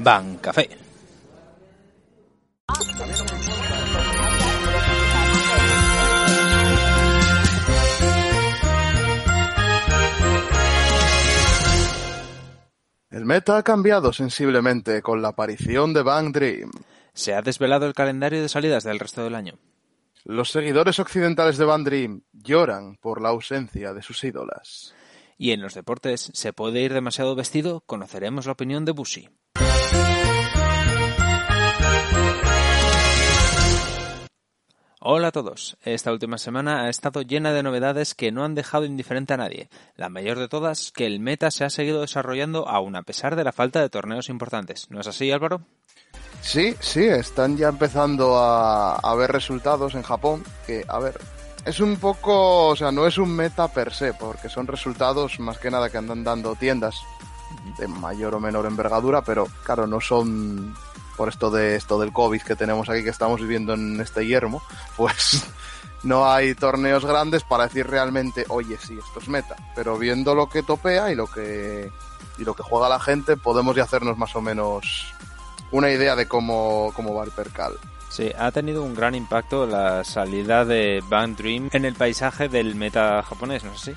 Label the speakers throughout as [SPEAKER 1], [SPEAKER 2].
[SPEAKER 1] Ban Café.
[SPEAKER 2] El meta ha cambiado sensiblemente con la aparición de Bang Dream.
[SPEAKER 1] Se ha desvelado el calendario de salidas del resto del año.
[SPEAKER 2] Los seguidores occidentales de Bang Dream lloran por la ausencia de sus ídolas.
[SPEAKER 1] Y en los deportes, ¿se puede ir demasiado vestido? Conoceremos la opinión de Bushi. Hola a todos. Esta última semana ha estado llena de novedades que no han dejado indiferente a nadie. La mayor de todas, que el meta se ha seguido desarrollando aún a pesar de la falta de torneos importantes. ¿No es así, Álvaro?
[SPEAKER 2] Sí, sí, están ya empezando a, a ver resultados en Japón que, a ver, es un poco, o sea, no es un meta per se, porque son resultados más que nada que andan dando tiendas de mayor o menor envergadura, pero claro, no son por esto de esto del COVID que tenemos aquí que estamos viviendo en este yermo, pues no hay torneos grandes para decir realmente, oye, sí, esto es meta, pero viendo lo que topea y lo que y lo que juega la gente, podemos ya hacernos más o menos una idea de cómo, cómo va el percal.
[SPEAKER 1] Sí, ha tenido un gran impacto la salida de Bang Dream en el paisaje del meta japonés, ¿no es así?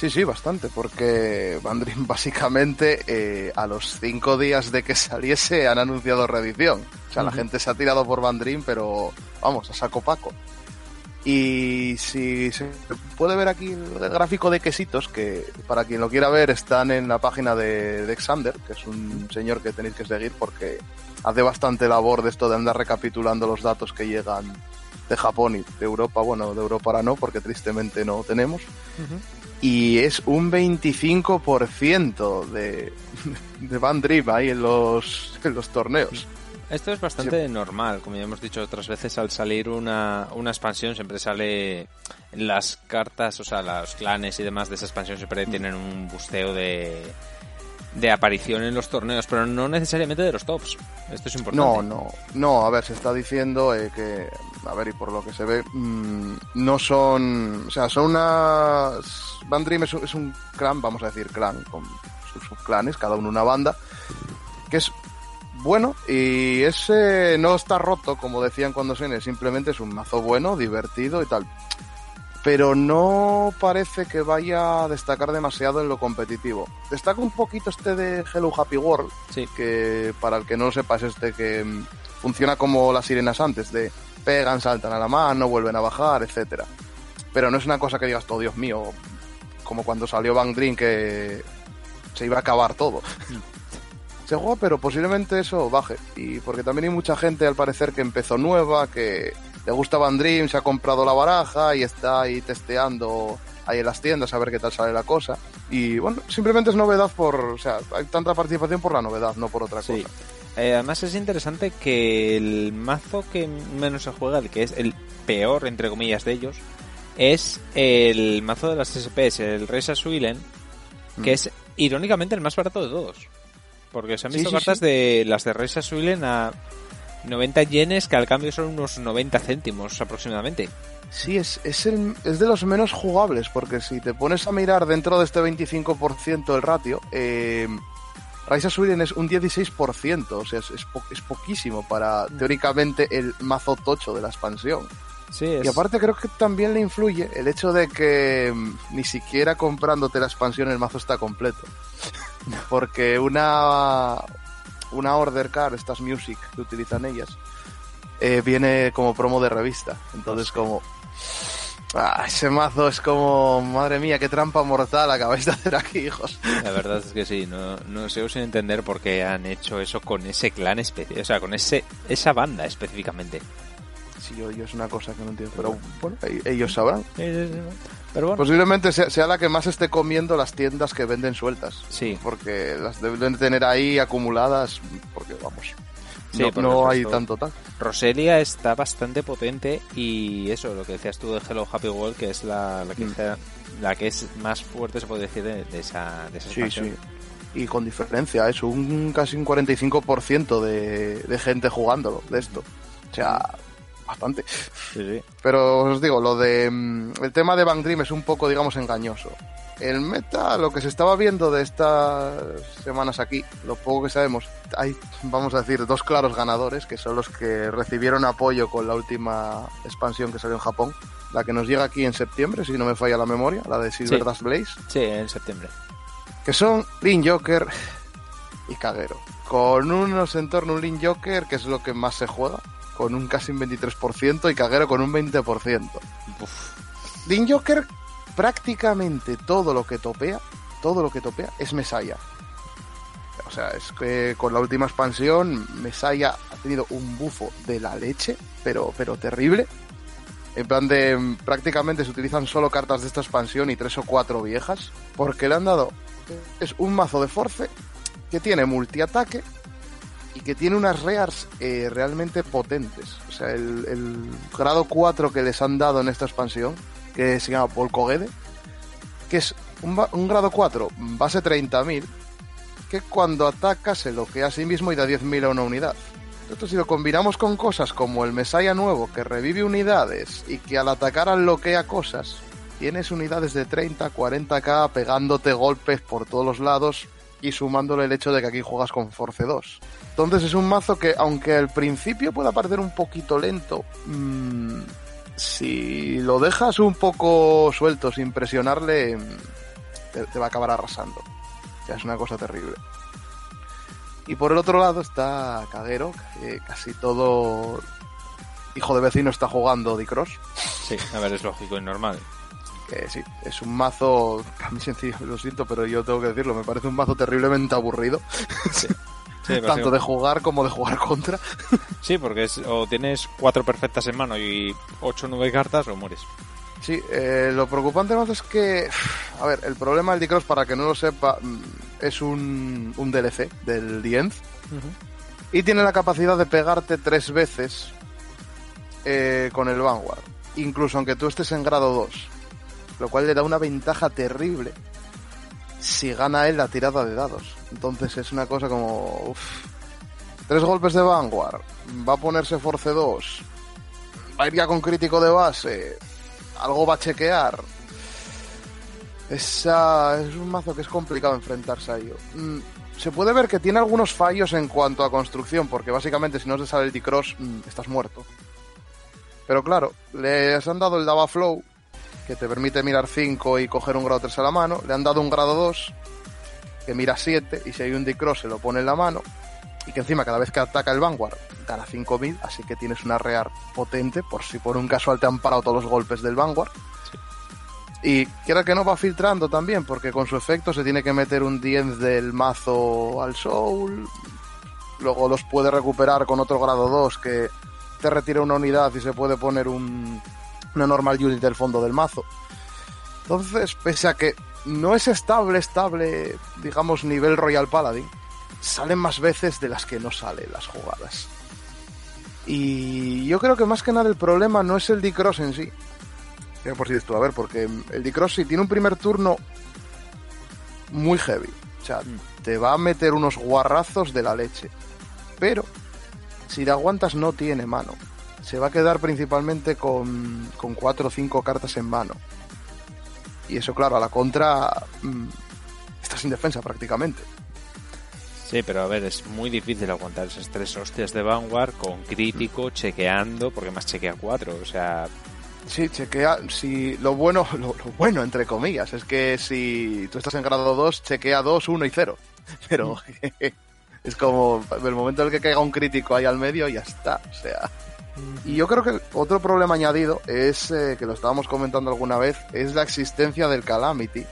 [SPEAKER 2] Sí, sí, bastante, porque Bang Dream básicamente eh, a los cinco días de que saliese han anunciado reedición. O sea, la gente se ha tirado por Bang Dream, pero vamos, a saco paco. Y si se puede ver aquí el gráfico de quesitos, que para quien lo quiera ver están en la página de, de Xander, que es un señor que tenéis que seguir porque hace bastante labor de esto de andar recapitulando los datos que llegan de Japón y de Europa. Bueno, de Europa ahora no, porque tristemente no tenemos. Y es un 25% de, de Van Dream ahí en los, en los torneos.
[SPEAKER 1] Esto es bastante normal, como ya hemos dicho otras veces, al salir una, una expansión siempre sale las cartas, o sea, los clanes y demás de esa expansión siempre tienen un busteo de, de aparición en los torneos, pero no necesariamente de los tops. Esto es importante.
[SPEAKER 2] No, no, no, a ver, se está diciendo eh, que, a ver, y por lo que se ve, mmm, no son, o sea, son unas... Van Dream es, es un clan, vamos a decir clan, con sus subclanes, cada uno una banda, que es bueno y ese no está roto, como decían cuando se simplemente es un mazo bueno, divertido y tal. Pero no parece que vaya a destacar demasiado en lo competitivo. Destaca un poquito este de Hello Happy World,
[SPEAKER 1] Sí.
[SPEAKER 2] que para el que no lo sepa es este que mm, funciona como las sirenas antes, de pegan, saltan a la mano, vuelven a bajar, etcétera. Pero no es una cosa que digas, oh Dios mío, como cuando salió Bang Dream que se iba a acabar todo. se juega, pero posiblemente eso baje. Y porque también hay mucha gente, al parecer, que empezó nueva, que le gusta Van Dream, se ha comprado la baraja y está ahí testeando ahí en las tiendas a ver qué tal sale la cosa. Y bueno, simplemente es novedad por, o sea, hay tanta participación por la novedad, no por otra
[SPEAKER 1] Sí.
[SPEAKER 2] cosa.
[SPEAKER 1] Eh, además es interesante que el mazo que menos se juega, el que es el peor, entre comillas, de ellos, es el mazo de las SPS, el Reisa Suilen, que
[SPEAKER 2] Mm.
[SPEAKER 1] es irónicamente el más barato de todos. Porque se han visto
[SPEAKER 2] sí,
[SPEAKER 1] cartas de las de Reisa Suilen a 90 yenes, que al cambio son unos 90 céntimos aproximadamente.
[SPEAKER 2] Sí, es, es, el, es de los menos jugables, porque si te pones a mirar dentro de este 25% el ratio, eh, Raisa Suiren es un 16%, o sea, es, es, po- es poquísimo para teóricamente el mazo tocho de la expansión.
[SPEAKER 1] Sí, es...
[SPEAKER 2] Y aparte creo que también le influye el hecho de que mm, ni siquiera comprándote la expansión el mazo está completo. Porque una, una order card, estas music que utilizan ellas, eh, viene como promo de revista. Entonces como... ah, ese mazo es como... Madre mía, qué trampa mortal acabáis de hacer aquí, hijos.
[SPEAKER 1] La verdad es que sí, no, no sigo sin entender por qué han hecho eso con ese clan específico, o sea, con ese esa banda específicamente.
[SPEAKER 2] Sí, yo, yo es una cosa que no entiendo. Pero bueno, e- ellos sabrán.
[SPEAKER 1] Pero bueno,
[SPEAKER 2] Posiblemente sea, sea la que más esté comiendo las tiendas que venden sueltas.
[SPEAKER 1] sí,
[SPEAKER 2] porque las deben tener ahí acumuladas, porque vamos,
[SPEAKER 1] Sí,
[SPEAKER 2] no, hay tanto tal.
[SPEAKER 1] Roselia está bastante potente y eso, lo que decías tú de Hello Happy World, que es la, la, que,
[SPEAKER 2] Mm.
[SPEAKER 1] está- la que es más fuerte, se puede decir, de, de esa, de esa
[SPEAKER 2] Sí,
[SPEAKER 1] expansión.
[SPEAKER 2] sí. Y con diferencia, es un casi un 45% de, de gente jugándolo, de esto. O sea, bastante.
[SPEAKER 1] Sí, sí.
[SPEAKER 2] Pero os digo, lo de mm, el tema de Bang Dream es un poco, digamos, engañoso. El meta, lo que se estaba viendo de estas semanas aquí, lo poco que sabemos, hay, vamos a decir, dos claros ganadores, que son los que recibieron apoyo con la última expansión que salió en Japón, la que nos llega aquí en septiembre, si no me falla la memoria, la de Silver
[SPEAKER 1] Sí.
[SPEAKER 2] Dust Blaze,
[SPEAKER 1] Sí, en septiembre.
[SPEAKER 2] que son Lin Joker y Kagero. Con unos en torno a un Lin Joker, que es lo que más se juega, con un casi un 23%, y Kagero con un 20%.
[SPEAKER 1] Uf,
[SPEAKER 2] Lin Joker, prácticamente todo lo que topea, todo lo que topea es Mesaya. O sea, es que con la última expansión, Mesaya ha tenido un bufo de la leche, pero, pero terrible. En plan de, mm, prácticamente se utilizan solo cartas de esta expansión y tres o cuatro viejas, porque le han dado, es un mazo de force que tiene multiataque y que tiene unas rears eh, realmente potentes. O sea, el, grado 4 que les han dado en esta expansión, que se llama Volkogede, que es un, grado 4, base 30.000, que cuando ataca se bloquea a sí mismo y da 10.000 a una unidad. Esto si lo combinamos con cosas como el Mesaya nuevo, que revive unidades y que al atacar bloquea cosas, tienes unidades de 30, 40k pegándote golpes por todos los lados y sumándole el hecho de que aquí juegas con Force 2. Entonces es un mazo que, aunque al principio pueda parecer un poquito lento, mm, si lo dejas un poco suelto, sin presionarle, mm, te, te va a acabar arrasando. O sea, es una cosa terrible. Y por el otro lado está Kagero, que casi todo hijo de vecino está jugando Dicross.
[SPEAKER 1] sí, a ver, es lógico y normal.
[SPEAKER 2] Que sí, es un mazo, a mí sencillo, lo siento, pero yo tengo que decirlo, me parece un mazo terriblemente aburrido,
[SPEAKER 1] Sí, Sí,
[SPEAKER 2] tanto de jugar como de jugar contra.
[SPEAKER 1] Sí, porque es, o tienes cuatro perfectas en mano y ocho o nueve cartas o mueres.
[SPEAKER 2] Sí, eh, lo preocupante más es que, a ver, el problema del Dicross, para que no lo sepa, mm, es un, un DLC del Dienz y tiene la capacidad de pegarte tres veces eh, con el Vanguard, incluso aunque tú estés en grado 2, lo cual le da una ventaja terrible si gana él la tirada de dados. Entonces es una cosa como... tres golpes de Vanguard, va a ponerse Force 2, va a ir ya con crítico de base, algo va a chequear. Esa, es un mazo que es complicado enfrentarse a ello. Mm, se puede ver que tiene algunos fallos en cuanto a construcción, porque básicamente si no te sale el D-Cross, mm, estás muerto. Pero claro, les han dado el Dava Flow, que te permite mirar 5 y coger un grado 3 a la mano. Le han dado un grado 2, que mira 7, y si hay un D-Cross se lo pone en la mano. Y que encima cada vez que ataca el Vanguard gana 5000, así que tienes una rear potente por si por un casual te han parado todos los golpes del Vanguard. Y quiera que no va filtrando también, porque con su efecto se tiene que meter un 10 del mazo al Soul. Luego los puede recuperar con otro grado 2 que te retira una unidad y se puede poner un, una normal unit del fondo del mazo. Entonces, pese a que no es estable, estable, digamos, nivel Royal Paladin, salen más veces de las que no salen las jugadas. Y yo creo que más que nada el problema no es el D-Cross en sí. Por si dices tú, a ver, porque el D-Cross sí tiene un primer turno muy heavy. O sea, te va a meter unos guarrazos de la leche. Pero, si te aguantas, no tiene mano. Se va a quedar principalmente con, con cuatro o cinco cartas en mano. Y eso, claro, a la contra mm, estás sin defensa prácticamente.
[SPEAKER 1] Sí, pero a ver, es muy difícil aguantar esas tres hostias de Vanguard con crítico, chequeando, porque más chequea cuatro, o sea,
[SPEAKER 2] Sí, chequea. Si lo bueno, lo, lo bueno, entre comillas, es que si tú estás en grado 2, chequea 2, 1 y 0. Pero es como el momento en el que caiga un crítico ahí al medio, ya está. O sea. Y yo creo que otro problema añadido es, eh, que lo estábamos comentando alguna vez, es la existencia del Calamity.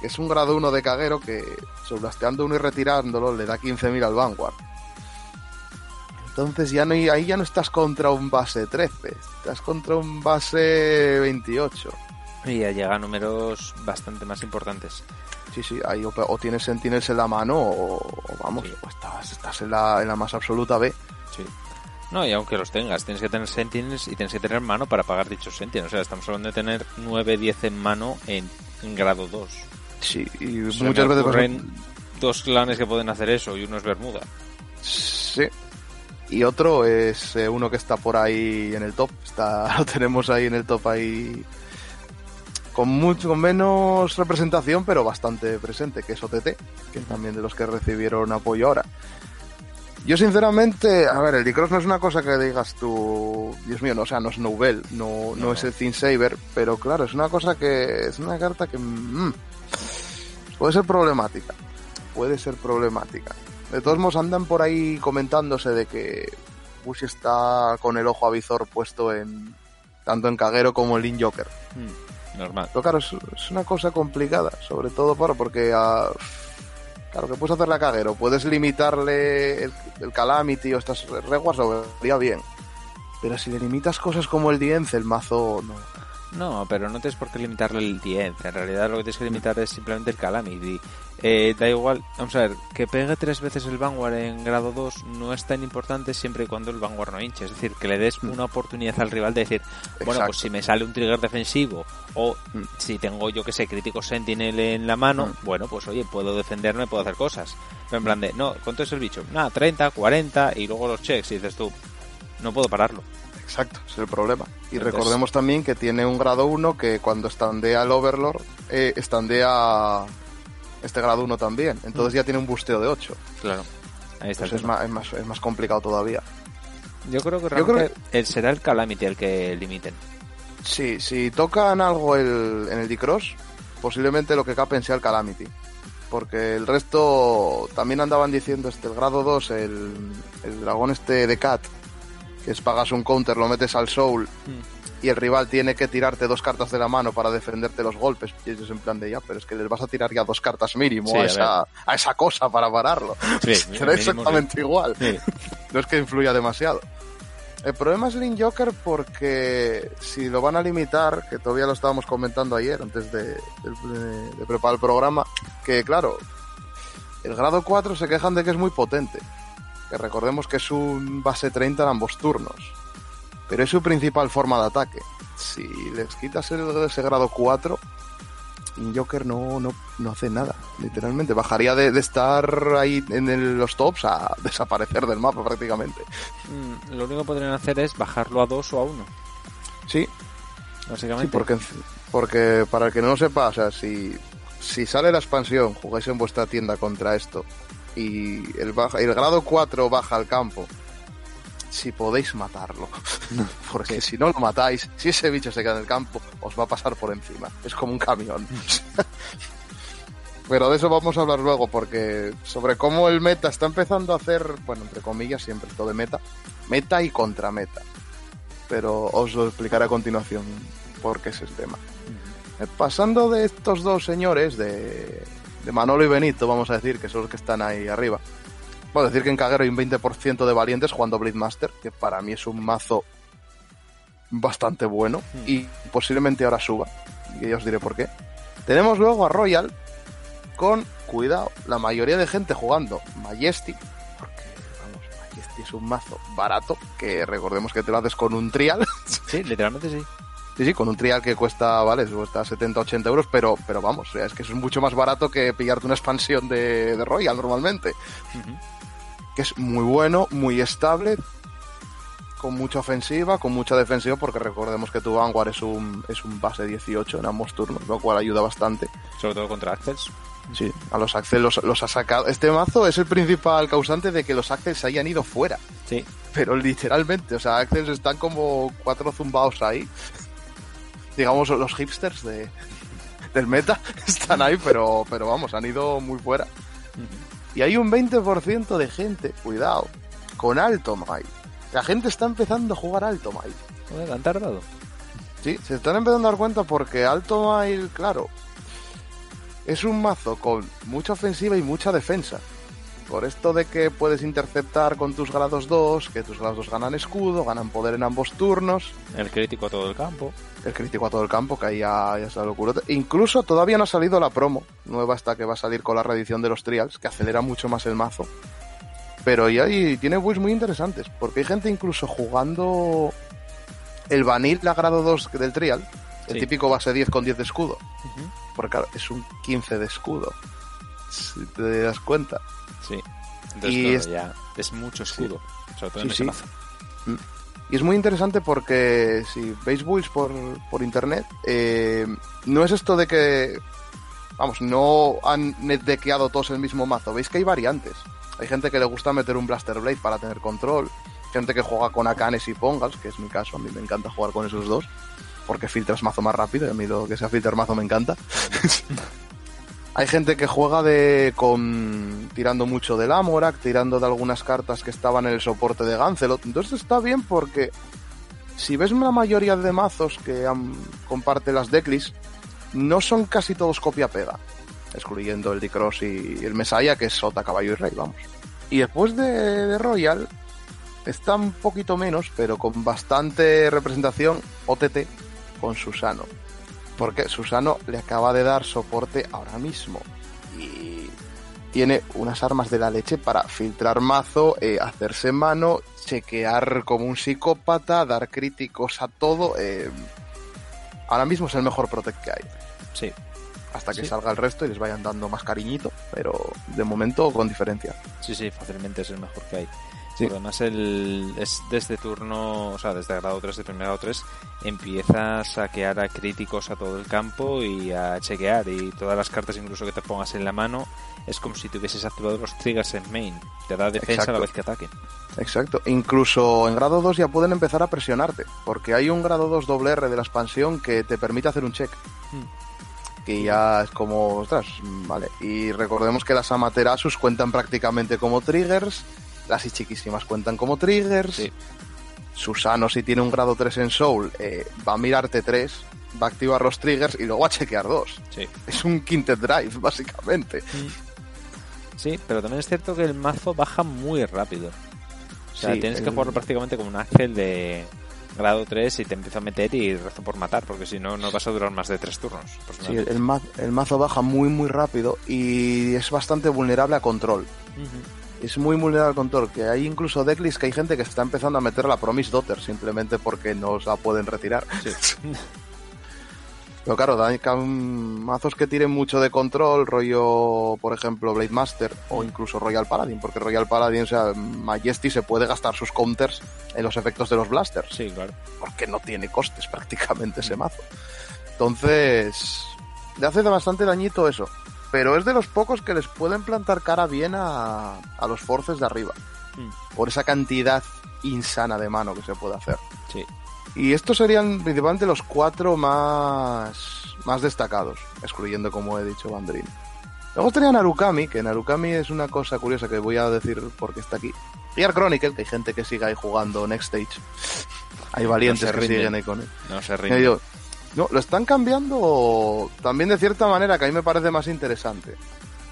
[SPEAKER 2] Que es un grado 1 de caguero que, soblasteando uno y retirándolo, le da 15.000 al Vanguard. Entonces ya no, ahí ya no estás contra un base 13, estás contra un base 28.
[SPEAKER 1] y ya llega a números bastante más importantes.
[SPEAKER 2] Sí, sí, ahí o, o tienes Sentinels en la mano o, o vamos,
[SPEAKER 1] Sí.
[SPEAKER 2] o estás, estás en, la, en la más absoluta B.
[SPEAKER 1] Sí. No, y aunque los tengas, tienes que tener Sentinels y tienes que tener mano para pagar dichos Sentinels. O sea, estamos hablando de tener 9, 10 en mano en, en grado 2.
[SPEAKER 2] Sí, y muchas veces...
[SPEAKER 1] ocurren dos clanes que pueden hacer eso y uno es Bermuda.
[SPEAKER 2] Sí. Y otro es eh, uno que está por ahí en el top. Está, lo tenemos ahí en el top ahí con mucho con menos representación, pero bastante presente, que es OTT, que es también de los que recibieron apoyo ahora. Yo sinceramente, a ver, el Dicross no es una cosa que digas tú, Dios mío, no, o sea, no es Nobel, no, no, es el Thin Saber, pero claro, es una cosa que es una carta que mm, puede ser problemática, puede ser problemática. De todos modos andan por ahí comentándose de que Bush está con el ojo avizor puesto en tanto en Caguero como en Lin Joker.
[SPEAKER 1] Mm, normal.
[SPEAKER 2] Pero claro, es, es, una cosa complicada, sobre todo para porque a, Claro, que puedes hacerle a Caguero, puedes limitarle el, Calamity o estas reguas, lo vería bien. Pero si le limitas cosas como el Dience, el mazo no.
[SPEAKER 1] No, pero no tienes por qué limitarle el Dience. En realidad lo que tienes que limitar es simplemente el Calamity. Eh, da igual, vamos a ver, que pegue tres veces el Vanguard en grado 2 no es tan importante siempre y cuando el Vanguard no hinche. Es decir, que le des una oportunidad al rival de decir, bueno,
[SPEAKER 2] Exacto.
[SPEAKER 1] pues si me sale un trigger defensivo o
[SPEAKER 2] Mm.
[SPEAKER 1] si tengo yo que sé, crítico Sentinel en la mano,
[SPEAKER 2] Mm.
[SPEAKER 1] bueno, pues oye, puedo defenderme, puedo hacer cosas. Pero en plan de, no, ¿cuánto es el bicho? Nada, 30, 40 y luego los checks y dices tú, no puedo pararlo.
[SPEAKER 2] Exacto, es el problema. Y
[SPEAKER 1] Entonces-
[SPEAKER 2] recordemos también que tiene un grado 1 que cuando estandea el Overlord, eh, estandea este grado 1 también. Entonces ya tiene un busteo de 8.
[SPEAKER 1] Claro. Ahí está.
[SPEAKER 2] Pues es más, es, más, es más complicado todavía.
[SPEAKER 1] Yo creo que
[SPEAKER 2] Yo
[SPEAKER 1] realmente el- será el Calamity el que limiten.
[SPEAKER 2] Sí, si tocan algo el, en el D-Cross, posiblemente lo que capen sea el Calamity. Porque el resto también andaban diciendo este, el grado 2, el, el dragón este de Cat, que es pagas un counter, lo metes al Soul y el rival tiene que tirarte dos cartas de la mano para defenderte los golpes. Y ellos en plan de ya, pero es que les vas a tirar ya dos cartas mínimo
[SPEAKER 1] Sí,
[SPEAKER 2] a,
[SPEAKER 1] a
[SPEAKER 2] esa, a esa cosa para pararlo.
[SPEAKER 1] Sí,
[SPEAKER 2] da exactamente igual. No es que influya demasiado. El problema es Link Joker porque si lo van a limitar, que todavía lo estábamos comentando ayer antes de, de- de preparar el programa, que claro, el grado 4 se quejan de que es muy potente. Que recordemos que es un base 30 en ambos turnos. Pero es su principal forma de ataque. Si les quitas el, ese grado 4, Link Joker no, no, no hace nada, literalmente. Bajaría de, de estar ahí en el- los tops a desaparecer del mapa prácticamente.
[SPEAKER 1] Mm, Lo único que podrían hacer es bajarlo a 2 o a 1.
[SPEAKER 2] Sí,
[SPEAKER 1] Básicamente.
[SPEAKER 2] Sí, porque, porque para el que no lo sepa, o sea, si, si sale la expansión, jugáis en vuestra tienda contra esto y el, baja, el grado 4 baja al campo, si podéis matarlo. Porque si no lo matáis, si ese bicho se queda en el campo, os va a pasar por encima. Es como un camión. Pero de eso vamos a hablar luego, porque sobre cómo el meta está empezando a hacer, bueno, entre comillas, siempre esto de meta, meta y contrameta. Pero os lo explicaré a continuación por qué es el tema. Pasando de estos dos señores, de, de Manolo y Benito, vamos a decir, que son los que están ahí arriba. Bueno, decir que en Caguero hay un 20% de valientes jugando Blade que para mí es un mazo bastante bueno y posiblemente ahora suba. Y ya os diré por qué. Tenemos luego a Royal con, cuidado, la mayoría de gente jugando Majestic, porque vamos, Majestic es un mazo barato, que recordemos que te lo haces con un trial.
[SPEAKER 1] Sí, literalmente sí.
[SPEAKER 2] Sí, sí, con un trial que cuesta, vale, cuesta 70, 80 euros, pero, pero vamos, es que es mucho más barato que pillarte una expansión de, de Royal normalmente. Que es muy bueno, muy estable, con mucha ofensiva, con mucha defensiva, porque recordemos que tu Vanguard es un, es un base 18 en ambos turnos, lo cual ayuda bastante.
[SPEAKER 1] Sobre todo contra Accels.
[SPEAKER 2] Sí, a los Axel los, los ha sacado. Este mazo es el principal causante de que los Axel se hayan ido fuera.
[SPEAKER 1] Sí.
[SPEAKER 2] Pero literalmente, o sea, Axel están como cuatro zumbaos ahí. Digamos, los hipsters de, del meta están ahí, pero, pero vamos, han ido muy fuera. Y hay un 20% de gente, cuidado, con Alto Might. La gente está empezando a jugar Alto.
[SPEAKER 1] Joder, han tardado.
[SPEAKER 2] Sí, se están empezando a dar cuenta porque Alto claro, es un mazo con mucha ofensiva y mucha defensa. Por esto de que puedes interceptar con tus grados 2, que tus grados 2 ganan escudo, ganan poder en ambos turnos,
[SPEAKER 1] El crítico a todo el campo.
[SPEAKER 2] el crítico a todo el campo, que ahí ya, ya está locura. Incluso todavía no ha salido la promo nueva hasta que va a salir con la reedición de los trials, que acelera mucho más el mazo. Pero ya y tiene builds muy interesantes, porque hay gente incluso jugando el vanil a grado 2 del trial, el
[SPEAKER 1] Sí.
[SPEAKER 2] típico base 10 con 10 de escudo. Porque claro, es un 15 de escudo. Si te das cuenta.
[SPEAKER 1] Sí. Entonces,
[SPEAKER 2] Y
[SPEAKER 1] claro,
[SPEAKER 2] es-
[SPEAKER 1] ya es mucho escudo, sobre todo en
[SPEAKER 2] Sí,
[SPEAKER 1] ese
[SPEAKER 2] sí.
[SPEAKER 1] mazo.
[SPEAKER 2] Mm. Y es muy interesante porque si veis builds por, por internet, eh, no es esto de que, vamos, no han netdeckeado todos el mismo mazo. Veis que hay variantes. Hay gente que le gusta meter un Blaster Blade para tener control. Gente que juega con Akanes y Pongals, que es mi caso. A mí me encanta jugar con esos dos. Porque filtras mazo más rápido. y A mí lo que sea filtrar mazo me encanta. Hay gente que juega de con tirando mucho del Amorak, tirando de algunas cartas que estaban en el soporte de Gancelot. Entonces está bien porque si ves la mayoría de mazos que comparte las decklist, no son casi todos copia-pega, excluyendo el Dicross y el Messiah, que es Sota, Caballo y Rey, vamos. Y después de, de Royal, está un poquito menos, pero con bastante representación OTT con Susano. Porque Susano le acaba de dar soporte ahora mismo. Y tiene unas armas de la leche para filtrar mazo, eh, hacerse mano, chequear como un psicópata, dar críticos a todo. eh, ahora mismo es el mejor protect que hay.
[SPEAKER 1] Sí,
[SPEAKER 2] Hasta que
[SPEAKER 1] Sí.
[SPEAKER 2] salga el resto y les vayan dando más cariñito, pero de momento con diferencia.
[SPEAKER 1] sí, sí, fácilmente es el mejor que hay.
[SPEAKER 2] Sí.
[SPEAKER 1] Porque Además, el, es desde turno, o sea, desde grado 3, de primer grado 3, empieza a saquear a críticos a todo el campo y a chequear. Y todas las cartas, incluso que te pongas en la mano, es como si tuvieses activado los triggers en main. Te da defensa a la vez que ataque.
[SPEAKER 2] Exacto. Incluso en grado 2 ya pueden empezar a presionarte, porque hay un grado 2 doble R de la expansión que te permite hacer un check. Que ya es como, ostras, vale. Y recordemos que las Amaterasus cuentan prácticamente como triggers, las Ichiquísimas cuentan como triggers.
[SPEAKER 1] Sí.
[SPEAKER 2] Susano, si tiene un grado 3 en Soul, eh, va a mirarte 3, va a activar los triggers y luego a chequear 2.
[SPEAKER 1] Sí.
[SPEAKER 2] Es un Quintet Drive, básicamente.
[SPEAKER 1] Sí, pero también es cierto que el mazo baja muy rápido. O sea,
[SPEAKER 2] Sí,
[SPEAKER 1] tienes que jugarlo prácticamente como un Axel de grado 3 y te empieza a meter y rezo por matar, porque si no, no vas a durar más de tres turnos. Pues
[SPEAKER 2] Sí, el, ma- el mazo baja muy, muy rápido y es bastante vulnerable a control. Es muy vulnerable al control, que hay incluso decklist que hay gente que está empezando a meter la Promise Daughter simplemente porque no la pueden retirar.
[SPEAKER 1] Sí.
[SPEAKER 2] Pero claro, ca- mazos que tienen mucho de control, rollo, por ejemplo, Blade Master o incluso Royal Paladin, porque Royal Paladin, o sea, Majesty se puede gastar sus counters en los efectos de los blasters,
[SPEAKER 1] Sí, claro.
[SPEAKER 2] porque no tiene costes prácticamente ese mazo. Entonces, le hace bastante dañito eso. Pero es de los pocos que les pueden plantar cara bien a, a los forces de arriba
[SPEAKER 1] Mm.
[SPEAKER 2] por esa cantidad insana de mano que se puede hacer.
[SPEAKER 1] Sí.
[SPEAKER 2] Y estos serían principalmente los cuatro más, más destacados, excluyendo, como he dicho, Bandrin. Luego estaría Narukami, que Narukami es una cosa curiosa que voy a decir porque está aquí. Gear Chronicle, que hay gente que sigue ahí jugando Next Stage. Hay valientes
[SPEAKER 1] se
[SPEAKER 2] que
[SPEAKER 1] rinden.
[SPEAKER 2] siguen ahí con él.
[SPEAKER 1] No se
[SPEAKER 2] no, lo están cambiando también de cierta manera que a mí me parece más interesante.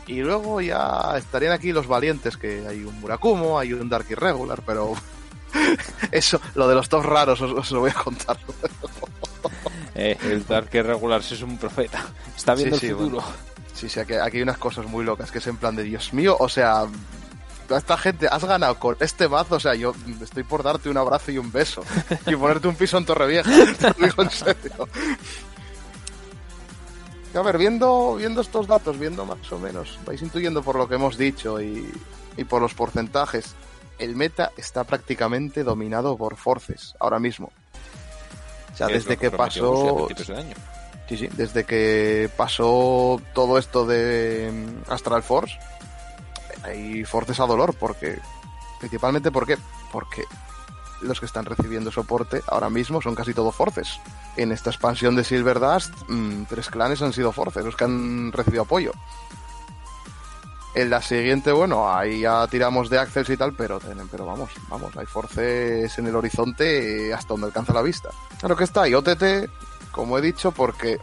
[SPEAKER 2] Y luego ya estarían aquí los valientes, que hay un Murakumo, hay un Dark Irregular, pero eso, lo de los top raros os, os lo voy a contar.
[SPEAKER 1] Eh, el Dark regular es un profeta. Está viendo
[SPEAKER 2] Sí, sí,
[SPEAKER 1] el.
[SPEAKER 2] Sí, sí, aquí, aquí hay unas cosas muy locas, que es en plan de Dios mío, o sea, a esta gente, has ganado con este mazo, o sea, yo estoy por darte un abrazo y un beso y ponerte un piso en Torrevieja, te lo digo en serio. A ver, viendo, viendo estos datos, viendo más o menos, vais intuyendo por lo que hemos dicho y, y por los porcentajes, el meta está prácticamente dominado por Forces ahora mismo. O sea,
[SPEAKER 1] Que es
[SPEAKER 2] desde que
[SPEAKER 1] a
[SPEAKER 2] pasó. Sí, sí, desde que pasó todo esto de mm, Astral Force, hay forces a dolor, porque. Principalmente, ¿por qué? Porque los que están recibiendo soporte ahora mismo son casi todo forces. En esta expansión de Silver Dust, mm, tres clanes han sido forces, los que han recibido apoyo. En la siguiente, bueno, ahí ya tiramos de Axels y tal, pero, pero vamos, vamos, hay forces en el horizonte eh, hasta donde alcanza la vista. Claro que está, y OTT, como he dicho, porque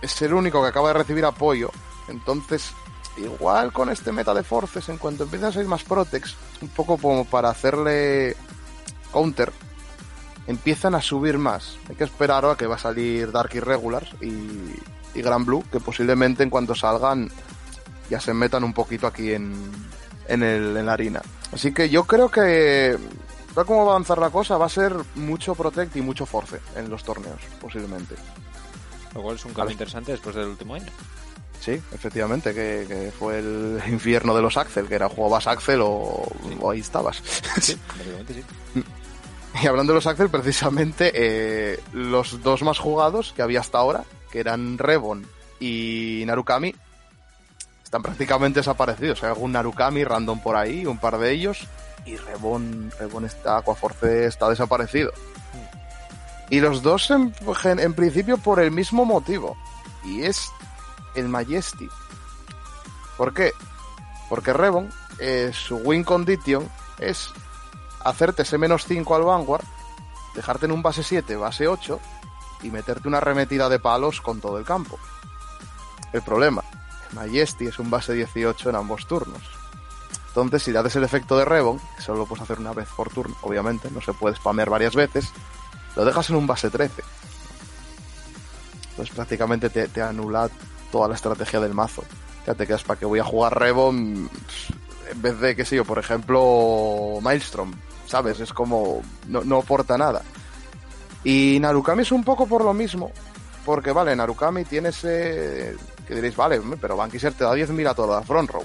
[SPEAKER 2] es el único que acaba de recibir apoyo. Entonces, igual con este meta de forces, en cuanto empiezan a salir más Protex, un poco como para hacerle counter, empiezan a subir más. Hay que esperar ahora que va a salir Dark Irregulars y, y Gran Blue, que posiblemente en cuanto salgan ya se metan un poquito aquí en, en, el, en la harina. Así que yo creo que tal como va a avanzar la cosa, va a ser mucho Protect y mucho Force en los torneos, posiblemente.
[SPEAKER 1] Lo cual es un
[SPEAKER 2] A
[SPEAKER 1] cambio interesante después del último año.
[SPEAKER 2] Sí, efectivamente, que, fue el infierno de los Axel, que era jugabas Axel o, o ahí estabas. Sí, sí. Y hablando de los Axel, precisamente eh, los dos más jugados que había hasta ahora, que eran Rebon y Narukami, están prácticamente desaparecidos. Hay algún Narukami random por ahí, un par de ellos, y Rebon, Rebon está, Aquaforce está desaparecido. Y los dos en, en principio por el mismo motivo, y es el Majesty. ¿Por qué? Porque Rebon, eh, su win condition es hacerte ese menos 5 al Vanguard, dejarte en un base 7, base 8 y meterte una arremetida de palos con todo el campo. El problema, Majesty es un base 18 en ambos turnos. Entonces, si haces el efecto de Rebon, que solo lo puedes hacer una vez por turno, obviamente, no se puede spamear varias veces, lo dejas en un base 13. Entonces prácticamente te, te anula toda la estrategia del mazo. Ya te quedas para que voy a jugar Rebon en vez de, qué sé yo, por ejemplo, Maelstrom. ¿sabes? Es como, no, no aporta nada. Y Narukami es un poco por lo mismo, porque vale, Narukami tiene ese, que diréis, vale, pero Bankiser te da 10.000 a toda la front row.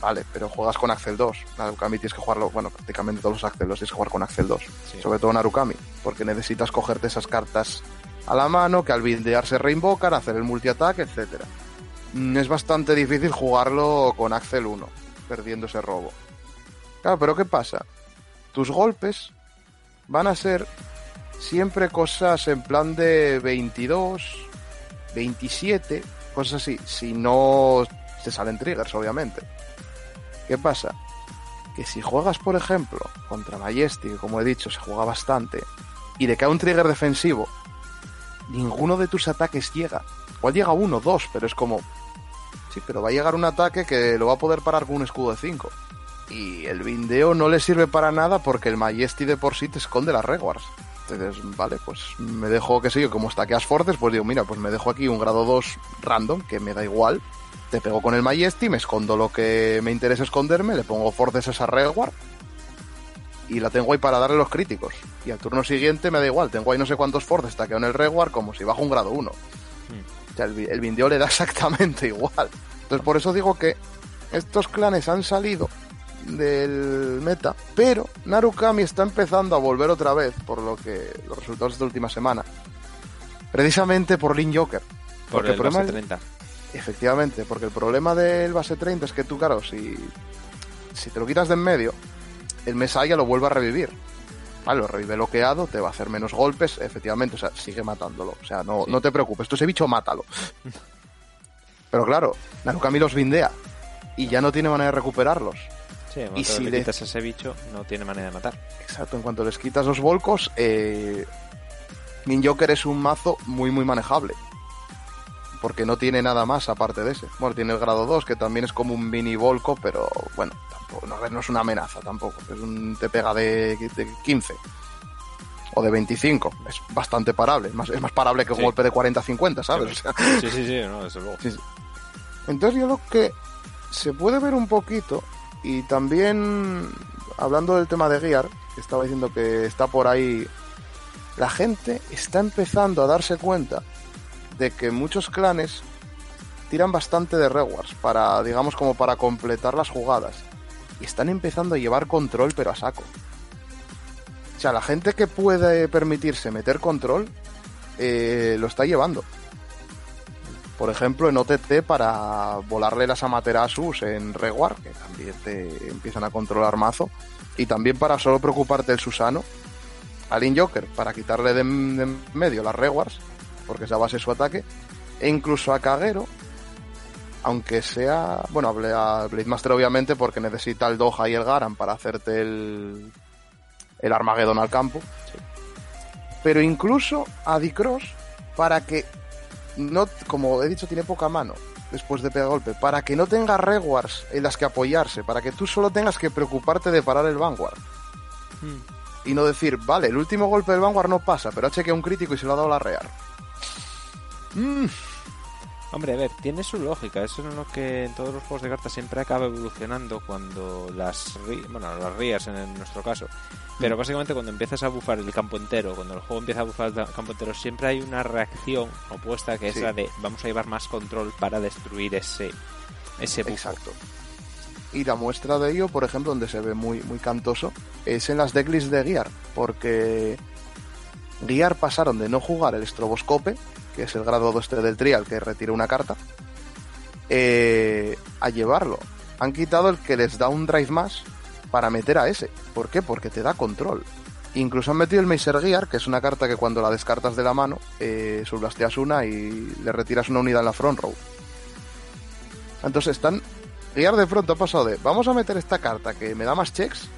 [SPEAKER 2] Vale, pero juegas con Axel 2. Narukami tienes que jugarlo, bueno, prácticamente todos los Axel 2 tienes que jugar con Axel 2. Sobre todo Narukami, porque necesitas cogerte esas cartas a la mano que al bindear se reinvocan, hacer el multi-ataque, etc. Mm, es bastante difícil jugarlo con Axel 1, perdiendo ese robo. Claro, pero ¿qué pasa? tus golpes van a ser siempre cosas en plan de 22, 27, cosas así. Si no te salen triggers, obviamente. ¿Qué pasa? Que si juegas, por ejemplo, contra Majestic, como he dicho, se juega bastante, y de cae un trigger defensivo, ninguno de tus ataques llega. Igual llega uno, dos, pero es como. Sí, pero va a llegar un ataque que lo va a poder parar con un escudo de 5 y el Vindeo no le sirve para nada porque el Majesty de por sí te esconde las Rewards. Entonces, vale, pues me dejo, qué sé yo, como stackeas Forces, pues digo, mira, pues me dejo aquí un grado 2 random, que me da igual. Te pego con el Majesty, me escondo lo que me interesa esconderme, le pongo Forces a esa Reward y la tengo ahí para darle los críticos. Y al turno siguiente me da igual, tengo ahí no sé cuántos Forces stackeado en el Reward como si bajo un grado 1. Hmm. O sea, el, el le da exactamente igual. Entonces, por eso digo que estos clanes han salido del meta, pero Narukami está empezando a volver otra vez, por lo que los resultados de esta última semana. Precisamente por Lin Joker.
[SPEAKER 1] Por el, base 30.
[SPEAKER 2] Efectivamente, porque el problema del base 30 es que tú, claro, si, si te lo quitas de en medio, el Mesaya lo vuelve a revivir. Vale, lo revive bloqueado, te va a hacer menos golpes, efectivamente, o sea, sigue matándolo. O sea, no, no te preocupes, tú ese bicho mátalo. Pero claro, Narukami los vindea y ya no tiene manera de recuperarlos
[SPEAKER 1] y si le quitas a ese bicho, no tiene manera de matar.
[SPEAKER 2] Exacto, en cuanto les quitas los volcos, eh, Joker es un mazo muy, muy manejable. Porque no tiene nada más aparte de ese. Bueno, tiene el grado 2, que también es como un mini volco, pero bueno, tampoco, no, no es una amenaza tampoco. Es un, te pega de, 15 o de 25. Es bastante parable. Es más, es más parable que un golpe de 40-50, ¿sabes?
[SPEAKER 1] Sí, sí, sí, no, desde luego.
[SPEAKER 2] Entonces yo lo que se puede ver un poquito y también, hablando del tema de Gear, que estaba diciendo que está por ahí, la gente está empezando a darse cuenta de que muchos clanes tiran bastante de rewards para, digamos, como para completar las jugadas. Y están empezando a llevar control, pero a saco. O sea, la gente que puede permitirse meter control, eh, lo está llevando por ejemplo, en OTC para volarle las Amaterasus en Reward, que también te empiezan a controlar mazo, y también para solo preocuparte del Susano, al Joker para quitarle de, medio las Rewards, porque esa base su ataque, e incluso a Kagero, aunque sea, bueno, a Blade Master obviamente porque necesita el Doha y el Garan para hacerte el, el Armageddon al campo, pero incluso a Dicross para que no, como he dicho, tiene poca mano después de pegar golpe, para que no tenga rewards en las que apoyarse, para que tú solo tengas que preocuparte de parar el Vanguard. Hmm. Y no decir, vale, el último golpe del Vanguard no pasa, pero ha chequeado un crítico y se lo ha dado la rear. Mm.
[SPEAKER 1] Hombre, a ver, tiene su lógica. Eso es lo que en todos los juegos de cartas siempre acaba evolucionando cuando las, bueno, las rías en nuestro caso. Pero mm. básicamente cuando empiezas a bufar el campo entero, cuando el juego empieza a bufar el campo entero, siempre hay una reacción opuesta que es la de vamos a llevar más control para destruir ese, ese bufo.
[SPEAKER 2] Exacto. Y la muestra de ello, por ejemplo, donde se ve muy, muy cantoso, es en las decklists de Gear, porque Gear pasaron de no jugar el estroboscope, que es el grado 2 del trial que retira una carta, eh, a llevarlo. Han quitado el que les da un drive más para meter a ese. ¿Por qué? Porque te da control. Incluso han metido el Meiser Gear, que es una carta que cuando la descartas de la mano, eh, subblasteas una y le retiras una unidad en la front row. Entonces están Guiar de pronto ha pasado de vamos a meter esta carta que me da más checks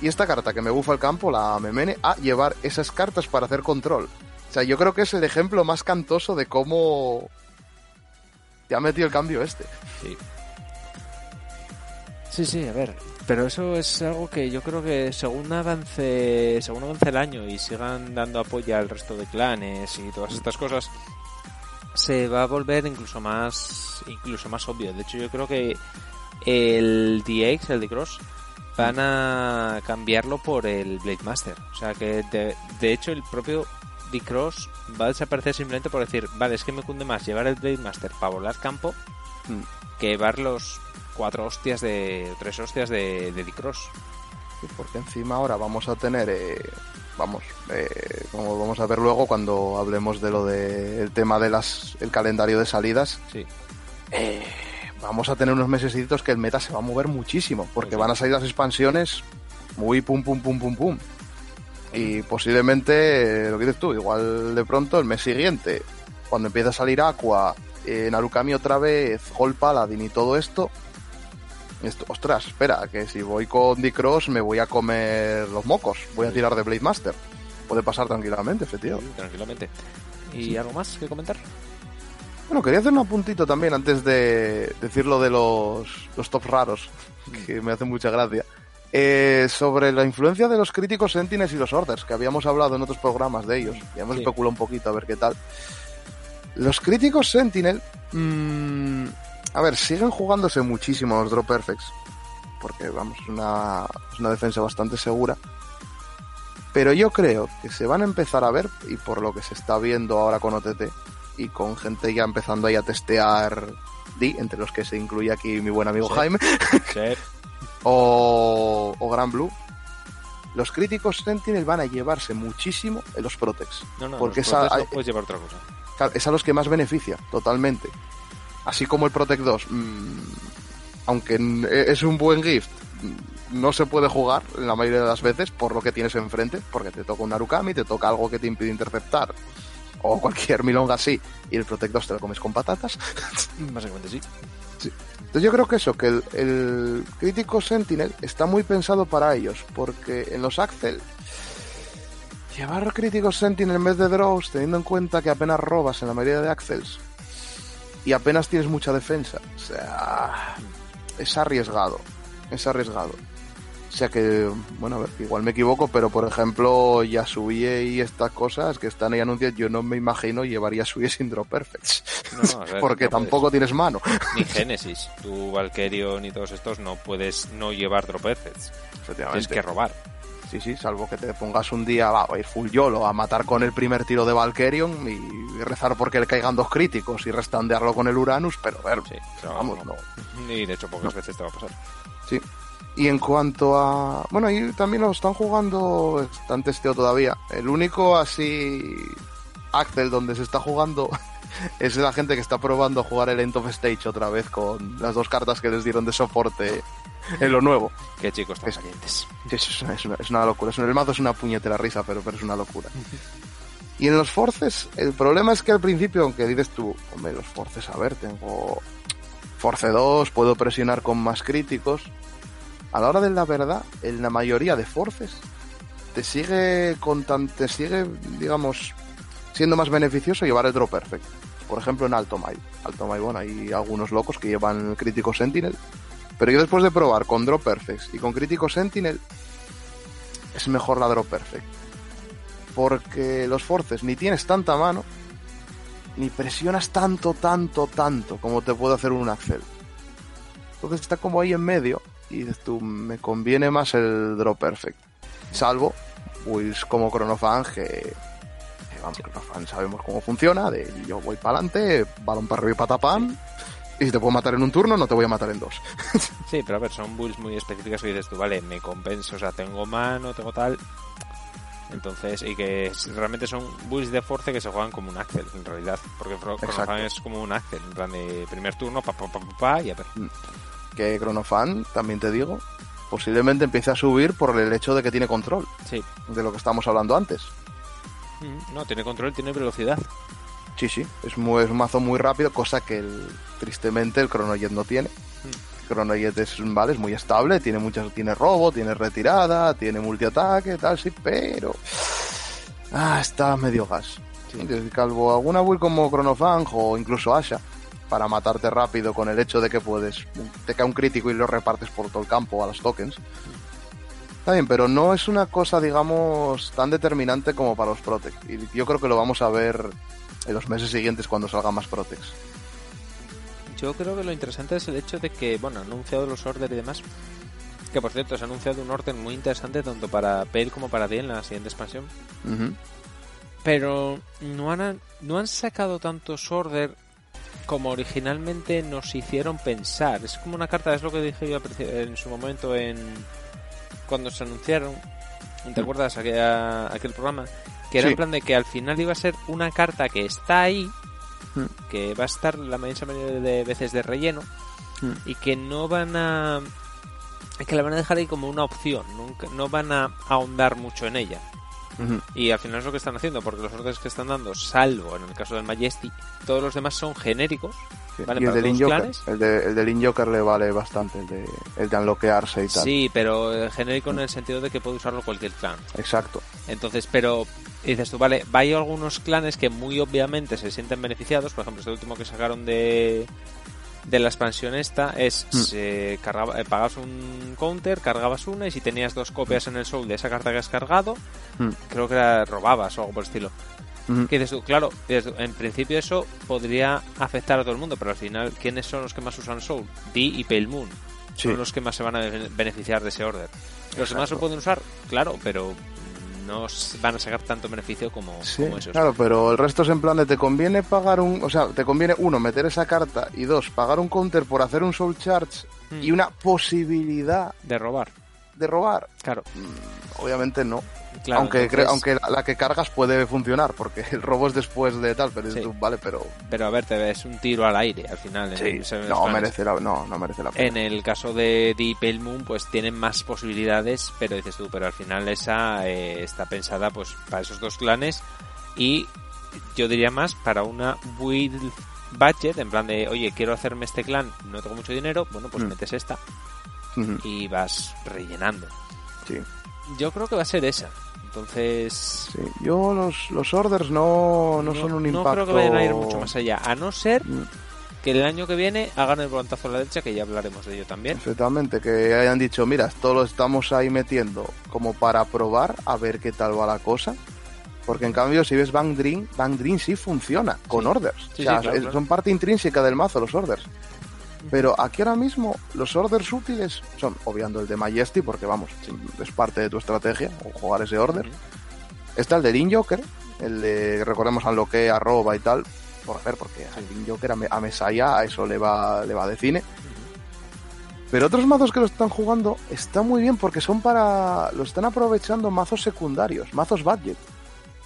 [SPEAKER 2] y esta carta que me bufa el campo, la memene, a llevar esas cartas para hacer control. O sea, yo creo que es el ejemplo más cantoso de cómo te ha metido el cambio este.
[SPEAKER 1] Sí. Sí, sí, a ver. Pero eso es algo que yo creo que según avance, según avance el año y sigan dando apoyo al resto de clanes y todas estas cosas, se va a volver incluso más, incluso más obvio. De hecho, yo creo que el DX, el D-Cross, van a cambiarlo por el Blade Master. O sea que de, hecho el propio D-Cross va a desaparecer simplemente por decir, vale, es que me cunde más llevar el Blade Master para volar campo mm. que llevar los cuatro hostias de, tres hostias de, de D-Cross.
[SPEAKER 2] porque encima ahora vamos a tener, eh, vamos, eh, como vamos a ver luego cuando hablemos de lo del tema de las el calendario de salidas.
[SPEAKER 1] Sí.
[SPEAKER 2] Eh, vamos a tener unos mesecitos que el meta se va a mover muchísimo, porque van a salir las expansiones muy pum pum pum pum pum. Y posiblemente, lo que dices tú, igual de pronto el mes siguiente, cuando empieza a salir Aqua, eh, Narukami otra vez, Gol Paladin y todo esto, esto, ostras, espera, que si voy con D-Cross me voy a comer los mocos, voy a tirar de Blade Master. Puede pasar tranquilamente, efectivamente.
[SPEAKER 1] tranquilamente. ¿Y algo más que comentar?
[SPEAKER 2] Bueno, quería hacer un apuntito también antes de decir lo de los, los tops raros, que me hace mucha gracia. Eh, sobre la influencia de los críticos Sentinels y los Orders, que habíamos hablado en otros programas de ellos, y hemos especulado un poquito a ver qué tal. Los críticos Sentinel, mmm, a ver, siguen jugándose muchísimo los Drop Perfects, porque vamos, es una, es una defensa bastante segura. Pero yo creo que se van a empezar a ver, y por lo que se está viendo ahora con OTT, y con gente ya empezando ahí a testear D, entre los que se incluye aquí mi buen amigo Jaime, o, o Gran Blue, los críticos Sentinel van a llevarse muchísimo en los Protex.
[SPEAKER 1] No, no, porque los a, puedes llevar otra cosa.
[SPEAKER 2] es a los que más beneficia, totalmente. Así como el Protect 2, mmm, aunque es un buen gift, no se puede jugar la mayoría de las veces por lo que tienes enfrente, porque te toca un Narukami, te toca algo que te impide interceptar o cualquier milonga así, y el Protect 2 te lo comes con patatas.
[SPEAKER 1] Básicamente sí.
[SPEAKER 2] Entonces yo creo que eso, que el, el, crítico Sentinel está muy pensado para ellos, porque en los Axel, llevar críticos Sentinel en vez de Draws, teniendo en cuenta que apenas robas en la mayoría de Axels, y apenas tienes mucha defensa, o sea, es arriesgado, es arriesgado. O sea que, bueno, a ver, igual me equivoco, pero por ejemplo, Yasuie y estas cosas que están ahí anunciadas, yo no me imagino llevar Yasuie sin Drop Perfects. Porque tampoco tienes mano.
[SPEAKER 1] Ni Genesis, tu Valkyrion y todos estos no puedes no llevar Drop Perfects. Tienes que robar.
[SPEAKER 2] Sí, sí, salvo que te pongas un día, va, a ir full YOLO a matar con el primer tiro de Valkyrion y rezar porque le caigan dos críticos y restandearlo con el Uranus, pero a ver, vamos, no.
[SPEAKER 1] Y de hecho pocas veces te va a pasar.
[SPEAKER 2] Sí, y en cuanto a. Bueno, ahí también lo están jugando. Están testeo todavía. El único así. Axel donde se está jugando es la gente que está probando a jugar el End of Stage otra vez con las dos cartas que les dieron de soporte en lo nuevo.
[SPEAKER 1] Qué chicos tan es,
[SPEAKER 2] Es, una, es, una, es, una, locura. El mazo es una puñetera risa, pero, pero es una locura. y en los forces, el problema es que al principio, aunque dices tú, hombre, los forces, a ver, tengo Force 2, puedo presionar con más críticos a la hora de la verdad, en la mayoría de forces, te sigue con te sigue, digamos, siendo más beneficioso llevar el Drop Perfect. Por ejemplo, en Alto Mai. Alto Mai, bueno, hay algunos locos que llevan Crítico Sentinel. Pero yo después de probar con Drop Perfect y con Crítico Sentinel, es mejor la Drop Perfect. Porque los forces ni tienes tanta mano, ni presionas tanto, tanto, tanto como te puede hacer un Axel. Entonces está como ahí en medio y dices tú, me conviene más el Drop Perfect. Salvo, pues como Chronofan, que, vamos, Chronofan sabemos cómo funciona, de yo voy para adelante, balón para arriba y patapam, y si te puedo matar en un turno, no te voy a matar en dos.
[SPEAKER 1] Sí, pero a ver, son builds muy específicas que dices tú, vale, me compenso, o sea, tengo mano, tengo tal. Entonces, y que realmente son builds de force que se juegan como un Axel, en realidad. Porque Chronofan es como un Axel, en plan de primer turno, pa, pa, pa, pa, pa y a ver.
[SPEAKER 2] Que Chronofan, también te digo, posiblemente empiece a subir por el hecho de que tiene control.
[SPEAKER 1] Sí.
[SPEAKER 2] De lo que estábamos hablando antes.
[SPEAKER 1] Mm, No, tiene control, tiene velocidad.
[SPEAKER 2] Sí, sí, es, muy, es un mazo muy rápido, cosa que el, tristemente el Chronojet no tiene. El Chronojet es, vale, es muy estable, tiene muchas, tiene robo, tiene retirada, tiene multiataque, tal, sí, pero ah, está medio gas. Sí, Calvo, alguna build como Chronofang o incluso Asha para matarte rápido con el hecho de que puedes te cae un crítico y lo repartes por todo el campo a los tokens. Está bien, pero no es una cosa, digamos, tan determinante como para los Protect. Y yo creo que lo vamos a ver en los meses siguientes cuando salgan más Protects.
[SPEAKER 1] Yo creo que lo interesante es el hecho de que, bueno, han anunciado los orders y demás. Que por cierto, se ha anunciado un orden muy interesante tanto para Pale como para D en la siguiente expansión. Pero no han, no han sacado tantos order como originalmente nos hicieron pensar. Es como una carta, es lo que dije yo en su momento en cuando se anunciaron. ¿Te acuerdas aquella- aquel programa? Que era
[SPEAKER 2] Sí.
[SPEAKER 1] en plan de que al final iba a ser una carta que está ahí,
[SPEAKER 2] Mm.
[SPEAKER 1] que va a estar la mayor mayoría de veces de relleno
[SPEAKER 2] Mm.
[SPEAKER 1] y que no van a que la van a dejar ahí como una opción, nunca, no van a ahondar mucho en ella. Y al final es lo que están haciendo, porque los órdenes que están dando, salvo en el caso del Majesty, todos los demás son genéricos.
[SPEAKER 2] Sí.
[SPEAKER 1] Vale,
[SPEAKER 2] y el
[SPEAKER 1] para
[SPEAKER 2] del
[SPEAKER 1] clanes.
[SPEAKER 2] el, de, el del Injoker le vale bastante, el de, el de unlockearse y tal.
[SPEAKER 1] Sí, pero eh, genérico en el sentido de que puede usarlo cualquier clan.
[SPEAKER 2] Exacto.
[SPEAKER 1] Entonces, pero dices tú, vale, hay algunos clanes que muy obviamente se sienten beneficiados. Por ejemplo, este último que sacaron de, de la expansión esta es
[SPEAKER 2] Mm.
[SPEAKER 1] se cargaba, eh, pagabas un counter, cargabas una y si tenías dos copias en el soul de esa carta que has cargado,
[SPEAKER 2] Mm.
[SPEAKER 1] creo que era robabas o algo por el estilo.
[SPEAKER 2] Ujú.
[SPEAKER 1] Que dices tú, claro, en principio eso podría afectar a todo el mundo, pero al final, ¿quiénes son los que más usan Soul? D y Pale Moon.
[SPEAKER 2] Sí.
[SPEAKER 1] Son los que más se van a be- beneficiar de ese order. Los demás lo pueden usar, claro, pero no van a sacar tanto beneficio como,
[SPEAKER 2] Sí,
[SPEAKER 1] como esos.
[SPEAKER 2] claro, pero el resto es en plan de te conviene pagar un, o sea, te conviene uno meter esa carta y dos pagar un counter por hacer un soul charge y una posibilidad
[SPEAKER 1] De robar,
[SPEAKER 2] de robar.
[SPEAKER 1] claro.
[SPEAKER 2] Mm, Obviamente no.
[SPEAKER 1] Claro
[SPEAKER 2] aunque
[SPEAKER 1] entonces-
[SPEAKER 2] cre- aunque la, la que cargas puede funcionar porque el robo es después de tal, pero
[SPEAKER 1] Sí.
[SPEAKER 2] tú, vale, pero
[SPEAKER 1] Pero a ver, te ves un tiro al aire al final.
[SPEAKER 2] sí,
[SPEAKER 1] en
[SPEAKER 2] no merece la, no, no merece la pena.
[SPEAKER 1] En el caso de Deep Moon, pues tienen más posibilidades, pero dices tú, pero al final esa eh, está pensada pues para esos dos clanes y yo diría más para una build budget, en plan de, oye, quiero hacerme este clan, no tengo mucho dinero, bueno, pues
[SPEAKER 2] Mm.
[SPEAKER 1] metes esta y vas rellenando.
[SPEAKER 2] sí.
[SPEAKER 1] Yo creo que va a ser esa. Entonces,
[SPEAKER 2] Sí, yo los, los orders no, no, son un
[SPEAKER 1] no
[SPEAKER 2] impacto.
[SPEAKER 1] creo que vayan a ir mucho más allá, a no ser
[SPEAKER 2] Mm,
[SPEAKER 1] que el año que viene hagan el volantazo a la derecha, que ya hablaremos de ello también.
[SPEAKER 2] Efectivamente, que hayan dicho, mira, esto lo estamos ahí metiendo como para probar a ver qué tal va la cosa. Porque en cambio, si ves Bang Dream, Bang Dream sí funciona con
[SPEAKER 1] Sí.
[SPEAKER 2] orders.
[SPEAKER 1] Sí,
[SPEAKER 2] o sea,
[SPEAKER 1] sí, claro,
[SPEAKER 2] es-
[SPEAKER 1] claro.
[SPEAKER 2] son parte intrínseca del mazo los orders. Pero aquí ahora mismo los orders útiles son, obviando el de Majesty, porque vamos, es parte de tu estrategia, o jugar ese order. Está el de Lin Joker, el de, recordemos, Unloque, arroba y tal, por ver, porque al Lin Joker, a, Me- a Mesaya, a eso le va, le va de cine. Pero otros mazos que lo están jugando está muy bien porque son para. Lo están aprovechando mazos secundarios, mazos budget.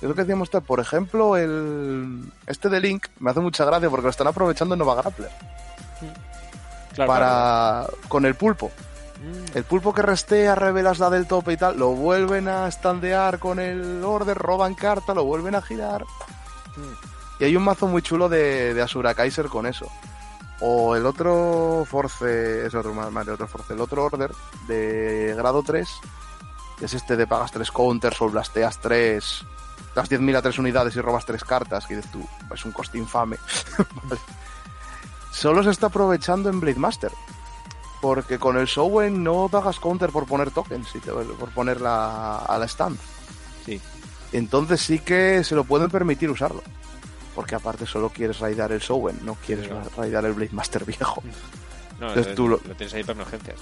[SPEAKER 2] Es lo que decíamos, por ejemplo, el. Este de Link me hace mucha gracia porque lo están aprovechando en Nova Grappler.
[SPEAKER 1] Claro,
[SPEAKER 2] para. con el pulpo.
[SPEAKER 1] Mm.
[SPEAKER 2] El pulpo que restea, revelas la del tope y tal, lo vuelven a standear con el order, roban carta, lo vuelven a girar.
[SPEAKER 1] Mm.
[SPEAKER 2] Y hay un mazo muy chulo de, de Asura Kaiser con eso. O el otro Force, es otro más, de otro Force, el otro Order de grado 3, que es este de pagas 3 counters o blasteas 3, das 10.000 a 3 unidades y robas 3 cartas, que dices tú, es un coste infame. Vale. Solo se está aprovechando en Blade Master. Porque con el Sowen no pagas counter por poner tokens, y te- por ponerla a la stand.
[SPEAKER 1] Sí.
[SPEAKER 2] Entonces sí que se lo pueden permitir usarlo. Porque aparte solo quieres raidar el Sowen, no quieres raidar el Blade Master viejo.
[SPEAKER 1] No,
[SPEAKER 2] Entonces
[SPEAKER 1] es-
[SPEAKER 2] tú lo-
[SPEAKER 1] lo tienes ahí para emergencias.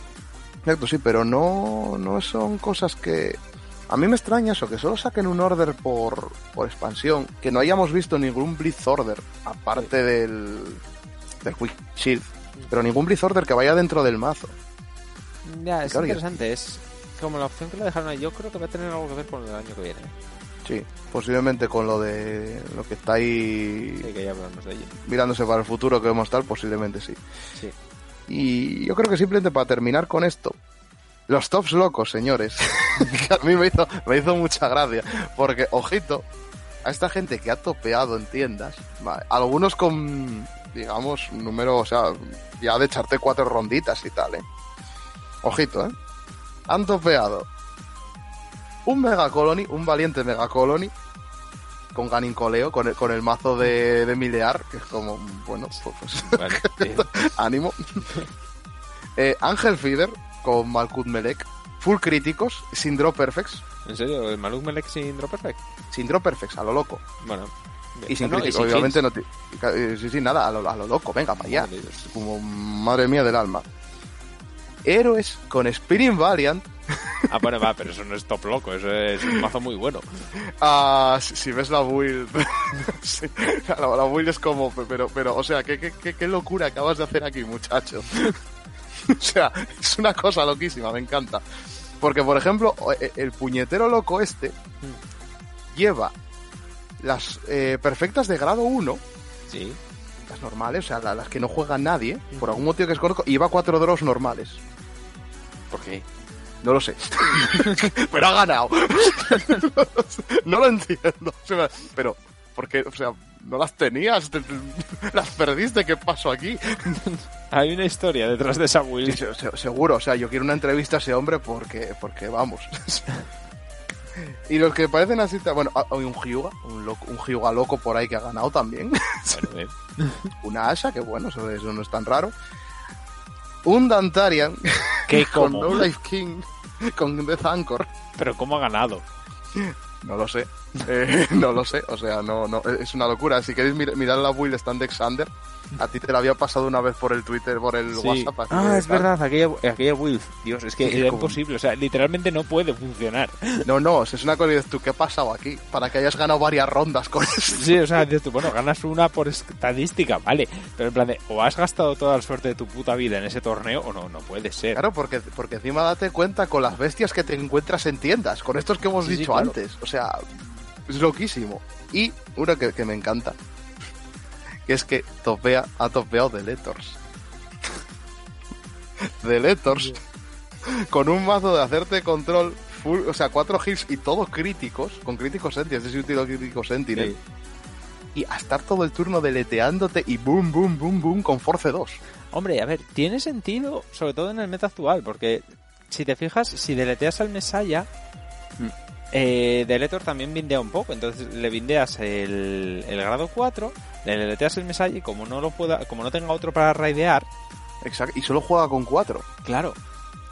[SPEAKER 2] Exacto, sí, pero no, no son cosas que... A mí me extraña eso, que solo saquen un order por, por expansión, que no hayamos visto ningún Blitz Order, aparte del, del Quick Shield, pero ningún Blitz Order que vaya dentro del mazo.
[SPEAKER 1] Ya, es
[SPEAKER 2] Claro,
[SPEAKER 1] interesante. Es como la opción que le dejaron ahí. Yo creo que va a tener algo que ver con el año que viene.
[SPEAKER 2] Sí, posiblemente con lo de lo que está ahí
[SPEAKER 1] Sí, que ya hablamos de ello.
[SPEAKER 2] mirándose para el futuro que vemos tal, posiblemente sí.
[SPEAKER 1] Sí.
[SPEAKER 2] Y yo creo que simplemente para terminar con esto, los tops locos, señores, que a mí me hizo, me hizo mucha gracia, porque, ojito, a esta gente que ha topeado en tiendas, vale, algunos con, digamos, un número, o sea, ya de echarte cuatro ronditas y tal, ¿eh? Ojito, ¿eh? Han topeado un Mega Colony, un valiente Mega Colony, con Ganin Coleo, con el, con el mazo de, de Milear, que es como, bueno, pues, pues,
[SPEAKER 1] Vale,
[SPEAKER 2] ánimo. Eh, Ángel Feeder con Malkut Melek. Full críticos, sin drop perfects.
[SPEAKER 1] ¿En serio? ¿El Maluk Melek sin Drop Perfect?
[SPEAKER 2] Sin drop perfects, a lo loco.
[SPEAKER 1] Bueno.
[SPEAKER 2] Y sin
[SPEAKER 1] No,
[SPEAKER 2] críticos,
[SPEAKER 1] sin
[SPEAKER 2] obviamente no. ti- eh, Sí, sí, nada, a lo, a lo loco, venga, para allá. Como madre mía del alma. Héroes con Spinning Valiant.
[SPEAKER 1] Ah, bueno, va, pero eso no es top loco, eso es un mazo muy bueno.
[SPEAKER 2] Ah, si, si ves la build. sí, la, la build es como. Pero, pero, o sea, ¿qué, qué, qué, locura acabas de hacer aquí, muchacho. o sea, es una cosa loquísima, me encanta. Porque, por ejemplo, e- el puñetero loco este lleva las eh, perfectas de grado 1,
[SPEAKER 1] Sí.
[SPEAKER 2] las normales, o sea, la- las que no juega nadie, por algún motivo que desconozco, y lleva cuatro draws normales.
[SPEAKER 1] ¿Por qué?
[SPEAKER 2] No lo sé. pero ha ganado. no lo entiendo. Pero, ¿por qué? O sea, no las tenías, Te- te- las perdiste, ¿qué pasó aquí?
[SPEAKER 1] Hay una historia detrás de esa
[SPEAKER 2] Sí, se- se- seguro, o sea, yo quiero una entrevista a ese hombre porque, porque vamos. y los que parecen así, bueno, hay un Hyuga, un, loco, un Hyuga loco por ahí que ha ganado también.
[SPEAKER 1] Bueno, eh.
[SPEAKER 2] una Asha, que bueno, eso, eso no es tan raro. Un Dantarian
[SPEAKER 1] ¿Qué
[SPEAKER 2] con? No Life King, con Death Anchor.
[SPEAKER 1] Pero ¿cómo ha ganado?
[SPEAKER 2] No lo sé. Eh, no lo sé. O sea, no, no, es una locura. Si queréis mir- mirar la build stand de Xander, a ti te la había pasado una vez por el Twitter, por el
[SPEAKER 1] Sí.
[SPEAKER 2] WhatsApp.
[SPEAKER 1] Ah, es
[SPEAKER 2] tal.
[SPEAKER 1] verdad, aquella, aquella build. Dios, es que
[SPEAKER 2] Sí,
[SPEAKER 1] era
[SPEAKER 2] como-
[SPEAKER 1] imposible. O sea, literalmente no puede funcionar.
[SPEAKER 2] No, no, es una cosa tú, ¿qué ha pasado aquí? Para que hayas ganado varias rondas con esto.
[SPEAKER 1] Sí, o sea, dices tú, bueno, ganas una por estadística, vale. Pero en plan de, o has gastado toda la suerte de tu puta vida en ese torneo o no, no puede ser.
[SPEAKER 2] Claro, porque, porque encima date cuenta con las bestias que te encuentras en tiendas, con estos que hemos
[SPEAKER 1] Sí, sí,
[SPEAKER 2] dicho
[SPEAKER 1] claro.
[SPEAKER 2] antes. O sea, es loquísimo. Y uno que, que me encanta, que es que topea, ha topeado Deletors. Deletors, con un mazo de hacerte control, full, o sea, cuatro hits y todos críticos, con críticos sentinels, es útil crítico sentinel.
[SPEAKER 1] Sí.
[SPEAKER 2] Y a estar todo el turno deleteándote y boom, boom, boom, boom con Force 2.
[SPEAKER 1] Hombre, a ver, tiene sentido, sobre todo en el meta actual, porque si te fijas, si deleteas al Mesaya,
[SPEAKER 2] Mm.
[SPEAKER 1] Eh, Deletor también bindea un poco, entonces le bindeas el, el grado 4, le deleteas el Mesaya y como no lo pueda, como no tenga otro para raidear,
[SPEAKER 2] Exacto. Y solo juega con cuatro.
[SPEAKER 1] claro,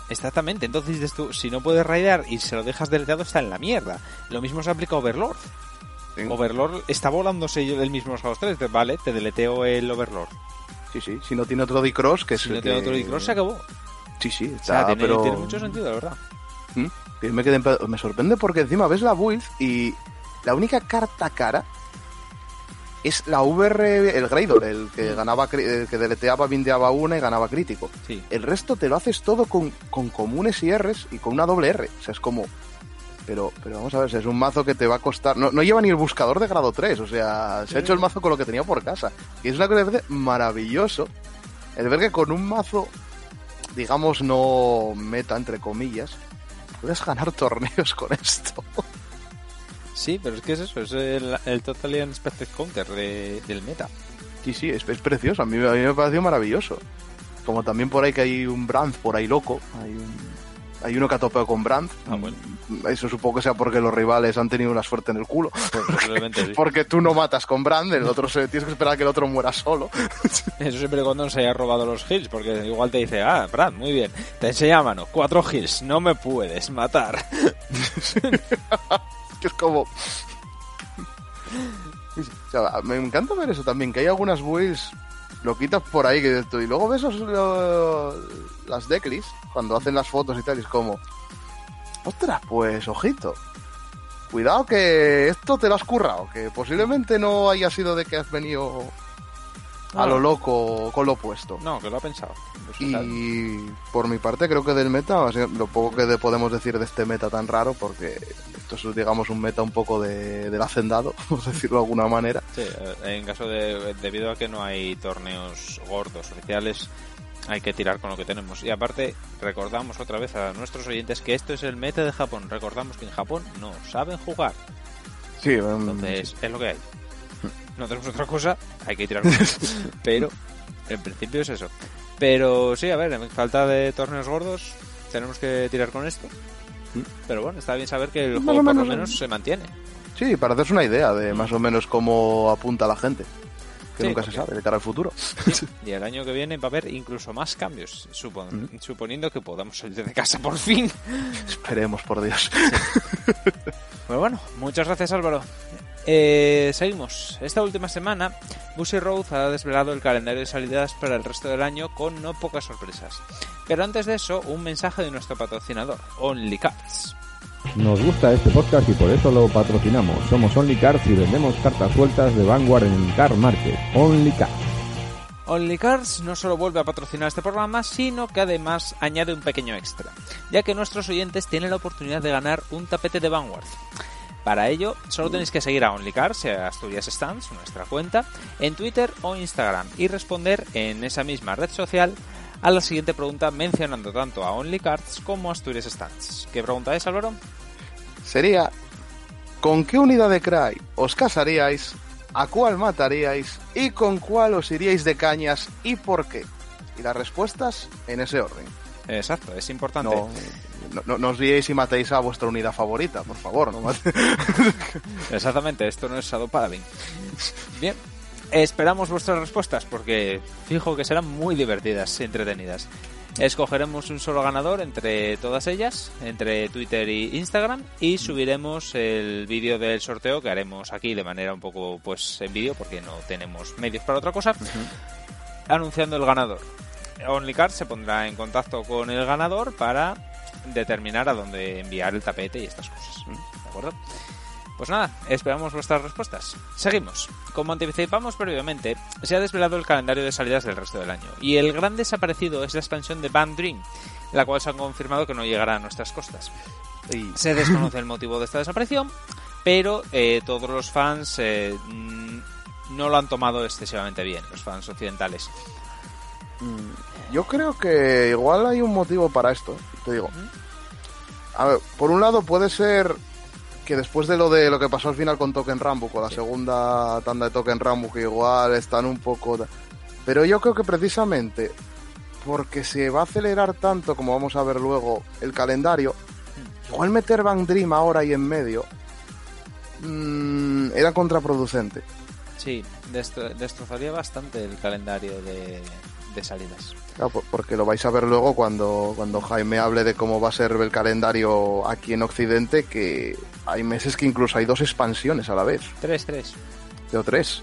[SPEAKER 1] exactamente, entonces dices tú, si no puedes raidear y se lo dejas deleteado está en la mierda. Lo mismo se aplica a Overlord.
[SPEAKER 2] Sí.
[SPEAKER 1] Overlord está volándose el mismo grados 3, te- vale, te deleteo el Overlord.
[SPEAKER 2] Sí, sí. Si no tiene otro D-Cross, que
[SPEAKER 1] Si
[SPEAKER 2] es
[SPEAKER 1] no
[SPEAKER 2] el
[SPEAKER 1] tiene
[SPEAKER 2] que-
[SPEAKER 1] otro Dicross, se acabó.
[SPEAKER 2] Sí, sí,
[SPEAKER 1] O
[SPEAKER 2] está,
[SPEAKER 1] sea, tiene,
[SPEAKER 2] pero...
[SPEAKER 1] tiene mucho sentido, la verdad.
[SPEAKER 2] ¿Mm? Que me, quedé me sorprende porque encima ves la build y la única carta cara es la VR, el Greydor, el que ganaba, el que deleteaba, bindeaba una y ganaba crítico.
[SPEAKER 1] Sí.
[SPEAKER 2] El resto te lo haces todo con, con comunes y Rs y con una doble R. O sea, es como... Pero, pero vamos a ver, es un mazo que te va a costar... No, no lleva ni el buscador de grado 3, o sea, se ha hecho el mazo con lo que tenía por casa. Y es una cosa que maravilloso el ver que con un mazo, digamos, no meta, entre comillas, puedes ganar torneos con esto.
[SPEAKER 1] Sí, pero es que es eso, es el, el Total Unexpected Counter de- del meta.
[SPEAKER 2] Sí, sí, es, es precioso, a mí, a mí me pareció maravilloso. Como también por ahí que hay un Brand por ahí loco, hay, un- hay uno que ha topeado con Brand.
[SPEAKER 1] Ah, bueno.
[SPEAKER 2] Eso supongo que sea porque los rivales han tenido una suerte en el culo.
[SPEAKER 1] Sí.
[SPEAKER 2] Porque tú no matas con Brand, el otro se, tienes que esperar a que el otro muera solo.
[SPEAKER 1] Eso siempre cuando se haya robado los hills, porque igual te dice, ah, Brad, muy bien, te enseña a mano, cuatro hills, no me puedes matar.
[SPEAKER 2] que es como... O sea, me encanta ver eso también, que hay algunas builds loquitas por ahí que y luego ves esos, lo- las declis cuando hacen las fotos y tal, y es como, ostras, pues ojito. Cuidado que esto te lo has currado, que posiblemente no haya sido de que has venido a lo loco con lo puesto.
[SPEAKER 1] No, que lo ha pensado.
[SPEAKER 2] Y por mi parte creo que del meta, lo poco que de- podemos decir de este meta tan raro, porque esto es digamos un meta un poco de, del hacendado, por decirlo de alguna manera.
[SPEAKER 1] Sí, eh, en caso de debido a que no hay torneos gordos oficiales, hay que tirar con lo que tenemos. Y aparte, recordamos otra vez a nuestros oyentes que esto es el meta de Japón. Recordamos que en Japón no saben jugar.
[SPEAKER 2] Sí, em,
[SPEAKER 1] Entonces, es lo que hay. No tenemos otra cosa, hay que tirar con. Pero, en principio es eso. Pero sí, a ver, en falta de torneos gordos, tenemos que tirar con esto. Pero bueno, está bien saber que el
[SPEAKER 2] Más
[SPEAKER 1] juego
[SPEAKER 2] o
[SPEAKER 1] por lo
[SPEAKER 2] menos,
[SPEAKER 1] menos se mantiene.
[SPEAKER 2] sí, para hacerse una idea de más o menos cómo apunta la gente, que
[SPEAKER 1] Sí,
[SPEAKER 2] nunca se sabe de cara al futuro.
[SPEAKER 1] Y el año que viene va a haber incluso más cambios, supon- suponiendo que podamos salir de casa por fin.
[SPEAKER 2] Esperemos, por Dios.
[SPEAKER 1] Pues bueno, muchas gracias Álvaro. Eh, seguimos. Esta última semana, Busy Road ha desvelado el calendario de salidas para el resto del año con no pocas sorpresas. Pero antes de eso, un mensaje de nuestro patrocinador, Only Cards.
[SPEAKER 3] Nos gusta este podcast y por eso lo patrocinamos. Somos Only Cards y vendemos cartas sueltas de Vanguard en Car Market. Only Cards.
[SPEAKER 1] Only Cards no solo vuelve a patrocinar este programa, sino que además añade un pequeño extra, ya que nuestros oyentes tienen la oportunidad de ganar un tapete de Vanguard. Para ello, solo tenéis que seguir a OnlyCards, a Asturias Stands, nuestra cuenta, en Twitter o Instagram y responder en esa misma red social a la siguiente pregunta mencionando tanto a OnlyCards como a Asturias Stands. ¿Qué pregunta es, Álvaro?
[SPEAKER 2] Sería, ¿con qué unidad de Cry os casaríais? ¿A cuál mataríais? ¿Y con cuál os iríais de cañas? ¿Y por qué? Y las respuestas en ese orden.
[SPEAKER 1] Exacto, es importante.
[SPEAKER 2] No, no, no, no os liéis y matéis a vuestra unidad favorita, por favor. No
[SPEAKER 1] Exactamente, esto no es Shadow Paladin. Bien, esperamos vuestras respuestas porque fijo que serán muy divertidas y entretenidas. Escogeremos un solo ganador entre todas ellas, entre Twitter y Instagram, y subiremos el vídeo del sorteo que haremos aquí de manera un poco pues en vídeo porque no tenemos medios para otra cosa, anunciando el ganador. OnlyCard se pondrá en contacto con el ganador para determinar a dónde enviar el tapete y estas cosas. ¿De acuerdo? Pues nada, esperamos vuestras respuestas. Seguimos. Como anticipamos previamente, se ha desvelado el calendario de salidas del resto del año. Y el gran desaparecido es la expansión de Band Dream, la cual se ha confirmado que no llegará a nuestras costas. Se desconoce el motivo de esta desaparición, pero eh, todos los fans eh, mm, no lo han tomado excesivamente bien, los fans occidentales.
[SPEAKER 2] mm, yo creo que igual hay un motivo para esto. Te digo. A ver, por un lado puede ser que después de lo de lo que pasó al final con Token Rambo, con la segunda tanda de Token Rambo, que igual están un poco... Pero yo creo que precisamente porque se va a acelerar tanto, como vamos a ver luego, el calendario, igual meter Bang Dream ahora y en medio mm, era contraproducente.
[SPEAKER 1] Sí, destro- destrozaría bastante el calendario de salidas.
[SPEAKER 2] Porque lo vais a ver luego cuando, cuando Jaime hable de cómo va a ser el calendario aquí en Occidente, que hay meses que incluso hay dos expansiones a la vez,
[SPEAKER 1] 3-3.
[SPEAKER 2] de o tres.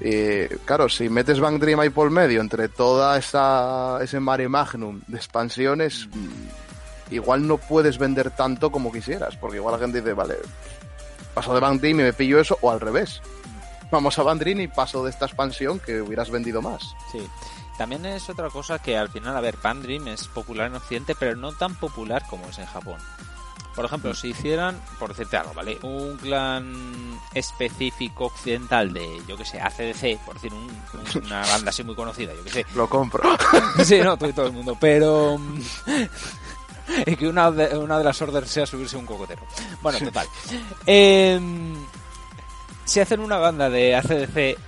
[SPEAKER 2] Eh, claro, si metes Bang Dream ahí por medio, entre toda esa, ese mare magnum de expansiones, mm, igual no puedes vender tanto como quisieras, porque igual la gente dice, vale, paso de Bang Dream y me pillo eso, o al revés. Vamos a Bang Dream y paso de esta expansión que hubieras vendido más.
[SPEAKER 1] Sí. También es otra cosa que al final, a ver, Pan Dream es popular en Occidente, pero no tan popular como es en Japón. Por ejemplo, si hicieran, por decirte algo, ¿vale? Un clan específico occidental de, yo que sé, ACDC, por decir un- una banda así muy conocida, yo que sé.
[SPEAKER 2] Lo compro.
[SPEAKER 1] Sí, no, tú y todo el mundo, pero... mm, y que una de, una de las orders sea subirse un cocotero. Bueno, total. Em, si hacen una banda de ACDC,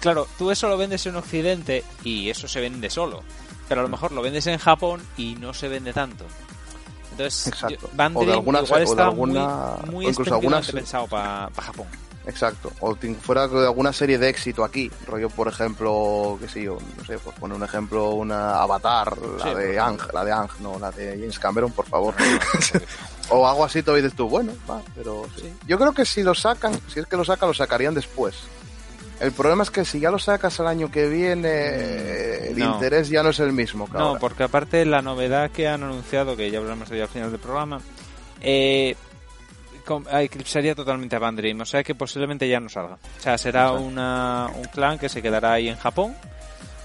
[SPEAKER 1] claro, tú eso lo vendes en Occidente y eso se vende solo. Pero a lo mejor lo vendes en Japón y no se vende tanto. Entonces,
[SPEAKER 2] Exacto.
[SPEAKER 1] yo-
[SPEAKER 2] O de alguna-
[SPEAKER 1] igual
[SPEAKER 2] o de alguna-
[SPEAKER 1] muy, muy
[SPEAKER 2] o incluso algunas-
[SPEAKER 1] pensado para Japón.
[SPEAKER 2] Exacto. O fuera de alguna serie de éxito aquí. Rollo, por ejemplo, qué sé yo, no sé, por poner un ejemplo, una Avatar, la
[SPEAKER 1] Sí,
[SPEAKER 2] de. Ang, la de Ang, no, la de James Cameron, por favor. o algo así, te dices tú, bueno, va, pero sí.
[SPEAKER 1] Sí.
[SPEAKER 2] yo creo que si lo sacan, si es que lo sacan, lo sacarían después. El problema es que si ya lo sacas el año que viene, el
[SPEAKER 1] No.
[SPEAKER 2] interés ya no es el mismo. que
[SPEAKER 1] No,
[SPEAKER 2] ahora.
[SPEAKER 1] porque aparte la novedad que han anunciado, que ya hablamos de ella al final del programa, eh, eclipsaría totalmente a Van Dream, o sea que posiblemente ya no salga. O sea, será una, un clan que se quedará ahí en Japón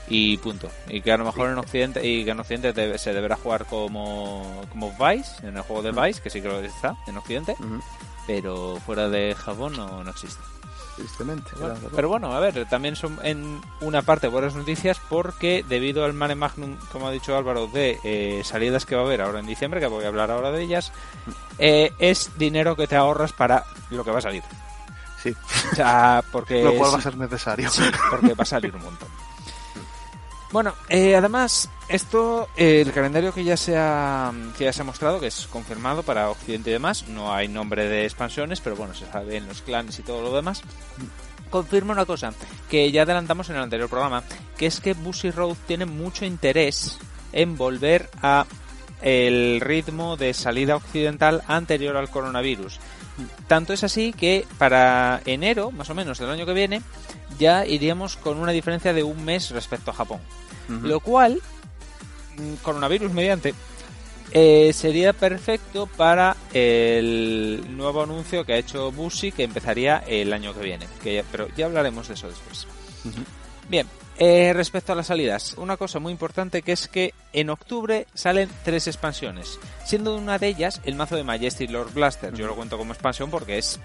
[SPEAKER 1] y punto. Y que a lo mejor en Occidente y que en Occidente debe- se deberá jugar como, como Vice, en el juego de Vice, que sí que lo está en Occidente, pero fuera de Japón no, no existe.
[SPEAKER 2] Tristemente.
[SPEAKER 1] Bueno, pero bueno, a ver, también son en una parte buenas noticias porque debido al mare magnum, como ha dicho Álvaro, de eh, salidas que va a haber ahora en diciembre, que voy a hablar ahora de ellas, eh, es dinero que te ahorras para lo que va a salir.
[SPEAKER 2] Sí,
[SPEAKER 1] O sea, porque,
[SPEAKER 2] lo cual va a ser necesario.
[SPEAKER 1] sí, porque va a salir un montón. Bueno, eh, además, esto, eh, el calendario que ya, se ha, que ya se ha mostrado, que es confirmado para Occidente y demás, no hay nombre de expansiones, pero bueno, se sabe en los clanes y todo lo demás, confirma una cosa que ya adelantamos en el anterior programa, que es que Busy Road tiene mucho interés en volver a el ritmo de salida occidental anterior al coronavirus. Tanto es así que para enero, más o menos del año que viene, ya iríamos con una diferencia de un mes respecto a Japón. Lo cual, mm, coronavirus mediante, eh, sería perfecto para el nuevo anuncio que ha hecho Busi que empezaría el año que viene. Que ya- pero ya hablaremos de eso después. Bien, eh, respecto a las salidas, una cosa muy importante que es que en octubre salen tres expansiones, siendo una de ellas el mazo de Majesty Lord Blaster. Yo lo cuento como expansión porque es,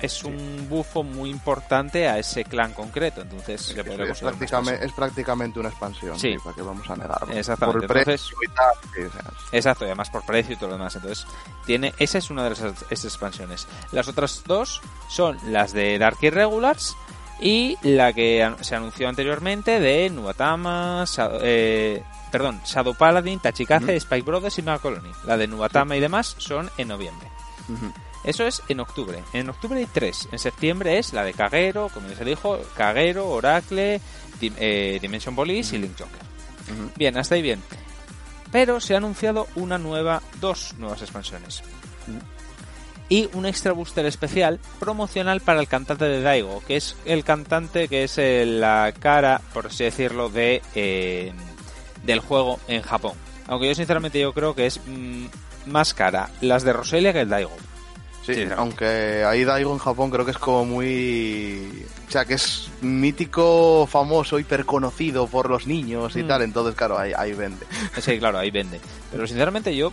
[SPEAKER 1] es un bufo muy importante a ese clan concreto, entonces
[SPEAKER 2] es,
[SPEAKER 1] una
[SPEAKER 2] prácticamente, es prácticamente una expansión.
[SPEAKER 1] Sí.
[SPEAKER 2] ¿Para qué vamos a negarlo?
[SPEAKER 1] Exactamente,
[SPEAKER 2] Por el
[SPEAKER 1] entonces-
[SPEAKER 2] precio y tal.
[SPEAKER 1] Exacto, y además por precio y todo lo demás. Entonces, tiene esa es una de las esas expansiones. Las otras dos son las de Dark Irregulars y la que se anunció anteriormente de Nubatama, eh, perdón, Shadow Paladin, Tachikaze, Spike Brothers y Mega Colony. La de Nubatama y demás son en noviembre. Eso es en octubre. En octubre hay tres. En septiembre es la de Kagero, como ya se dijo, Kagero, Oracle, Dim- eh, Dimension Police y Link Joker. Bien, hasta ahí bien. Pero se ha anunciado una nueva, dos nuevas expansiones. Y un extra booster especial promocional para el cantante de Daigo, que es el cantante que es eh, la cara, por así decirlo, de eh, del juego en Japón. Aunque yo sinceramente yo creo que es mm, más cara las de Roselia que el Daigo.
[SPEAKER 2] Sí, aunque ahí Daigo en Japón creo que es como muy... O sea, que es mítico, famoso, hiperconocido por los niños y
[SPEAKER 1] Mm.
[SPEAKER 2] tal, entonces claro, ahí, ahí vende.
[SPEAKER 1] Sí, claro, ahí vende. Pero sinceramente yo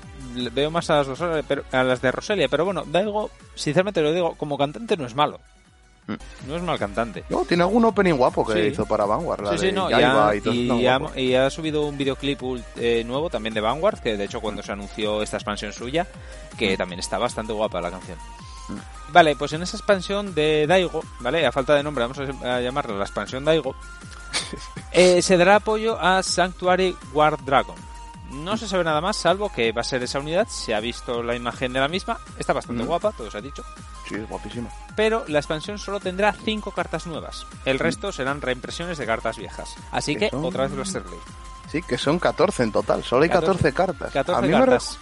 [SPEAKER 1] veo más a las, a las de Roselia. Pero bueno, Daigo, sinceramente lo digo, como cantante no es malo.
[SPEAKER 2] Mm.
[SPEAKER 1] No es mal cantante.
[SPEAKER 2] No, tiene algún opening guapo que
[SPEAKER 1] Sí.
[SPEAKER 2] hizo para Vanguard. la
[SPEAKER 1] Sí, sí,
[SPEAKER 2] de
[SPEAKER 1] no, y
[SPEAKER 2] y todo
[SPEAKER 1] y
[SPEAKER 2] eso,
[SPEAKER 1] ha- y ha subido un videoclip eh, nuevo también de Vanguard, que de hecho cuando se anunció esta expansión suya, que también está bastante guapa la canción.
[SPEAKER 2] Mm.
[SPEAKER 1] Vale, pues en esa expansión de Daigo, ¿vale? A falta de nombre, vamos a, llamarla la expansión Daigo, eh, se dará apoyo a Sanctuary Guard Dragon. No se sabe nada más, salvo que va a ser esa unidad, se ha visto la imagen de la misma, está bastante
[SPEAKER 2] Mm.
[SPEAKER 1] guapa, todo se ha dicho
[SPEAKER 2] Sí, es guapísima.
[SPEAKER 1] pero la expansión solo tendrá 5 cartas nuevas. El resto serán reimpresiones de cartas viejas. Así que
[SPEAKER 2] Eso-
[SPEAKER 1] otra vez Blaster Blade.
[SPEAKER 2] Sí, que son 14 en total, solo hay 14,
[SPEAKER 1] 14
[SPEAKER 2] cartas.
[SPEAKER 1] 14
[SPEAKER 2] a mí me
[SPEAKER 1] cartas.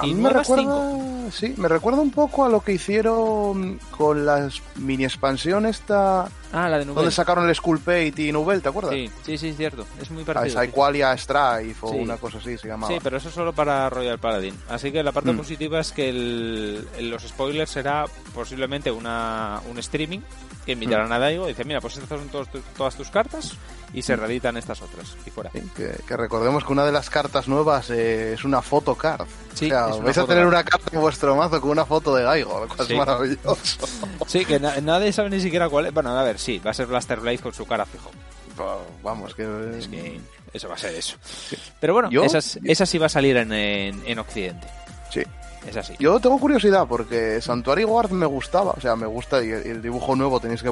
[SPEAKER 2] A
[SPEAKER 1] y
[SPEAKER 2] mí me recuerda, sí, me recuerda un poco a lo que hicieron con las mini expansión esta,
[SPEAKER 1] Ah, la de Nubel.
[SPEAKER 2] donde sacaron el Skull Pate y Nubel, ¿te acuerdas?
[SPEAKER 1] Sí, sí, sí, es cierto. Es muy
[SPEAKER 2] A
[SPEAKER 1] parecido. sí.
[SPEAKER 2] Equalia Strife o
[SPEAKER 1] Sí.
[SPEAKER 2] una cosa así se llamaba.
[SPEAKER 1] Sí, pero eso solo para Royal Paladin. Así que la parte
[SPEAKER 2] Mm.
[SPEAKER 1] positiva es que el- los spoilers será posiblemente una, un streaming que invitarán
[SPEAKER 2] Mm.
[SPEAKER 1] a Daigo y dicen, mira, pues estas son todos todas tus cartas y se reeditan estas otras. Y fuera.
[SPEAKER 2] Sí, que, que recordemos que una de las cartas nuevas eh, es una photocard.
[SPEAKER 1] Sí,
[SPEAKER 2] o sea, vais a tener una carta en vuestro mazo con una foto de Daigo, lo cual
[SPEAKER 1] Sí.
[SPEAKER 2] es maravilloso.
[SPEAKER 1] Sí, que na- nadie sabe ni siquiera cuál es. Bueno, a ver, sí, va a ser Blaster Blade con su cara fijo.
[SPEAKER 2] Vamos, que...
[SPEAKER 1] Es que eso va a ser eso. Pero bueno, esa, es- esa sí va a salir en, en, en Occidente.
[SPEAKER 2] Sí.
[SPEAKER 1] Es así.
[SPEAKER 2] Yo tengo curiosidad porque Santuario Guard me gustaba, o sea, me gusta y el, dibujo nuevo tenéis que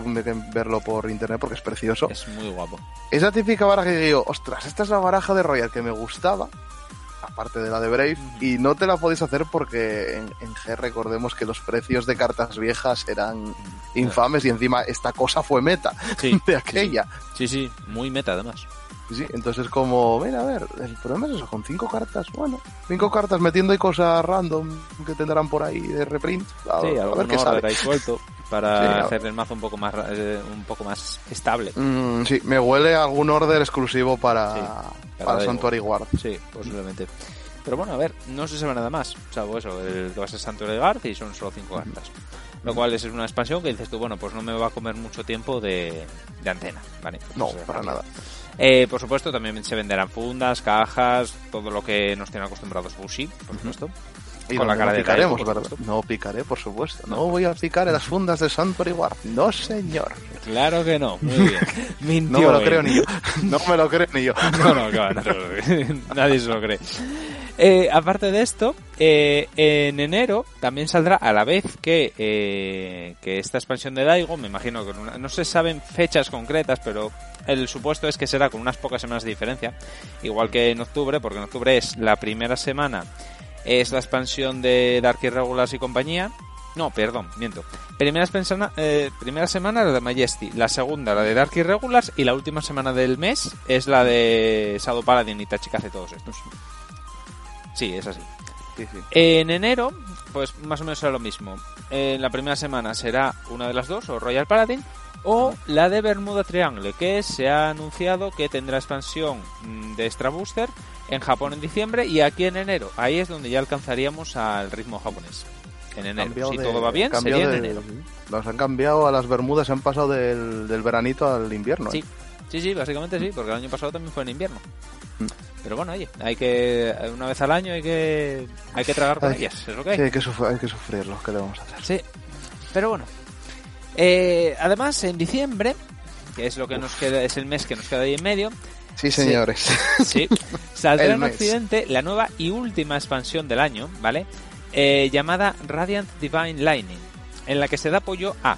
[SPEAKER 2] verlo por internet porque es precioso.
[SPEAKER 1] Es muy guapo.
[SPEAKER 2] Esa típica baraja que digo, ostras, esta es la baraja de Royal que me gustaba. aparte de la de Brave, y no te la podéis hacer porque en, en G recordemos que los precios de cartas viejas eran infames y encima esta cosa fue meta
[SPEAKER 1] Sí,
[SPEAKER 2] de aquella.
[SPEAKER 1] Sí, sí, muy meta además.
[SPEAKER 2] Sí, entonces como, mira, a ver, el problema es eso, con cinco cartas, bueno, cinco cartas metiendo ahí cosas random que tendrán por ahí de reprint, a,
[SPEAKER 1] Sí,
[SPEAKER 2] a ver qué sale.
[SPEAKER 1] suelto para
[SPEAKER 2] Sí,
[SPEAKER 1] hacer el mazo un poco más eh, un poco más estable.
[SPEAKER 2] Mm, sí, me huele a algún order exclusivo para,
[SPEAKER 1] Sí,
[SPEAKER 2] para,
[SPEAKER 1] para
[SPEAKER 2] Sanctuary Guard.
[SPEAKER 1] Sí, posiblemente. Pero bueno, a ver, no se sabe nada más. Salvo eso, el que va a ser de Garth y son solo cinco cartas. Lo cual es una expansión que dices tú, bueno, pues no me va a comer mucho tiempo de, de antena, ¿vale?
[SPEAKER 2] No,
[SPEAKER 1] Pues,
[SPEAKER 2] para
[SPEAKER 1] eh,
[SPEAKER 2] nada.
[SPEAKER 1] Eh, por supuesto, también se venderán fundas, cajas, todo lo que nos tienen acostumbrados Bushi, por supuesto.
[SPEAKER 2] Y
[SPEAKER 1] con
[SPEAKER 2] no,
[SPEAKER 1] la cara
[SPEAKER 2] no
[SPEAKER 1] de
[SPEAKER 2] picaremos. No picaré, por supuesto. No voy a picar en las fundas de Sanctuary Guard. No, señor.
[SPEAKER 1] Claro que no, muy bien. Mintió
[SPEAKER 2] No me lo creo ni yo. No me lo creo ni yo.
[SPEAKER 1] No, no, claro, nadie se lo cree. Eh, aparte de esto, eh, en enero también saldrá a la vez que, eh, que esta expansión de Daigo, me imagino que una- no se saben fechas concretas, pero el supuesto es que será con unas pocas semanas de diferencia, igual que en octubre, porque en octubre es la primera semana, es la expansión de Dark Irregulars y compañía. No, perdón, miento. Primera, expansión- eh, semana la de Majesty, la segunda la de Dark Irregulars y la última semana del mes es la de Shadow Paladin y Tachikaze todos estos. Sí, es así.
[SPEAKER 2] Sí, sí.
[SPEAKER 1] En enero, pues más o menos será lo mismo. En la primera semana será una de las dos, o Royal Paladin, o la de Bermuda Triangle, que se ha anunciado que tendrá expansión mm, de Extra Booster en Japón en diciembre y aquí en enero. Ahí es donde ya alcanzaríamos al ritmo japonés. En enero. Si
[SPEAKER 2] de-
[SPEAKER 1] todo va bien, sería en
[SPEAKER 2] de-
[SPEAKER 1] enero.
[SPEAKER 2] Los han cambiado a las Bermudas, se han pasado del, del veranito al invierno.
[SPEAKER 1] Sí,
[SPEAKER 2] ¿eh?
[SPEAKER 1] Sí, sí, básicamente sí, porque el año pasado también fue en invierno.
[SPEAKER 2] Mm.
[SPEAKER 1] Pero bueno, oye, hay que una vez al año hay que hay que tragar con
[SPEAKER 2] Hay-
[SPEAKER 1] ellas, es lo que hay.
[SPEAKER 2] Sí, hay que, sufrir, hay que sufrirlo, ¿qué le vamos a hacer?
[SPEAKER 1] Sí, pero bueno. Eh, además, en diciembre, que es lo que nos queda, es el mes que nos queda ahí en medio,
[SPEAKER 2] Sí, señores.
[SPEAKER 1] sí, saldrá
[SPEAKER 2] El
[SPEAKER 1] en. Occidente la nueva y última expansión del año, ¿vale? Eh, llamada Radiant Divine Lightning, en la que se da apoyo a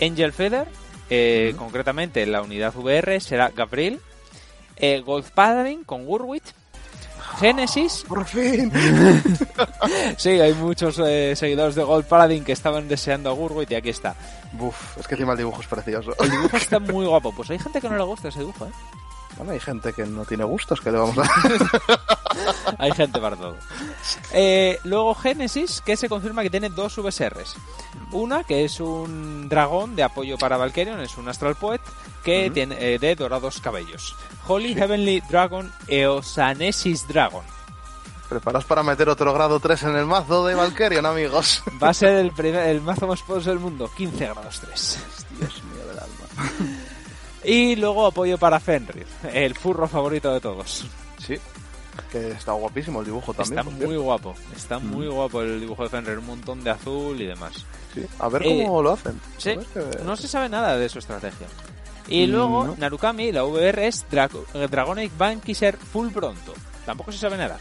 [SPEAKER 1] Angel Feather, eh, concretamente la unidad VR será Gabriel, eh, Gold Paladin con Gurwit, Genesis,
[SPEAKER 2] Por fin.
[SPEAKER 1] sí, hay muchos eh, seguidores de Gold Paladin que estaban deseando a Gurwit y aquí está.
[SPEAKER 2] Buf, es que encima el dibujo es precioso.
[SPEAKER 1] El dibujo está muy guapo. Pues hay gente que no le gusta ese dibujo, ¿eh?
[SPEAKER 2] Bueno, hay gente que no tiene gustos, ¿qué le vamos a dar?
[SPEAKER 1] Hay gente para todo. Eh, luego Genesis, que se confirma que tiene dos VSRs. Una, que es un dragón de apoyo para Valkyrion, es un Astral Poet, que tiene eh, de dorados cabellos. Holy Heavenly Dragon Eosanesis Dragon.
[SPEAKER 2] Preparaos para meter otro grado 3 en el mazo de Valkyrion, amigos.
[SPEAKER 1] Va a ser el, primer, el mazo más poderoso del mundo, 15 grados 3.
[SPEAKER 2] Dios mío del alma.
[SPEAKER 1] Y luego apoyo para Fenrir, el furro favorito de todos.
[SPEAKER 2] Sí, que está guapísimo el dibujo también.
[SPEAKER 1] Está muy guapo, está muy guapo el dibujo de Fenrir, un montón de azul y demás.
[SPEAKER 2] Sí, A ver
[SPEAKER 1] Eh,
[SPEAKER 2] cómo lo hacen.
[SPEAKER 1] Sí,
[SPEAKER 2] que-
[SPEAKER 1] no se sabe nada de su estrategia. Y
[SPEAKER 2] Mm,
[SPEAKER 1] luego
[SPEAKER 2] no.
[SPEAKER 1] Narukami, la VR es Draco- eh, Dragonic Vanquisher Full Pronto. Tampoco se sabe nada.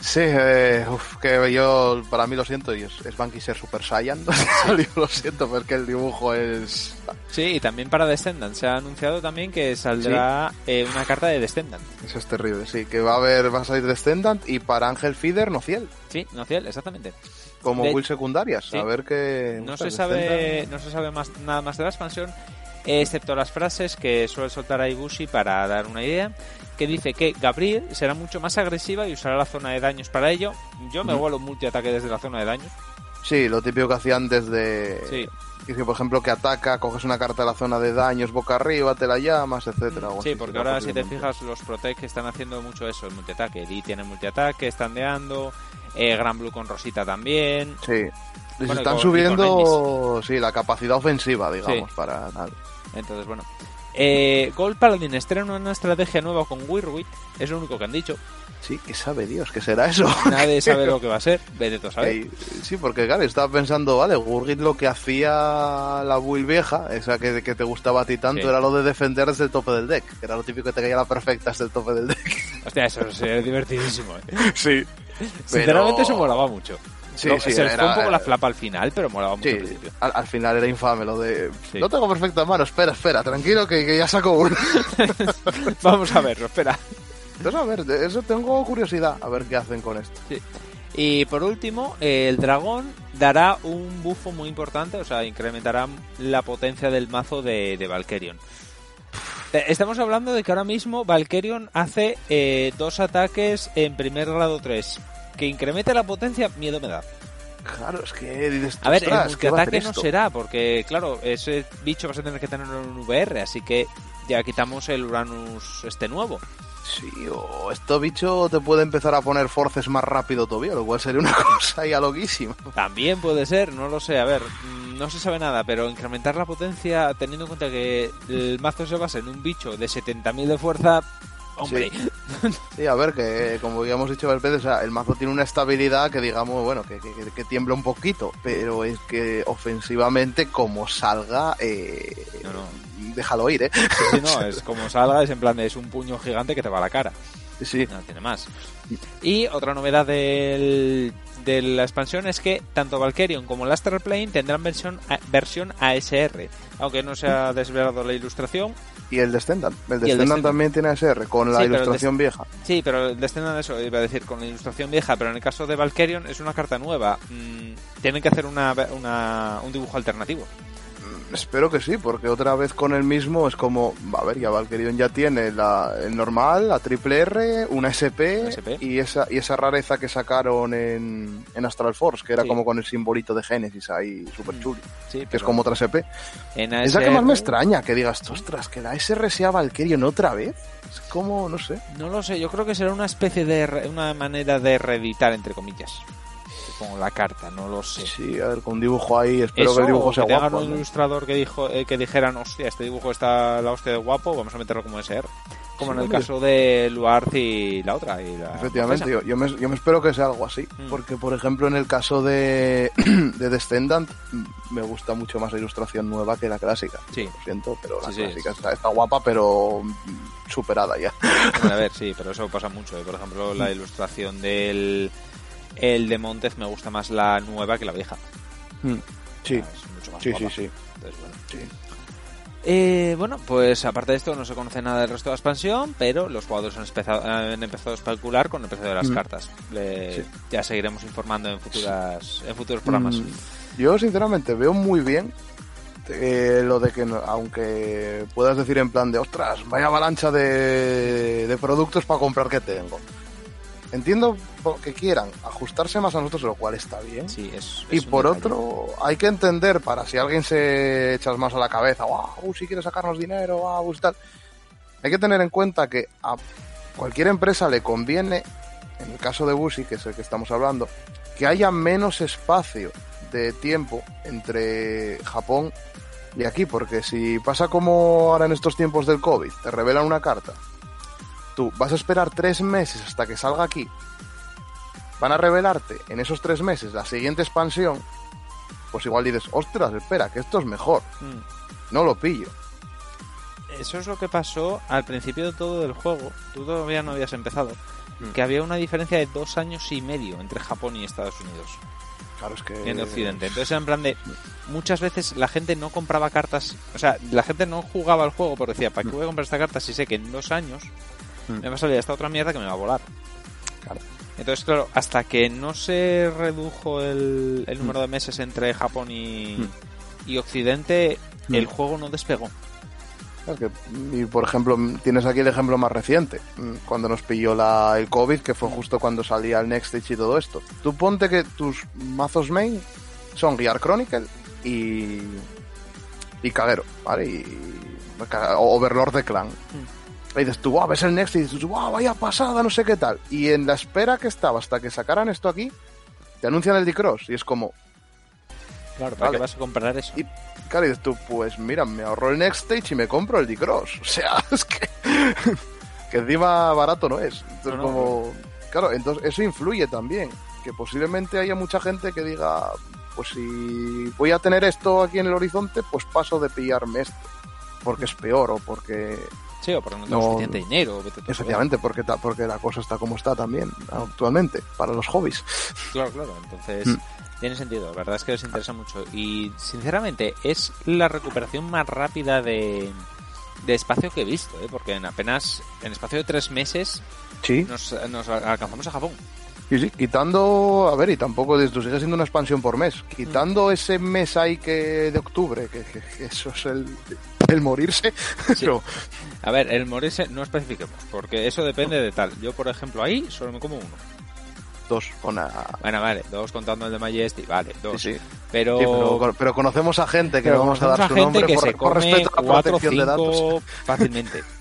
[SPEAKER 2] Sí, eh, uf, que yo, para mí lo siento, y es, es Bankiser Super Saiyan. lo siento, porque el dibujo es...
[SPEAKER 1] Sí, y también para Descendant. Se ha anunciado también que saldrá eh, una carta de Descendant.
[SPEAKER 2] Eso es terrible, sí. Que va a haber, va a salir Descendant y para Ángel Feeder, no Ciel.
[SPEAKER 1] Sí, no ciel, exactamente.
[SPEAKER 2] Como
[SPEAKER 1] De-
[SPEAKER 2] will secundarias.
[SPEAKER 1] Sí.
[SPEAKER 2] A ver qué...
[SPEAKER 1] No se sabe, no se sabe más, nada más de la expansión, excepto las frases que suele soltar a Ibushi para dar una idea, que dice que Gabriel será mucho más agresiva y usará la zona de daños para ello. Yo me vuelo multiataque desde la zona de daños.
[SPEAKER 2] Sí, lo típico que hacían desde...
[SPEAKER 1] Sí.
[SPEAKER 2] que, por ejemplo, que ataca, coges una carta de la zona de daños boca arriba, te la llamas, etcétera.
[SPEAKER 1] Sí, porque ahora si te fijas, los Protect están haciendo mucho eso, el multiataque. Di tiene multiataque, standeando, eh, Gran Blue con Rosita también.
[SPEAKER 2] Sí. Les
[SPEAKER 1] Bueno,
[SPEAKER 2] están
[SPEAKER 1] con
[SPEAKER 2] subiendo, sí, la capacidad ofensiva, digamos,
[SPEAKER 1] Sí.
[SPEAKER 2] para tal.
[SPEAKER 1] Entonces, bueno. Eh, Gold Paladin estrena una estrategia nueva con Wirwit, es lo único que han dicho.
[SPEAKER 2] Sí, que sabe Dios, ¿qué será eso?
[SPEAKER 1] Nadie sabe lo que va a ser, vete tú a saber.
[SPEAKER 2] Eh, sí, porque claro, estaba pensando, vale, Gurgit lo que hacía la build vieja, esa que, que te gustaba a ti tanto,
[SPEAKER 1] Sí.
[SPEAKER 2] era lo de defender desde el tope del deck, que era lo típico que te caía la perfecta desde el tope del deck.
[SPEAKER 1] Hostia, eso sería divertidísimo. eh.
[SPEAKER 2] sí.
[SPEAKER 1] Sinceramente,
[SPEAKER 2] Pero-
[SPEAKER 1] eso molaba mucho.
[SPEAKER 2] Sí,
[SPEAKER 1] Lo-
[SPEAKER 2] sí,
[SPEAKER 1] se les fue un poco la flapa al final, pero molaba mucho
[SPEAKER 2] Sí,
[SPEAKER 1] al principio.
[SPEAKER 2] al, al final era infame lo de...
[SPEAKER 1] Sí.
[SPEAKER 2] No tengo perfecta mano, espera, espera, tranquilo que, que ya saco uno.
[SPEAKER 1] Vamos a verlo, espera.
[SPEAKER 2] Entonces, a ver, eso tengo curiosidad, a ver qué hacen con esto.
[SPEAKER 1] Sí. Y por último, el dragón dará un bufo muy importante, o sea, incrementará la potencia del mazo de, de Valkyrion. Eh, Estamos hablando de que ahora mismo Valkyrion hace eh, dos ataques en primer grado 3. Que incremente la potencia, miedo me da.
[SPEAKER 2] Claro, es que dices,
[SPEAKER 1] A ver, el
[SPEAKER 2] "Ostras, ¿qué va a hacer
[SPEAKER 1] multiataque no
[SPEAKER 2] esto?".
[SPEAKER 1] será, porque claro, ese bicho vas a tener que tenerlo en un VR, así que ya quitamos el Uranus este nuevo.
[SPEAKER 2] Sí, o esto bicho te puede empezar a poner forces más rápido todavía, lo cual sería una cosa ya loquísima.
[SPEAKER 1] También puede ser, no lo sé. A ver, no se sabe nada, pero incrementar la potencia teniendo en cuenta que el mazo se basa en un bicho de 70.000 de fuerza. Hombre,
[SPEAKER 2] Sí, a ver, que como ya hemos dicho varias veces, o sea, el mazo tiene una estabilidad que digamos, bueno, que, que, que tiembla un poquito, pero es que ofensivamente como salga, eh,
[SPEAKER 1] No, no.
[SPEAKER 2] déjalo ir, ¿eh?
[SPEAKER 1] Sí, no, es como salga, es en plan de es un puño gigante que te va a la cara.
[SPEAKER 2] Sí,
[SPEAKER 1] No tiene más. Y otra novedad del, de la expansión es que tanto Valkyrion como el Astral Plane tendrán versión, versión ASR. Aunque no se ha desvelado la ilustración.
[SPEAKER 2] Y el Descendant, el
[SPEAKER 1] el
[SPEAKER 2] Descendant
[SPEAKER 1] Descendant.
[SPEAKER 2] también tiene SR, con la
[SPEAKER 1] Sí, el
[SPEAKER 2] ilustración vieja.
[SPEAKER 1] Sí, pero el Descendant eso, iba a decir, con la ilustración vieja, pero en el caso de Valkyrion es una carta nueva. Mm, tienen que hacer una, una- un dibujo alternativo.
[SPEAKER 2] Mm, Espero que sí, porque otra vez con el mismo es como, a ver, ya Valkyrion ya tiene la, el normal, la triple R, una SP, y esa y esa rareza que sacaron en, en Astral Force, que era
[SPEAKER 1] Sí.
[SPEAKER 2] como con el simbolito de Génesis ahí, súper chulo,
[SPEAKER 1] Sí,
[SPEAKER 2] que es como otra SP.
[SPEAKER 1] en
[SPEAKER 2] Es la que más me extraña, que digas, ostras, que la SR sea Valkyrion otra vez. Es como, no sé.
[SPEAKER 1] No lo sé, yo creo que será una especie de re- una manera de reeditar entre comillas. Con la carta, no lo sé.
[SPEAKER 2] Sí, a ver, con un dibujo ahí, espero
[SPEAKER 1] Eso,
[SPEAKER 2] que el dibujo sea
[SPEAKER 1] que tengan
[SPEAKER 2] guapo.
[SPEAKER 1] un
[SPEAKER 2] ¿no?
[SPEAKER 1] ilustrador que dijo eh, que dijeran, hostia, este dibujo está la hostia de guapo, vamos a meterlo como SR. Como
[SPEAKER 2] Sí,
[SPEAKER 1] en el caso de Luarth y la otra. Y la
[SPEAKER 2] Efectivamente, yo, yo me, yo me espero que sea algo así,
[SPEAKER 1] Mm.
[SPEAKER 2] porque por ejemplo en el caso de, de Descendant me gusta mucho más la ilustración nueva que la clásica.
[SPEAKER 1] Sí.
[SPEAKER 2] Lo siento, pero la
[SPEAKER 1] Sí, sí,
[SPEAKER 2] clásica Está, está guapa, pero mm, superada ya.
[SPEAKER 1] A ver, sí, pero eso pasa mucho. eh. Por ejemplo, la ilustración del el de Montez me gusta más la nueva que la vieja.
[SPEAKER 2] Sí,
[SPEAKER 1] Es mucho más
[SPEAKER 2] sí,
[SPEAKER 1] guapa.
[SPEAKER 2] sí, sí.
[SPEAKER 1] Entonces, bueno.
[SPEAKER 2] sí.
[SPEAKER 1] Eh, bueno, pues aparte de esto no se conoce nada del resto de la expansión, pero los jugadores han empezado, han empezado a especular con el precio de las
[SPEAKER 2] Mm.
[SPEAKER 1] cartas. Le-
[SPEAKER 2] Sí.
[SPEAKER 1] Ya seguiremos informando en futuras en futuros programas.
[SPEAKER 2] Mm, Yo sinceramente veo muy bien eh, lo de que no- aunque puedas decir en plan de ostras, vaya avalancha de, de productos para comprar que tengo. Entiendo que quieran ajustarse más a nosotros, lo cual está bien.
[SPEAKER 1] Sí, es,
[SPEAKER 2] Y
[SPEAKER 1] es
[SPEAKER 2] por otro, hay que entender para si alguien se echa más a la cabeza, wow, si quiere sacarnos dinero, wow, tal. Hay que tener en cuenta que a cualquier empresa le conviene, en el caso de Busi, que es el que estamos hablando, que haya menos espacio de tiempo entre Japón y aquí, porque si pasa como ahora en estos tiempos del COVID, te revelan una carta, tú vas a esperar tres meses hasta que salga aquí, van a revelarte en esos tres meses la siguiente expansión, pues igual dices, ostras, espera, que esto es mejor,
[SPEAKER 1] Mm.
[SPEAKER 2] no lo pillo.
[SPEAKER 1] Eso es lo que pasó al principio de todo el juego. Tú todavía no habías empezado.
[SPEAKER 2] Mm.
[SPEAKER 1] Que había una diferencia de dos años y medio entre Japón y Estados Unidos
[SPEAKER 2] Claro, es que...
[SPEAKER 1] en Occidente. Entonces, en plan de. Muchas veces la gente no compraba cartas. O sea, la gente no jugaba al juego porque decía, ¿para qué voy a comprar esta carta si sé que en dos años
[SPEAKER 2] Mm.
[SPEAKER 1] me va a salir esta otra mierda que me va a volar?
[SPEAKER 2] Claro.
[SPEAKER 1] Entonces, claro, hasta que no se redujo el, el número
[SPEAKER 2] Mm.
[SPEAKER 1] de meses entre Japón y, y Occidente,
[SPEAKER 2] Mm.
[SPEAKER 1] el juego no despegó.
[SPEAKER 2] Claro que- y por ejemplo, tienes aquí el ejemplo más reciente, mm, cuando nos pilló la, el COVID, que fue justo cuando salía el Next Stage y todo esto. Tú ponte que tus mazos main son Gear Chronicle y. y Kagero, ¿vale? Y. o Overlord de Clan. Y dices tú, wow, ves el Next y dices, wow, vaya pasada, no sé qué tal. Y en la espera que estaba hasta que sacaran esto aquí, te anuncian el D-Cross y es como,
[SPEAKER 1] Claro, ¿para
[SPEAKER 2] Vale.
[SPEAKER 1] qué vas a comprar eso?
[SPEAKER 2] y claro, y dices tú, pues mira, me ahorro el Next Stage y me compro el D-Cross. O sea, es que, que encima barato no es. Entonces,
[SPEAKER 1] No, no,
[SPEAKER 2] como, claro, entonces eso influye también. Que posiblemente haya mucha gente que diga, pues si voy a tener esto aquí en el horizonte, pues paso de pillarme este. Porque es peor o porque,
[SPEAKER 1] Sí, o porque no
[SPEAKER 2] No.
[SPEAKER 1] suficiente dinero. vete
[SPEAKER 2] efectivamente, porque, ta- porque la cosa está como está también actualmente para los hobbies.
[SPEAKER 1] Claro, claro. Entonces,
[SPEAKER 2] Mm.
[SPEAKER 1] tiene sentido. La verdad es que les interesa mucho. Y, sinceramente, es la recuperación más rápida de, de espacio que he visto, ¿eh? porque en apenas, en espacio de tres meses,
[SPEAKER 2] sí.
[SPEAKER 1] nos, nos alcanzamos a Japón.
[SPEAKER 2] Sí, sí, quitando, a ver, y tampoco esto sigue siendo una expansión por mes, quitando ese mes ahí que de octubre, que, que- que eso es el, el morirse, pero
[SPEAKER 1] A ver, el morirse no especifiquemos, porque eso depende de tal. Yo, por ejemplo, ahí solo me como uno.
[SPEAKER 2] dos, una...
[SPEAKER 1] Bueno, vale, dos contando el de Majesty, vale, dos.
[SPEAKER 2] Sí, sí.
[SPEAKER 1] Pero,
[SPEAKER 2] Sí, pero, pero conocemos a gente que no vamos a dar
[SPEAKER 1] conocemos
[SPEAKER 2] su nombre
[SPEAKER 1] que
[SPEAKER 2] por,
[SPEAKER 1] se
[SPEAKER 2] por
[SPEAKER 1] come
[SPEAKER 2] respeto a la
[SPEAKER 1] cuatro
[SPEAKER 2] protección de datos.
[SPEAKER 1] fácilmente.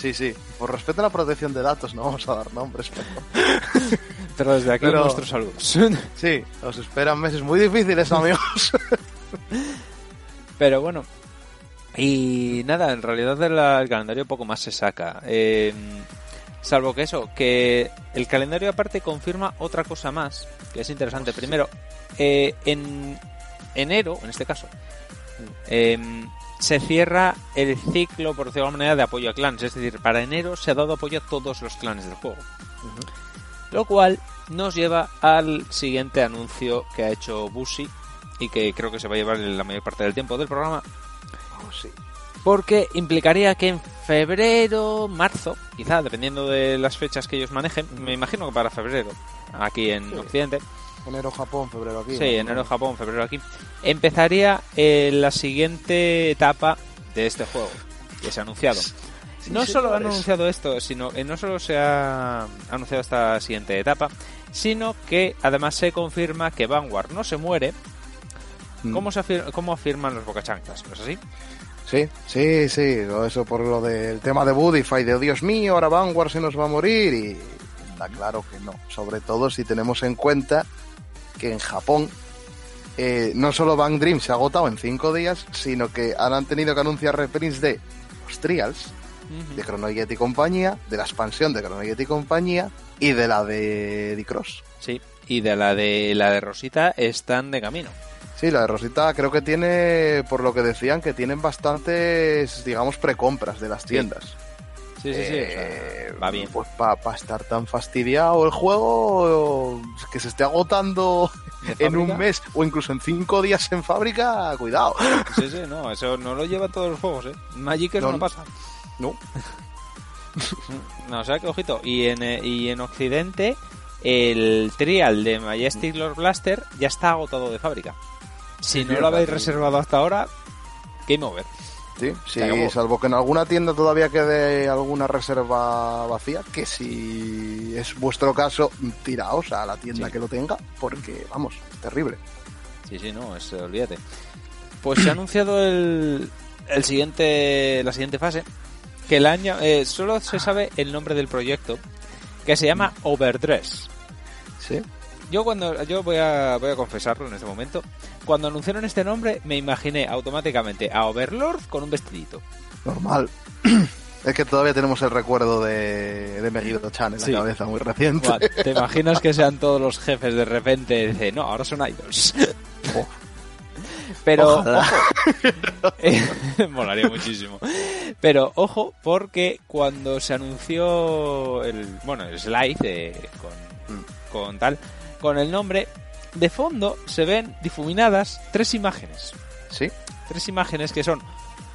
[SPEAKER 2] Sí, sí, por respeto a la protección de datos no vamos a dar nombres, pero
[SPEAKER 1] Pero desde aquí
[SPEAKER 2] Pero-
[SPEAKER 1] nuestros saludos.
[SPEAKER 2] sí, os esperan meses muy difíciles, amigos.
[SPEAKER 1] Pero bueno. Y nada, en realidad de la- el calendario poco más se saca. Eh, salvo que eso, que el calendario aparte confirma otra cosa más, que es interesante. Primero, eh, en enero, en este caso, eh, se cierra el ciclo, por decirlo de alguna manera, de apoyo a clans. Es decir, para enero se ha dado apoyo a todos los clanes del juego. Lo cual nos lleva al siguiente anuncio que ha hecho Busi y que creo que se va a llevar la mayor parte del tiempo del programa.
[SPEAKER 2] Sí.
[SPEAKER 1] Porque implicaría que en febrero, marzo, quizá, dependiendo de las fechas que ellos manejen, me imagino que para febrero, aquí en
[SPEAKER 2] Sí.
[SPEAKER 1] Occidente,
[SPEAKER 2] Enero Japón, febrero aquí.
[SPEAKER 1] sí,
[SPEAKER 2] ¿no?
[SPEAKER 1] enero Japón, febrero aquí, empezaría eh, la siguiente etapa de este juego, que se ha anunciado.
[SPEAKER 2] Sí,
[SPEAKER 1] no solo han anunciado esto, sino que no solo se ha anunciado esta siguiente etapa, sino que además se confirma que Vanguard no se muere,
[SPEAKER 2] Mm.
[SPEAKER 1] como, se afir- como afirman los bocachanclas, ¿no es así?
[SPEAKER 2] Sí, sí, sí, todo eso por lo del tema de Budify, de oh, Dios mío, ahora Vanguard se nos va a morir y está claro que no, sobre todo si tenemos en cuenta que en Japón eh, no solo Bang Dream se ha agotado en cinco días, sino que han, tenido que anunciar reprints de los Trials, de Chronojet y compañía, de la expansión de Chronojet y compañía y de la de Dicross.
[SPEAKER 1] Sí, y de la de la de Rosita están de camino.
[SPEAKER 2] Sí, la de Rosita creo que tiene, por lo que decían, que tienen bastantes, digamos, precompras de las tiendas.
[SPEAKER 1] Sí, sí, sí, o sea,
[SPEAKER 2] Eh,
[SPEAKER 1] va bien.
[SPEAKER 2] Pues para estar tan fastidiado el juego, que se esté agotando
[SPEAKER 1] ¿De
[SPEAKER 2] en un mes o incluso en cinco días en fábrica, cuidado.
[SPEAKER 1] Sí, sí, no, eso no lo lleva todos los juegos, ¿eh? Magic
[SPEAKER 2] No,
[SPEAKER 1] no, pasa.
[SPEAKER 2] No.
[SPEAKER 1] No, o sea que ojito. Y en, eh, y en Occidente, el trial de Majestic Lord Blaster ya está agotado de fábrica. Si no lo habéis reservado hasta ahora, game over.
[SPEAKER 2] Sí, sí, salvo que en alguna tienda todavía quede alguna reserva vacía, que si es vuestro caso, tiraos a la tienda
[SPEAKER 1] Sí.
[SPEAKER 2] que lo tenga, porque vamos, es terrible.
[SPEAKER 1] Sí, sí, no, es, olvídate. Pues se ha anunciado el, el siguiente, la siguiente fase, que el año, eh, solo se sabe el nombre del proyecto, que se llama Overdress.
[SPEAKER 2] Sí.
[SPEAKER 1] Yo cuando yo voy a voy a confesarlo en este momento, cuando anunciaron este nombre me imaginé automáticamente a Overlord con un vestidito.
[SPEAKER 2] Normal. Es que todavía tenemos el recuerdo de, de Megiddo Chan en
[SPEAKER 1] Sí.
[SPEAKER 2] la cabeza, muy reciente.
[SPEAKER 1] Buah, ¿Te imaginas que sean todos los jefes de repente de no, ahora son idols?
[SPEAKER 2] Oh.
[SPEAKER 1] Pero
[SPEAKER 2] Ojalá.
[SPEAKER 1] ojo, eh, molaría muchísimo. Pero ojo, porque cuando se anunció el bueno el slide de- con, con tal con el nombre de fondo se ven difuminadas tres imágenes.
[SPEAKER 2] Sí,
[SPEAKER 1] tres imágenes que son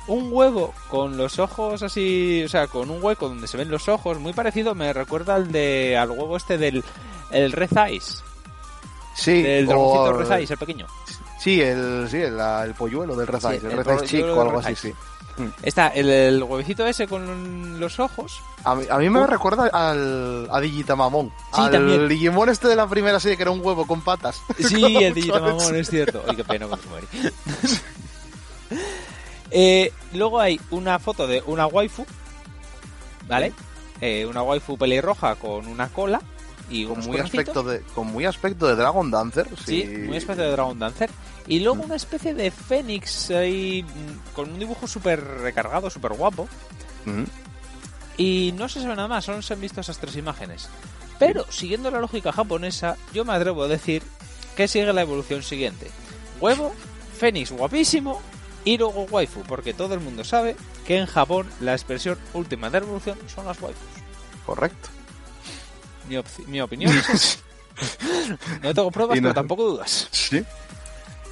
[SPEAKER 1] un huevo con los ojos así, o sea, con un hueco donde se ven los ojos, muy parecido, me recuerda al de al huevo este del el Red Eyes,
[SPEAKER 2] sí.
[SPEAKER 1] del
[SPEAKER 2] o-
[SPEAKER 1] dragoncito Red Eyes, el pequeño.
[SPEAKER 2] Sí, el, sí, el, el polluelo del
[SPEAKER 1] Sí,
[SPEAKER 2] Rezais,
[SPEAKER 1] el
[SPEAKER 2] el
[SPEAKER 1] polluelo
[SPEAKER 2] chico o algo
[SPEAKER 1] Red
[SPEAKER 2] así, sí.
[SPEAKER 1] Está el, el huevecito ese con los ojos.
[SPEAKER 2] A mí, a mí me recuerda al, a Digitamamón.
[SPEAKER 1] Sí,
[SPEAKER 2] al
[SPEAKER 1] también.
[SPEAKER 2] Digimon este de la primera serie que era un huevo con patas.
[SPEAKER 1] Sí,
[SPEAKER 2] Como
[SPEAKER 1] el Digitamamon
[SPEAKER 2] mucho
[SPEAKER 1] es cierto. Ay, qué pena con su. Eh, luego hay una foto de una waifu, ¿vale? Eh, una waifu pelirroja con una cola y
[SPEAKER 2] Con muy, aspecto de, con muy aspecto de Dragon Dancer.
[SPEAKER 1] Sí,
[SPEAKER 2] Sí,
[SPEAKER 1] una especie de Dragon Dancer. Y luego una especie de Fénix ahí mm, con un dibujo súper recargado, súper guapo. Y no se sabe nada más, solo se han visto esas tres imágenes. Pero, siguiendo la lógica japonesa, yo me atrevo a decir que sigue la evolución siguiente. Huevo, Fénix guapísimo y luego waifu, porque todo el mundo sabe que en Japón la expresión última de evolución son las waifus.
[SPEAKER 2] Correcto.
[SPEAKER 1] Mi, mi opinión es. No tengo pruebas,
[SPEAKER 2] no-
[SPEAKER 1] pero tampoco dudas.
[SPEAKER 2] Sí.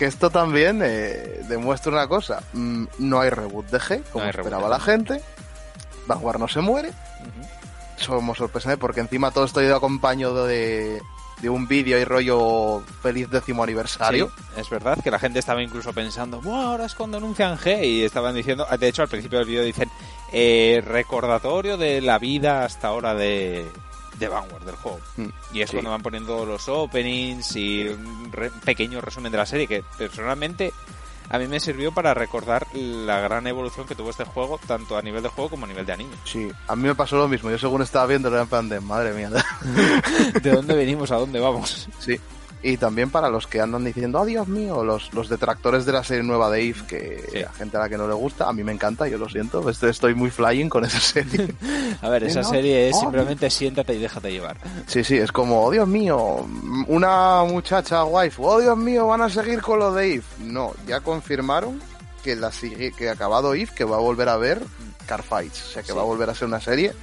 [SPEAKER 2] Que esto también eh, demuestra una cosa. Mm, no hay reboot de G, como
[SPEAKER 1] No
[SPEAKER 2] esperaba la gente. Vanguard no se muere. Somos sorpresas porque encima todo esto ha ido acompañado de, de un vídeo y rollo feliz décimo aniversario.
[SPEAKER 1] Sí, es verdad que la gente estaba incluso pensando, ahora es cuando anuncian G y estaban diciendo, de hecho al principio del vídeo dicen eh, recordatorio de la vida hasta ahora de, de Vanguard del juego. Mm, y es cuando van poniendo los openings y un pequeño resumen de la serie que personalmente a mí me sirvió para recordar la gran evolución que tuvo este juego, tanto a nivel de juego como a nivel de anime.
[SPEAKER 2] Sí, a mí me pasó lo mismo. Yo según estaba viendo era en plan de, madre mía.
[SPEAKER 1] ¿De dónde venimos? ¿A dónde vamos?
[SPEAKER 2] Sí, y también para los que andan diciendo, oh Dios mío, los, los detractores de la serie nueva de Eve, que a gente a la que no le gusta, a mí me encanta, yo lo siento, estoy muy flying con esa serie.
[SPEAKER 1] a ver, esa serie es oh, simplemente siéntate y déjate llevar.
[SPEAKER 2] Sí, sí, es como, oh Dios mío, una muchacha wife, oh Dios mío, van a seguir con lo de Eve. No, ya confirmaron que, la que ha acabado Eve, que va a volver a ver Carfights, o sea que va a volver a ser una serie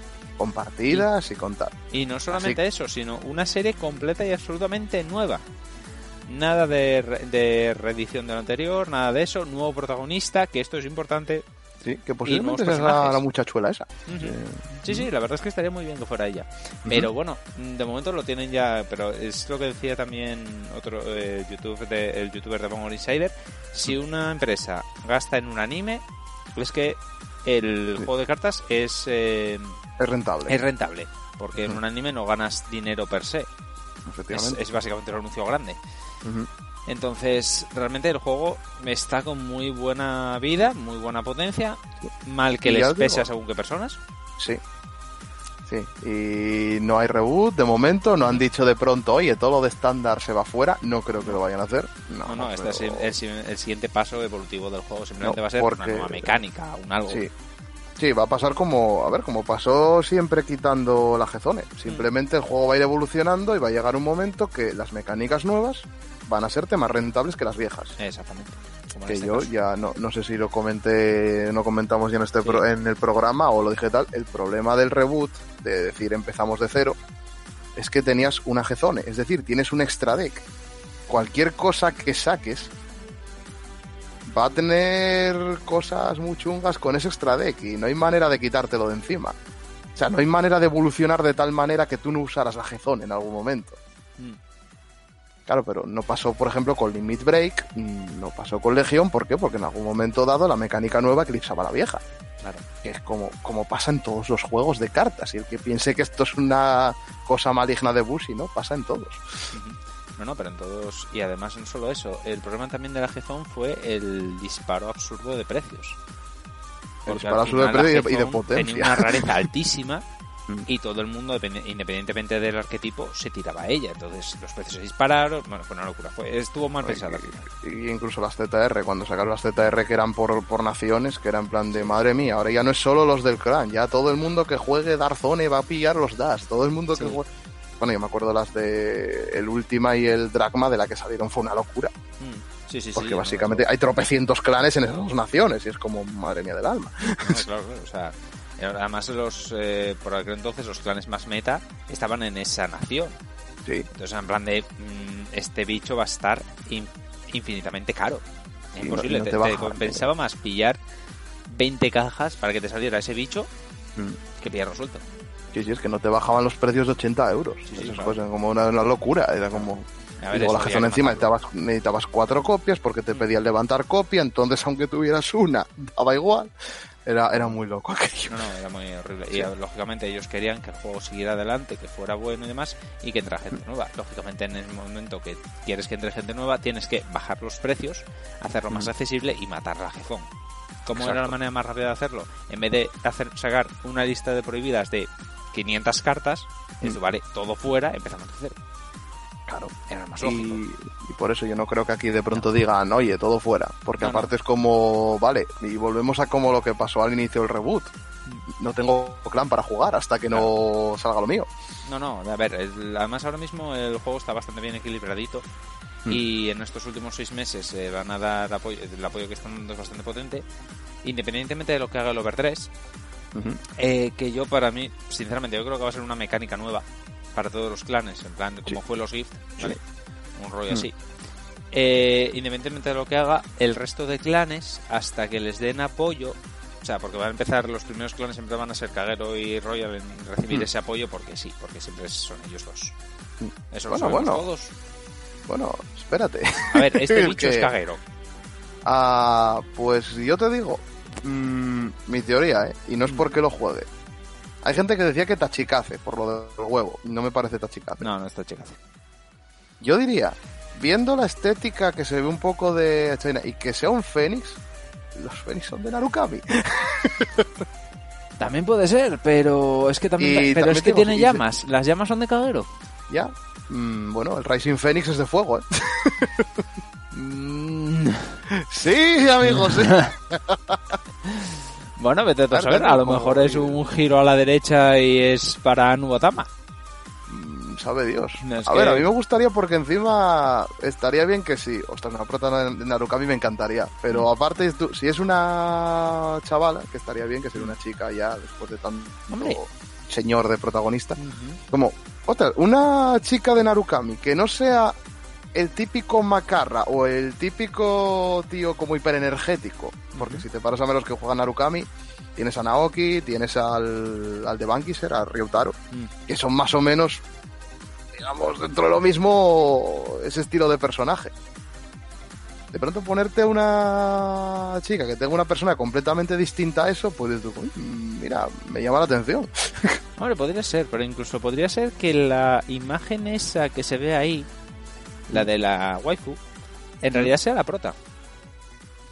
[SPEAKER 2] compartidas y, contar.
[SPEAKER 1] Y no solamente eso, sino una serie completa y absolutamente nueva. Nada de, de reedición de lo anterior, nada de eso, nuevo protagonista, que esto es importante.
[SPEAKER 2] Sí, que posiblemente sea la, muchachuela esa.
[SPEAKER 1] sí. sí, la verdad es que estaría muy bien que fuera ella. Pero bueno, de momento lo tienen ya, pero es lo que decía también otro eh, YouTube de, el youtuber de Bongo Insider. Si una empresa gasta en un anime, es que el juego de cartas es eh,
[SPEAKER 2] es rentable.
[SPEAKER 1] Es rentable, porque en un anime no ganas dinero per se. Efectivamente. Es, básicamente un anuncio grande. Entonces, realmente el juego está con muy buena vida, muy buena potencia, mal que les pese a según qué personas.
[SPEAKER 2] Sí. Sí, y no hay reboot de momento, no han dicho de pronto, oye, todo lo de estándar se va fuera, no creo que lo vayan a hacer.
[SPEAKER 1] No, no, este es el, siguiente paso evolutivo del juego, simplemente va a ser una nueva mecánica, un algo.
[SPEAKER 2] Sí, Sí, va a pasar como, a ver, como pasó siempre quitando la Gezone. Simplemente el juego va a ir evolucionando y va a llegar un momento que las mecánicas nuevas van a serte más rentables que las viejas.
[SPEAKER 1] Exactamente.
[SPEAKER 2] que este yo ya no, no sé si lo comenté, no comentamos ya en, este en el programa o lo dije tal. El problema del reboot, de decir empezamos de cero, es que tenías una Gezone, es decir, tienes un extra deck. Cualquier cosa que saques va a tener cosas muy chungas con ese extra deck y no hay manera de quitártelo de encima. O sea, no hay manera de evolucionar de tal manera que tú no usaras la Gezón en algún momento. Mm. Claro, pero no pasó, por ejemplo, con Limit Break, no pasó con Legión, ¿por qué? Porque en algún momento dado la mecánica nueva eclipsaba a la vieja. Claro. Que es como, como pasa en todos los juegos de cartas. Y el que piense que esto es una cosa maligna de Bushi, ¿no? Pasa en todos.
[SPEAKER 1] No, no, pero en todos. Y además, no solo eso. El problema también de la Gezón fue el disparo absurdo de precios.
[SPEAKER 2] el disparo absurdo de precios y de potencia.
[SPEAKER 1] Tenía una rareza altísima mm. y todo el mundo, independientemente del arquetipo, se tiraba a ella. Entonces los precios se dispararon. Bueno, fue una locura. Fue, estuvo mal pensado.
[SPEAKER 2] Y, incluso las ZR, cuando sacaron las ZR que eran por, por naciones, que eran en plan de madre mía, ahora ya no es solo los del clan, ya todo el mundo que juegue Darzone va a pillar los Das. Todo el mundo que juegue bueno, yo me acuerdo las de el Ultima y el Dragma de la que salieron, fue una locura.
[SPEAKER 1] Mm. Sí, sí,
[SPEAKER 2] Porque básicamente hay tropecientos clanes en esas dos naciones y es como madre mía del alma.
[SPEAKER 1] claro, o sea, además los eh, por aquel entonces los clanes más meta estaban en esa nación.
[SPEAKER 2] Sí.
[SPEAKER 1] Entonces en plan de mm, este bicho va a estar infinitamente caro. Es imposible, te, compensaba más pillar 20 cajas para que te saliera ese bicho mm. que pillar resuelto.
[SPEAKER 2] Sí, sí, es que no te bajaban los precios de 80 euros. Sí, como una, locura. Era como. y luego la gestión encima necesitabas, necesitabas, cuatro copias porque te pedían levantar copia, entonces aunque tuvieras una, daba igual. Era, era muy loco aquello.
[SPEAKER 1] No, no, era muy horrible. Y lógicamente ellos querían que el juego siguiera adelante, que fuera bueno y demás, y que entra gente nueva. Lógicamente en el momento que quieres que entre gente nueva, tienes que bajar los precios, hacerlo más accesible y matar la jefón. ¿Cómo era la manera más rápida de hacerlo? En vez de hacer sacar una lista de prohibidas de 500 cartas, mm. vale, todo fuera, empezamos de cero.
[SPEAKER 2] Claro. Era más lógico. Y, por eso yo no creo que aquí de pronto digan, oye, todo fuera. Porque aparte es como, vale, y volvemos a como lo que pasó al inicio del reboot. Mm. No tengo clan para jugar hasta que no salga lo mío.
[SPEAKER 1] No, no, a ver, además ahora mismo el juego está bastante bien equilibradito. Mm. Y en estos últimos seis meses se van a dar apoyo, el apoyo que están dando es bastante potente. Independientemente de lo que haga el Over 3, eh, que yo para mí, sinceramente, yo creo que va a ser una mecánica nueva para todos los clanes, en plan, como fue los Gift, Un rollo así. Eh, independientemente de lo que haga, el resto de clanes, hasta que les den apoyo, O sea, porque van a empezar, los primeros clones siempre van a ser Kagero y Royal en recibir
[SPEAKER 2] Mm.
[SPEAKER 1] ese apoyo porque sí, porque siempre son ellos dos.
[SPEAKER 2] Mm.
[SPEAKER 1] Eso
[SPEAKER 2] Bueno,
[SPEAKER 1] lo sabemos
[SPEAKER 2] bueno.
[SPEAKER 1] todos.
[SPEAKER 2] Bueno, espérate.
[SPEAKER 1] A ver, este bicho es
[SPEAKER 2] que-
[SPEAKER 1] Kagero.
[SPEAKER 2] Ah, pues yo te digo, mm, mi teoría, ¿eh? Y no es porque lo juegue. Hay gente que decía que Tachikaze, por lo del huevo. y No me parece Tachikaze.
[SPEAKER 1] No, no está chica.
[SPEAKER 2] Yo diría, viendo la estética que se ve un poco de China y que sea un Fénix, los Fénix son de Narukami.
[SPEAKER 1] También puede ser, pero es que también, pero
[SPEAKER 2] también
[SPEAKER 1] es que tiene llamas. Las llamas son de Kagero.
[SPEAKER 2] ya. Mm, bueno, el Rising Fénix es de fuego, ¿eh?
[SPEAKER 1] Mm,
[SPEAKER 2] sí, amigos, sí.
[SPEAKER 1] Bueno, vete a saber. A lo mejor es un giro a la derecha y es para Nubatama.
[SPEAKER 2] Mm, Sabe Dios.
[SPEAKER 1] No,
[SPEAKER 2] a
[SPEAKER 1] que-
[SPEAKER 2] ver, a mí me gustaría porque encima estaría bien que sí. Ostras, una prota de Narukami me encantaría. Pero
[SPEAKER 1] Mm.
[SPEAKER 2] aparte, si es una chavala, que estaría bien que sea una chica ya después de tanto
[SPEAKER 1] Hombre.
[SPEAKER 2] señor de protagonista. Como, otra, una chica de Narukami que no sea el típico macarra o el típico tío como hiperenergético. Porque si te paras a ver los que juegan Narukami, tienes a Naoki, tienes al, al de Bankiser, a Ryutaro,
[SPEAKER 1] Mm.
[SPEAKER 2] que son más o menos, digamos, dentro de lo mismo, ese estilo de personaje. De pronto ponerte una chica que tenga una persona completamente distinta a eso, pues dices tú, "Uy, mira, me llama la atención.
[SPEAKER 1] Hombre, podría ser, pero incluso podría ser que la imagen esa que se ve ahí, la de la waifu, en realidad sea la prota.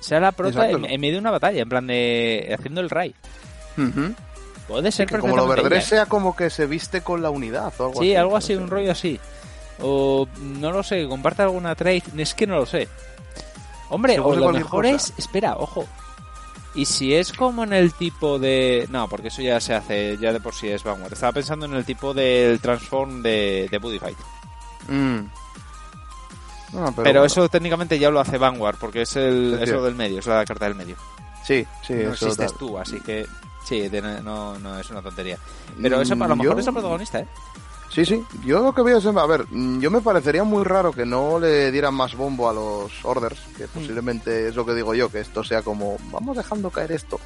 [SPEAKER 1] Sea la prota en, en medio de una batalla, en plan de haciendo el raid. Puede ser
[SPEAKER 2] que como lo verdré sea como que se viste con la unidad o algo
[SPEAKER 1] Sí,
[SPEAKER 2] así.
[SPEAKER 1] algo
[SPEAKER 2] no
[SPEAKER 1] así,
[SPEAKER 2] sé.
[SPEAKER 1] un rollo así. O no lo sé, comparte alguna trade, es que no lo sé. Hombre,
[SPEAKER 2] Según
[SPEAKER 1] o lo mejor
[SPEAKER 2] cosa.
[SPEAKER 1] es, espera, ojo. Y si es como en el tipo de... No, porque eso ya se hace, ya de por sí es Vanguard. Estaba pensando en el tipo del transform de, de Buddy Fight.
[SPEAKER 2] Mm. No, pero
[SPEAKER 1] Pero,
[SPEAKER 2] bueno.
[SPEAKER 1] eso técnicamente ya lo hace Vanguard, porque es el
[SPEAKER 2] Sí,
[SPEAKER 1] es
[SPEAKER 2] sí.
[SPEAKER 1] lo del medio, es la carta del medio.
[SPEAKER 2] Sí, sí,
[SPEAKER 1] no
[SPEAKER 2] eso
[SPEAKER 1] existes
[SPEAKER 2] tal.
[SPEAKER 1] tú, así que sí, no, no es una tontería. Pero eso a lo
[SPEAKER 2] Mm,
[SPEAKER 1] mejor
[SPEAKER 2] yo-
[SPEAKER 1] es el protagonista, ¿eh?
[SPEAKER 2] Sí, sí. Yo lo que veo es, a ver, mm, yo me parecería muy raro que no le dieran más bombo a los orders, que
[SPEAKER 1] Mm.
[SPEAKER 2] posiblemente es lo que digo yo, que esto sea como, vamos dejando caer esto.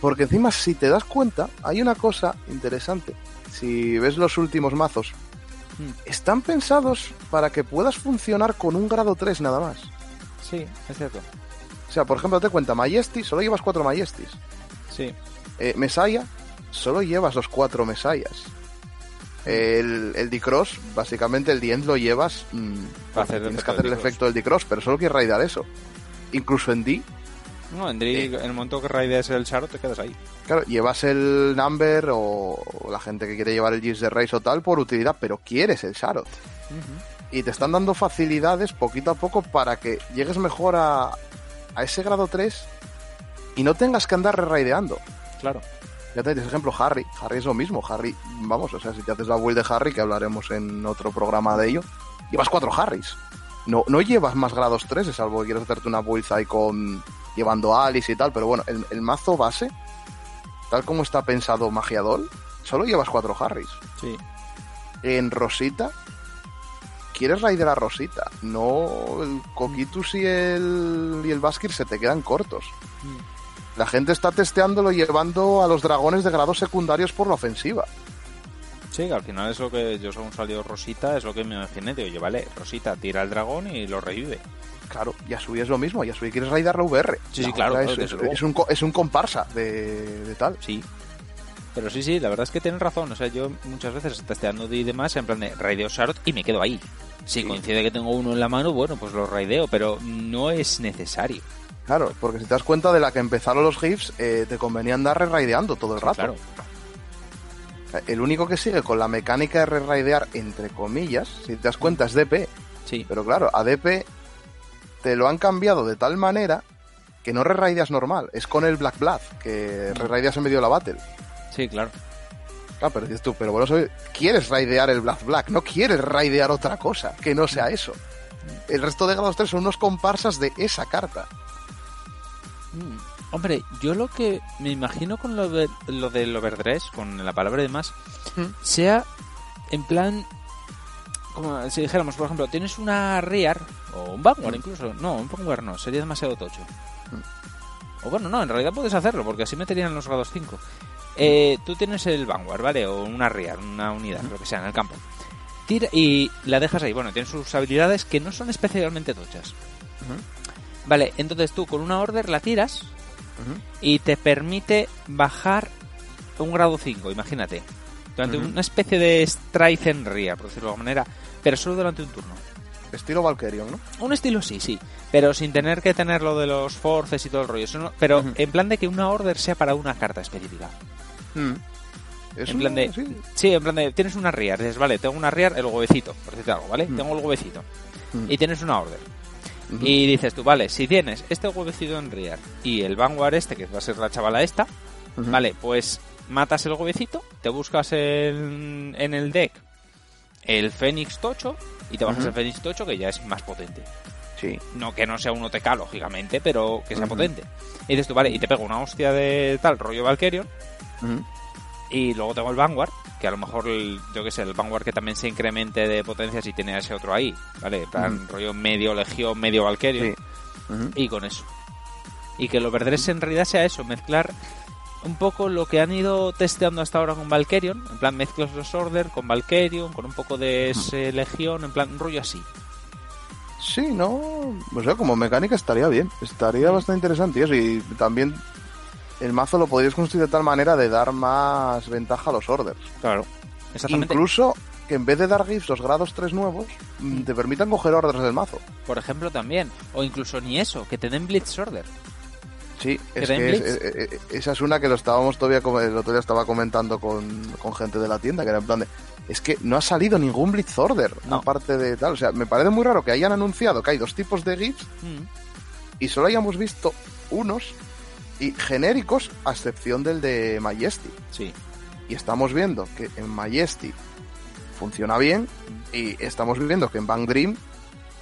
[SPEAKER 2] Porque encima, si te das cuenta, hay una cosa interesante. Si ves los últimos mazos,
[SPEAKER 1] Mm.
[SPEAKER 2] Están pensados para que puedas funcionar con un grado 3 nada más.
[SPEAKER 1] Sí, es cierto.
[SPEAKER 2] O sea, por ejemplo, te cuenta, Majesty, solo llevas cuatro Majesties.
[SPEAKER 1] Sí.
[SPEAKER 2] Eh, Messiah, solo llevas los cuatro Messiahs. El, el D-Cross, básicamente el D-End lo llevas. mm,
[SPEAKER 1] Para hacer el
[SPEAKER 2] tienes que hacer el efecto del D-Cross, pero solo quieres raidar eso. Incluso en D,
[SPEAKER 1] No, en, el momento que raideas el Charo te quedas ahí.
[SPEAKER 2] claro, llevas el Number o, o la gente que quiere llevar el Gis de Race o tal por utilidad, pero quieres el Sharot. Y te están dando facilidades poquito a poco para que llegues mejor a, a ese grado 3 y no tengas que andar raideando.
[SPEAKER 1] Claro.
[SPEAKER 2] Ya te ejemplo, Harry. Harry es lo mismo. Harry, vamos, o sea, si te haces la build de Harry, que hablaremos en otro programa de ello, llevas cuatro Harrys. No, no llevas más grados 3, salvo que quieras hacerte una build ahí con llevando a Alice y tal, pero bueno, el, el mazo base, tal como está pensado Magiadol, solo llevas cuatro Harrys.
[SPEAKER 1] Sí.
[SPEAKER 2] En Rosita, quieres raider a Rosita. No, el Coquitus y el, y el Baskir se te quedan cortos. La gente está testeándolo llevando a los dragones de grados secundarios por la ofensiva.
[SPEAKER 1] Sí, al final es lo que yo según salió Rosita, es lo que me imaginé. Digo, yo, vale, Rosita tira al dragón y lo revive.
[SPEAKER 2] Claro, Yasui es lo mismo. Yasui quieres raidar la VR.
[SPEAKER 1] Sí, sí,
[SPEAKER 2] La
[SPEAKER 1] claro,
[SPEAKER 2] Es, un, es un comparsa de, de tal.
[SPEAKER 1] Sí. Pero sí, sí, la verdad es que tienes razón. O sea, yo muchas veces testeando y demás, en plan de raideo Sharot y me quedo ahí. Si
[SPEAKER 2] Sí.
[SPEAKER 1] coincide que tengo uno en la mano, bueno, pues lo raideo, pero no es necesario.
[SPEAKER 2] Claro, porque si te das cuenta de la que empezaron los GIFs, eh, te convenía andar re-raideando todo el rato.
[SPEAKER 1] Claro.
[SPEAKER 2] El único que sigue con la mecánica de re-raidear, entre comillas, si te das cuenta, es DP.
[SPEAKER 1] Sí.
[SPEAKER 2] Pero claro, a DP te lo han cambiado de tal manera que no re-raideas normal. Es con el Black Blood, que re-raideas en medio de la battle.
[SPEAKER 1] Sí, claro.
[SPEAKER 2] Claro, pero dices tú, pero bueno, soy- quieres raidear el Black Black, no quieres raidear otra cosa que no sea eso. El resto de grados 3 son unos comparsas de esa carta.
[SPEAKER 1] Mm, Hombre, yo lo que me imagino con lo, de, lo del overdress, con la palabra de más,
[SPEAKER 2] Mm.
[SPEAKER 1] sea en plan. Como si dijéramos, por ejemplo, tienes una Rear, o un Vanguard
[SPEAKER 2] Mm.
[SPEAKER 1] incluso. No, un Vanguard no, sería demasiado tocho.
[SPEAKER 2] Mm.
[SPEAKER 1] O bueno, no, en realidad puedes hacerlo, porque así meterían los grados 5. Eh, tú tienes el Vanguard, ¿vale? O una Rear, una unidad, lo que sea, en el campo. Tira y la dejas ahí. Bueno, tiene sus habilidades que no son especialmente tochas. Vale, entonces tú con una order la tiras y te permite bajar un grado 5, imagínate. Durante
[SPEAKER 2] Ujú.
[SPEAKER 1] una especie de strike en rear, por decirlo de alguna manera, pero solo durante un turno.
[SPEAKER 2] Estilo Valkyrion, ¿no?
[SPEAKER 1] Un estilo sí, sí, pero sin tener que tener lo de los forces y todo el rollo. Eso no- pero en plan de que una order sea para una carta específica.
[SPEAKER 2] Es
[SPEAKER 1] en
[SPEAKER 2] un-
[SPEAKER 1] plan de,
[SPEAKER 2] sí.
[SPEAKER 1] sí, en plan de, tienes una rear, dices, vale, tengo una rear, el huevecito, por decirte algo, ¿vale?
[SPEAKER 2] Mm.
[SPEAKER 1] Tengo el huevecito.
[SPEAKER 2] Mm.
[SPEAKER 1] Y tienes una order. Y dices tú, vale, si tienes este huevecito en rear y el Vanguard este, que va a ser la chavala esta, vale, pues matas el huevecito, te buscas el- en el deck el Fénix Tocho y te bajas el Fénix Tocho que ya es más potente.
[SPEAKER 2] Sí.
[SPEAKER 1] No que no sea un OTK, lógicamente, pero que sea potente. Y dices tú, vale, y te pego una hostia de tal rollo Valkyrion. Y luego tengo el Vanguard, que a lo mejor, el- yo que sé, el Vanguard que también se incremente de potencia si tiene ese otro ahí, ¿vale? En plan,
[SPEAKER 2] Ujú.
[SPEAKER 1] rollo medio Legión, medio.
[SPEAKER 2] Sí. Ujú.
[SPEAKER 1] Y con eso. Y que el Overdress en realidad sea eso, mezclar un poco lo que han ido testeando hasta ahora con Valkyrion, en plan mezclas los Order con Valkyrion, con un poco de ese Legión, en plan un rollo así.
[SPEAKER 2] Sí, no, o sea, como mecánica estaría bien, estaría bastante interesante y eso, y también el mazo lo podrías construir de tal manera de dar más ventaja a los orders.
[SPEAKER 1] Claro. Exactamente.
[SPEAKER 2] Incluso que en vez de dar gifs los grados 3 nuevos, mm, te permitan coger orders del mazo.
[SPEAKER 1] Por ejemplo, también. O incluso ni eso, que te den Blitz Order.
[SPEAKER 2] Sí,
[SPEAKER 1] ¿Que
[SPEAKER 2] es que es- eh, eh, esa es una que lo estábamos todavía, como el otro día estaba comentando con, con gente de la tienda, que era en plan de, es que no ha salido ningún Blitz Order,
[SPEAKER 1] No.
[SPEAKER 2] aparte de tal, o sea, me parece muy raro que hayan anunciado que hay dos tipos de gifs
[SPEAKER 1] Mm.
[SPEAKER 2] y solo hayamos visto unos y genéricos a excepción del de Majesty.
[SPEAKER 1] Sí.
[SPEAKER 2] Y estamos viendo que en Majesty funciona bien y estamos viendo que en Bang Dream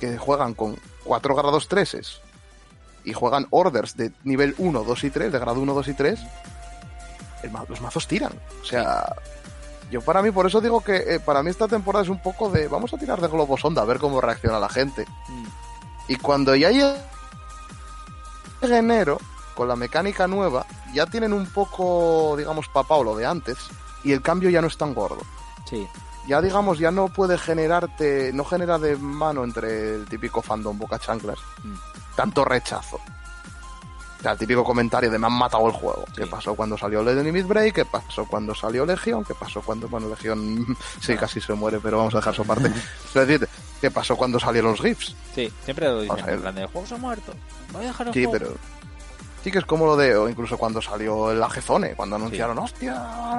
[SPEAKER 2] que juegan con 4 grados 3 y juegan orders de nivel 1, 2 y 3, de grado 1, 2 y 3, el ma- los mazos tiran. O sea, yo para mí, por eso digo que eh, para mí esta temporada es un poco de vamos a tirar de globos sonda a ver cómo reacciona la gente.
[SPEAKER 1] Mm.
[SPEAKER 2] Y cuando ya llegue enero, con la mecánica nueva, ya tienen un poco, digamos, papao lo de antes, y el cambio ya no es tan gordo.
[SPEAKER 1] Sí.
[SPEAKER 2] Ya, digamos, ya no puede generarte, no genera de mano entre el típico fandom boca chanclas
[SPEAKER 1] Mm.
[SPEAKER 2] tanto rechazo. O sea, el típico comentario de me han matado el juego.
[SPEAKER 1] Sí.
[SPEAKER 2] ¿Qué pasó cuando salió el Limit Break? ¿Qué pasó cuando salió Legion? ¿Qué pasó cuando, bueno, Legion sí, casi se muere, pero vamos a dejar su parte. es decir, ¿qué pasó cuando salieron los GIFs?
[SPEAKER 1] Sí, siempre lo dicen.
[SPEAKER 2] Ver.
[SPEAKER 1] En plan de, el juego se ha muerto. Voy a dejar el
[SPEAKER 2] Sí,
[SPEAKER 1] juego".
[SPEAKER 2] pero sí que es como lo de, o incluso cuando salió el Agezone, cuando anunciaron, hostia,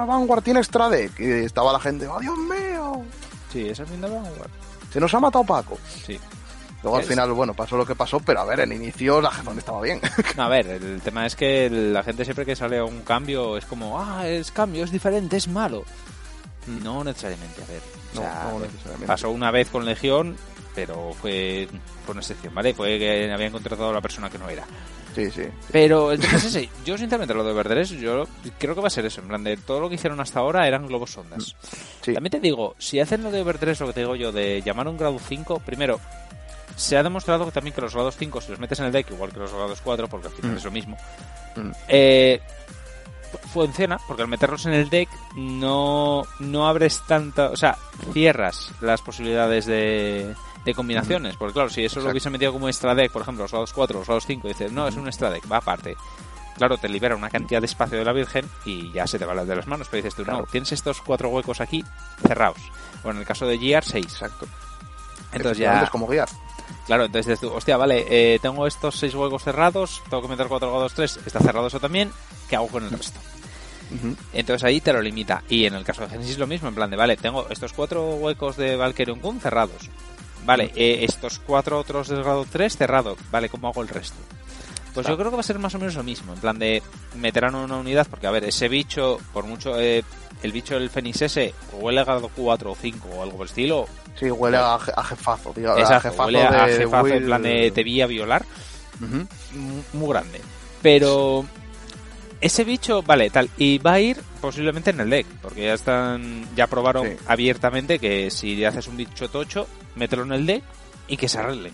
[SPEAKER 2] Vanguard tiene extra deck, y estaba la gente, ¡oh, Dios mío!
[SPEAKER 1] Sí, esa es mi Vanguard.
[SPEAKER 2] Se nos ha matado Paco.
[SPEAKER 1] Sí.
[SPEAKER 2] Luego al final, bueno, pasó lo que pasó, pero a ver, en inicio la Agezone estaba bien.
[SPEAKER 1] A ver, el tema es que la gente siempre que sale a un cambio es como, ah, es cambio, es diferente, es malo. No necesariamente, a ver. o
[SPEAKER 2] No,
[SPEAKER 1] sea,
[SPEAKER 2] no necesariamente.
[SPEAKER 1] Pasó una vez con Legión, pero fue, fue una excepción, ¿vale? Fue que habían contratado a la persona que no era.
[SPEAKER 2] Sí, sí.
[SPEAKER 1] Pero el tema es ese. Yo, sinceramente, lo de Verdres, yo creo que va a ser eso. En plan, de todo lo que hicieron hasta ahora eran globos sondas.
[SPEAKER 2] Sí.
[SPEAKER 1] También te digo, si hacen lo de Overdress, lo que te digo yo, de llamar un grado 5, primero, se ha demostrado que también que los grados 5, si los metes en el deck, igual que los grados 4, porque al final
[SPEAKER 2] Mm.
[SPEAKER 1] es lo mismo,
[SPEAKER 2] Mm.
[SPEAKER 1] eh, funciona, porque al meterlos en el deck no, no abres tanta, o sea, cierras las posibilidades de, de combinaciones, porque claro, si eso lo hubiese metido como extra deck, por ejemplo, los grados 4, los grados 5, dices, no, es un extra deck, va aparte. Claro, te libera una cantidad de espacio de la Virgen y ya se te va de las manos, pero dices tú,
[SPEAKER 2] Claro.
[SPEAKER 1] no, tienes estos cuatro huecos aquí cerrados. O en el caso de Gear, 6.
[SPEAKER 2] Exacto.
[SPEAKER 1] Entonces ya,
[SPEAKER 2] Es como guiar.
[SPEAKER 1] claro, entonces dices tú, hostia, vale, eh, tengo estos seis huecos cerrados, tengo que meter cuatro grados 3, está cerrado eso también, ¿qué hago con el resto? Entonces ahí te lo limita. Y en el caso de Genesis lo mismo, en plan de, vale, tengo estos cuatro huecos de Valkyrion Kun cerrados. Vale, eh, estos cuatro otros del grado 3 cerrado. Vale, ¿cómo hago el resto? Pues yo creo que va a ser más o menos lo mismo. En plan de meterán una unidad, porque a ver, ese bicho, por mucho, eh, el bicho del Fénix ese, huele a grado 4 o 5 o algo por el estilo.
[SPEAKER 2] Sí, huele a, je- a jefazo, tío. a
[SPEAKER 1] Exacto,
[SPEAKER 2] jefazo
[SPEAKER 1] huele a, a
[SPEAKER 2] de
[SPEAKER 1] jefazo, en plan de te vi a violar. Muy grande. Pero ese bicho, vale, tal, y va a ir posiblemente en el deck, porque ya están, ya probaron
[SPEAKER 2] Sí.
[SPEAKER 1] abiertamente que si haces un bicho tocho, mételo en el deck y que se arregle.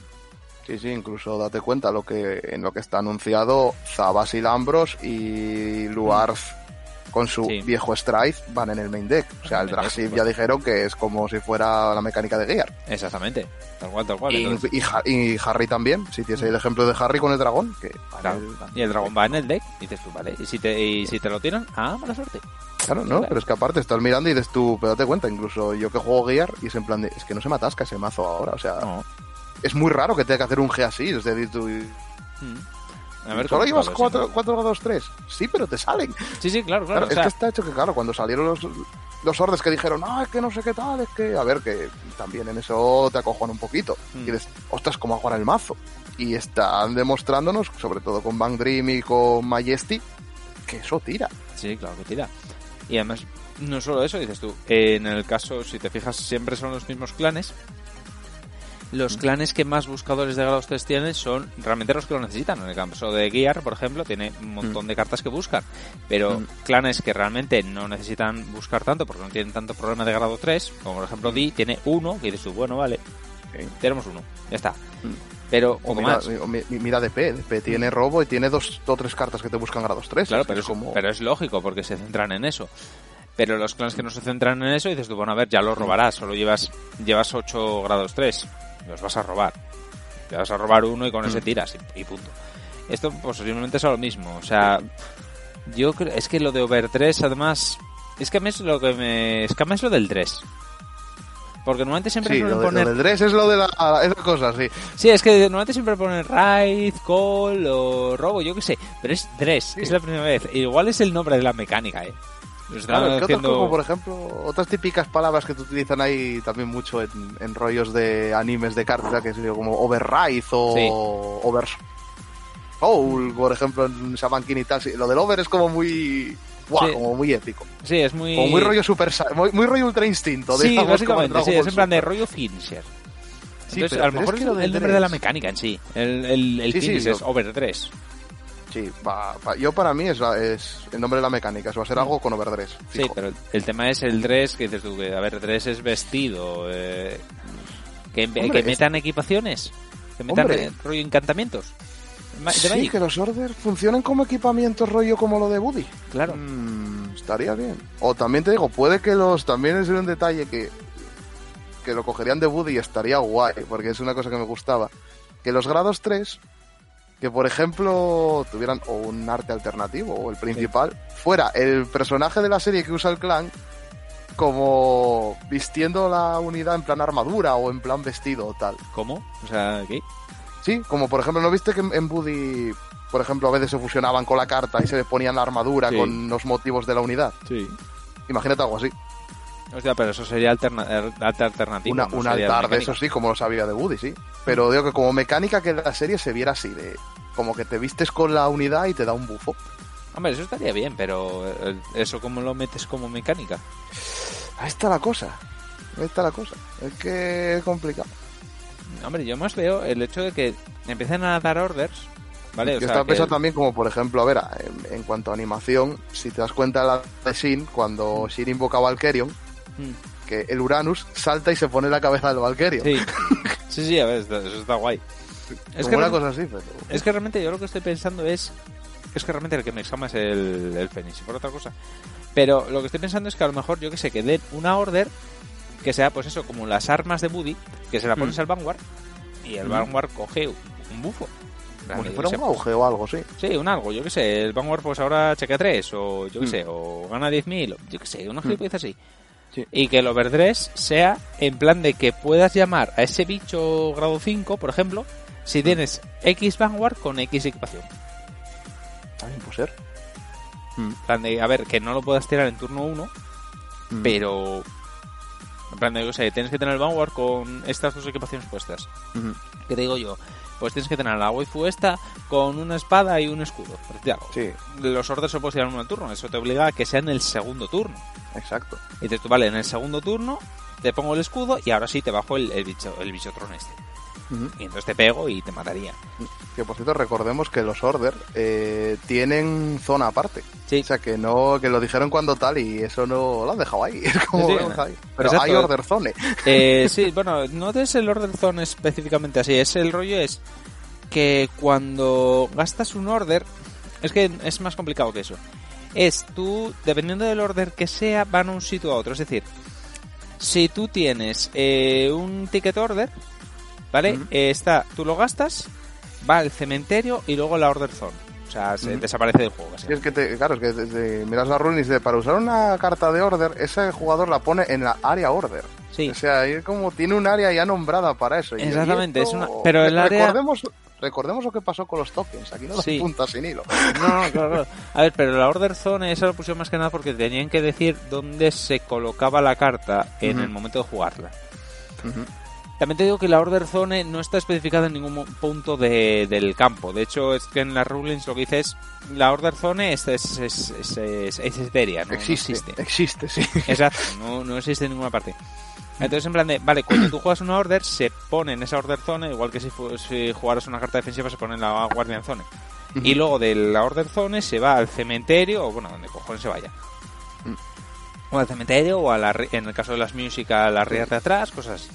[SPEAKER 2] Sí, sí, incluso date cuenta lo que en lo que está anunciado, Zabas y Lambros y Luarz con su
[SPEAKER 1] Sí.
[SPEAKER 2] viejo Strife van en el main deck. O sea, el
[SPEAKER 1] Main deck,
[SPEAKER 2] Dragship
[SPEAKER 1] pues.
[SPEAKER 2] ya dijeron que es como si fuera la mecánica de Gear.
[SPEAKER 1] Exactamente. Tal cual, tal cual.
[SPEAKER 2] Y, y y Harry también, si tienes el ejemplo de Harry con el dragón, que
[SPEAKER 1] claro,
[SPEAKER 2] el-
[SPEAKER 1] y el dragón va en el deck, y dices tú, vale, y si te, y si te lo tiran, ah, mala suerte.
[SPEAKER 2] Claro, no,
[SPEAKER 1] Claro.
[SPEAKER 2] pero es que aparte estás mirando y dices tú, pero date cuenta, incluso yo que juego Gear y es en plan de, es que no se me atasca ese mazo ahora, o sea,
[SPEAKER 1] No.
[SPEAKER 2] es muy raro que tenga que hacer un G así, es decir, tú,
[SPEAKER 1] Mm. A ver,
[SPEAKER 2] solo
[SPEAKER 1] ¿cómo
[SPEAKER 2] llevas
[SPEAKER 1] lo ves,
[SPEAKER 2] 4
[SPEAKER 1] sí?
[SPEAKER 2] cuatro grados 3, sí, pero te salen.
[SPEAKER 1] Sí, sí, claro,
[SPEAKER 2] Claro,
[SPEAKER 1] claro. o
[SPEAKER 2] es que está hecho que, claro, cuando salieron los, los órdenes que dijeron, no, es que no sé qué tal, es que, a ver, que también en eso te acojan un poquito.
[SPEAKER 1] Mm.
[SPEAKER 2] Y dices, ostras, ¿cómo jugar el mazo? Y están demostrándonos, sobre todo con Bang Dream y con Majesty, que eso tira.
[SPEAKER 1] Sí, claro que tira. Y además, no solo eso, dices tú, en el caso, si te fijas, siempre son los mismos clanes. Los clanes que más buscadores de grados 3 tienen son realmente los que lo necesitan. En el caso de Gear, por ejemplo, tiene un montón de cartas que buscan. Pero
[SPEAKER 2] Mm.
[SPEAKER 1] clanes que realmente no necesitan buscar tanto porque no tienen tanto problema de grado 3, como por ejemplo Di, tiene uno, que dices tú, bueno, vale, tenemos uno, ya está.
[SPEAKER 2] Mm.
[SPEAKER 1] Pero
[SPEAKER 2] O mira,
[SPEAKER 1] más.
[SPEAKER 2] mira DP, DP tiene robo y tiene dos o tres cartas que te buscan grados 3.
[SPEAKER 1] Claro, pero es,
[SPEAKER 2] como...
[SPEAKER 1] pero es lógico porque se centran en eso. Pero los clanes que no se centran en eso, dices tú, bueno, a ver, ya lo robarás, solo llevas llevas 8 grados 3, los vas a robar. Te vas a robar uno y con ese
[SPEAKER 2] Mm.
[SPEAKER 1] tiras y, y punto. Esto posiblemente sea lo mismo, o sea, yo creo, es que lo de Over 3 además, es que a mí es lo que me, es que a mí es lo del 3. Porque normalmente siempre
[SPEAKER 2] Sí,
[SPEAKER 1] suelen
[SPEAKER 2] lo, de,
[SPEAKER 1] poner
[SPEAKER 2] lo del dress es lo de la, esa cosa, sí.
[SPEAKER 1] Sí, es que normalmente siempre ponen raid, call o robo, yo qué sé. Pero es dress,
[SPEAKER 2] Sí.
[SPEAKER 1] es la primera vez. Igual es el nombre de la mecánica, eh. Están
[SPEAKER 2] Claro, es que como por ejemplo, otras típicas palabras que te utilizan ahí también mucho en, en rollos de animes de cartas, que es como override o
[SPEAKER 1] Sí.
[SPEAKER 2] over soul, por ejemplo, en Shaman y tal. Lo del over es como muy,
[SPEAKER 1] Sí.
[SPEAKER 2] como muy épico.
[SPEAKER 1] Sí, es muy...
[SPEAKER 2] Como muy rollo super, muy, muy rollo ultra instinto.
[SPEAKER 1] Sí,
[SPEAKER 2] digamos,
[SPEAKER 1] básicamente, sí, es en plan de rollo finisher.
[SPEAKER 2] Sí,
[SPEAKER 1] Entonces,
[SPEAKER 2] pero-
[SPEAKER 1] a lo mejor
[SPEAKER 2] es
[SPEAKER 1] es,
[SPEAKER 2] que
[SPEAKER 1] el nombre de la mecánica en sí. El, el, el
[SPEAKER 2] Sí, sí,
[SPEAKER 1] finish
[SPEAKER 2] lo-
[SPEAKER 1] es over 3.
[SPEAKER 2] Sí, va- yo para mí es, es el nombre de la mecánica, eso va a ser algo con overdress.
[SPEAKER 1] Sí, pero el, tema es el dress, que dices tú, que a ver, dress es vestido. Eh, que,
[SPEAKER 2] Hombre,
[SPEAKER 1] que
[SPEAKER 2] es-
[SPEAKER 1] metan equipaciones. Que metan
[SPEAKER 2] Hombre.
[SPEAKER 1] eh, rollo encantamientos.
[SPEAKER 2] Sí,
[SPEAKER 1] Magic.
[SPEAKER 2] que los orders funcionen como equipamientos rollo como lo de Buddy.
[SPEAKER 1] Claro.
[SPEAKER 2] Mm, estaría bien. O también te digo, puede que los. También es un detalle que. Que lo cogerían de Woody y estaría guay, porque es una cosa que me gustaba. Que los grados 3, que por ejemplo tuvieran o un arte alternativo o el principal, fuera el personaje de la serie que usa el clan como vistiendo la unidad en plan armadura o en plan vestido o tal.
[SPEAKER 1] ¿Cómo? O sea, ¿qué?
[SPEAKER 2] Sí, como por ejemplo, ¿no viste que en, en Buddy, por ejemplo, a veces se fusionaban con la carta y se le ponían la armadura
[SPEAKER 1] Sí.
[SPEAKER 2] con los motivos de la unidad?
[SPEAKER 1] Sí.
[SPEAKER 2] Imagínate algo así.
[SPEAKER 1] Hostia, pero eso sería alterna er- arte alternativo.
[SPEAKER 2] Una,
[SPEAKER 1] no
[SPEAKER 2] un altar de eso sí, como lo sabía de Woody, sí. Pero digo que como mecánica que la serie se viera así, de como que te vistes con la unidad y te da un bufo.
[SPEAKER 1] Hombre, eso estaría bien, pero eh, eso cómo lo metes como mecánica.
[SPEAKER 2] Ahí está la cosa. Ahí está la cosa. Es que es complicado.
[SPEAKER 1] Hombre, yo más veo el hecho de que empiecen a dar orders, ¿vale? O
[SPEAKER 2] que
[SPEAKER 1] sea, que el-
[SPEAKER 2] también como, por ejemplo, a ver, en, en cuanto a animación, si te das cuenta la de Shin, cuando Shin invoca a Valkyrion,
[SPEAKER 1] Mm,
[SPEAKER 2] que el Uranus salta y se pone la cabeza del Valkyrion.
[SPEAKER 1] Sí. sí, sí, a ver, eso está guay. Es que,
[SPEAKER 2] una cosa así, pero...
[SPEAKER 1] es que realmente yo lo que estoy pensando es... Es que realmente el que me exama es el, el Fénix, por otra cosa. Pero lo que estoy pensando es que a lo mejor, yo que sé, que den una order que sea, pues eso, como las armas de Buddy, que se la pones
[SPEAKER 2] Mm.
[SPEAKER 1] al Vanguard y el
[SPEAKER 2] Mm.
[SPEAKER 1] Vanguard coge un, un bufo.
[SPEAKER 2] Como si
[SPEAKER 1] Yo
[SPEAKER 2] fuera
[SPEAKER 1] qué
[SPEAKER 2] un auge o algo, sí.
[SPEAKER 1] Sí, un algo, yo que sé, el Vanguard pues ahora chequea 3, o yo que
[SPEAKER 2] Mm.
[SPEAKER 1] sé, o gana 10.000, o yo que sé, una
[SPEAKER 2] Mm.
[SPEAKER 1] gilipollez así.
[SPEAKER 2] Sí.
[SPEAKER 1] Y que el overdress sea en plan de que puedas llamar a ese bicho grado 5, por ejemplo, si
[SPEAKER 2] Mm.
[SPEAKER 1] tienes X Vanguard con X equipación.
[SPEAKER 2] También puede ser.
[SPEAKER 1] En plan de, a ver, que no lo puedas tirar en turno 1,
[SPEAKER 2] Mm.
[SPEAKER 1] pero... En plan de, yo que sé, tienes que tener el Vanguard con estas dos equipaciones puestas.
[SPEAKER 2] Ujú.
[SPEAKER 1] ¿Qué te digo yo? Pues tienes que tener la waifu esta con una espada y un escudo.
[SPEAKER 2] Sí,
[SPEAKER 1] Los orders se pueden en un turno, eso te obliga a que sea en el segundo turno.
[SPEAKER 2] exacto.
[SPEAKER 1] Y dices tú, vale, en el segundo turno te pongo el escudo y ahora sí te bajo el, el bicho el bichotron este. Y entonces te pego y te mataría.
[SPEAKER 2] Que por cierto, recordemos que los Order eh, tienen zona aparte.
[SPEAKER 1] Sí.
[SPEAKER 2] O sea, que no, que lo dijeron cuando tal y eso no lo han dejado ahí. Es como
[SPEAKER 1] Sí,
[SPEAKER 2] ahí. Pero
[SPEAKER 1] exacto.
[SPEAKER 2] hay Order Zone.
[SPEAKER 1] Eh, sí, bueno, no es el Order Zone específicamente así. Es el rollo es que cuando gastas un order, es que es más complicado que eso. Es tú, dependiendo del order que sea, van a un sitio a otro. Es decir, si tú tienes eh, un ticket order, ¿vale? Eh, está, tú lo gastas, va al cementerio y luego la order zone. O sea, se desaparece del juego.
[SPEAKER 2] Es que, te, claro, es que te- te miras la rule y dice, para usar una carta de Order, ese jugador la pone en la área Order.
[SPEAKER 1] Sí.
[SPEAKER 2] O sea, ahí como tiene un área ya nombrada para eso.
[SPEAKER 1] Exactamente,
[SPEAKER 2] esto-
[SPEAKER 1] es una- pero el área-
[SPEAKER 2] Recordemos, recordemos lo que pasó con los tokens. Aquí no dan
[SPEAKER 1] Sí.
[SPEAKER 2] sin hilo.
[SPEAKER 1] No, no, claro. A ver, pero la Order Zone, eso lo pusieron más que nada porque tenían que decir dónde se colocaba la carta en el momento de jugarla.
[SPEAKER 2] Ujú.
[SPEAKER 1] También te digo que la Order Zone no está especificada en ningún punto de- del campo. De hecho, es que en las rulings lo que dice es la Order Zone es, es, es, es, es- es etérea, no, no
[SPEAKER 2] existe,
[SPEAKER 1] existe.
[SPEAKER 2] sí.
[SPEAKER 1] Exacto, no, no existe en ninguna parte. Entonces, en plan de, vale, cuando tú juegas una order, se pone en esa order zone, igual que si, si jugaras una carta defensiva, se pone en la guardian zone. Y luego de la order zone se va al cementerio, o bueno, donde cojones se vaya.
[SPEAKER 2] Mm.
[SPEAKER 1] O al cementerio, o a la, en el caso de las music, a las rías de atrás, cosas así.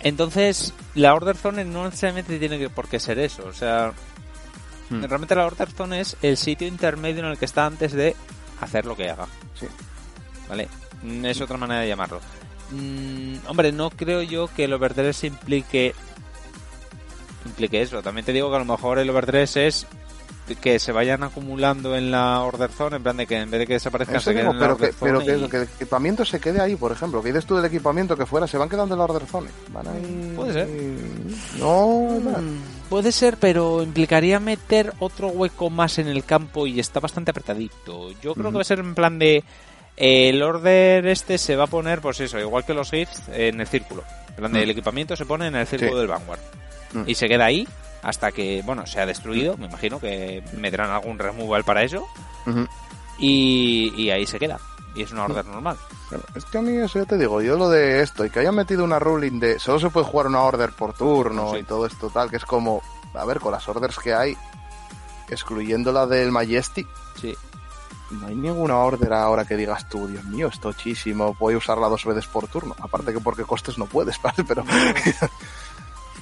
[SPEAKER 1] Entonces, la order zone no necesariamente tiene que, por qué ser eso. O sea,
[SPEAKER 2] Mm.
[SPEAKER 1] realmente la order zone es el sitio intermedio en el que está antes de hacer lo que haga.
[SPEAKER 2] Sí.
[SPEAKER 1] ¿Vale? Es otra manera de llamarlo. Mm, hombre, no creo yo que el overdress implique implique eso. También te digo que a lo mejor el overdress es que se vayan acumulando en la order zone, en plan de que en vez de que desaparezcan
[SPEAKER 2] Eso
[SPEAKER 1] se queden
[SPEAKER 2] digo,
[SPEAKER 1] en la
[SPEAKER 2] pero
[SPEAKER 1] order
[SPEAKER 2] que, pero
[SPEAKER 1] zone
[SPEAKER 2] que,
[SPEAKER 1] y-
[SPEAKER 2] que el equipamiento se quede ahí, por ejemplo. Que dices tú del equipamiento que fuera, se van quedando en la Order Zone. Van ahí.
[SPEAKER 1] Puede ser.
[SPEAKER 2] No, no.
[SPEAKER 1] Mm, Puede ser, pero implicaría meter otro hueco más en el campo y está bastante apretadito. Yo creo que va a ser en plan de... eh, el order este se va a poner, pues eso, igual que los gifts, en el círculo. En plan de
[SPEAKER 2] Mm.
[SPEAKER 1] el equipamiento se pone en el círculo
[SPEAKER 2] Sí.
[SPEAKER 1] del Vanguard.
[SPEAKER 2] Mm.
[SPEAKER 1] Y se queda ahí hasta que, bueno, sea destruido. Me imagino que meterán algún removal para eso. Y, y ahí se queda. Y es una order normal.
[SPEAKER 2] Es que a mí eso ya te digo, yo lo de esto y que hayan metido una ruling de solo se puede jugar una order por turno
[SPEAKER 1] Sí.
[SPEAKER 2] y todo esto tal, que es como, a ver, con las orders que hay, excluyendo la del Majestic,
[SPEAKER 1] Sí.
[SPEAKER 2] no hay ninguna order ahora que digas tú, Dios mío, es tochísimo, voy a usarla dos veces por turno. Aparte que porque costes no puedes, ¿vale? Pero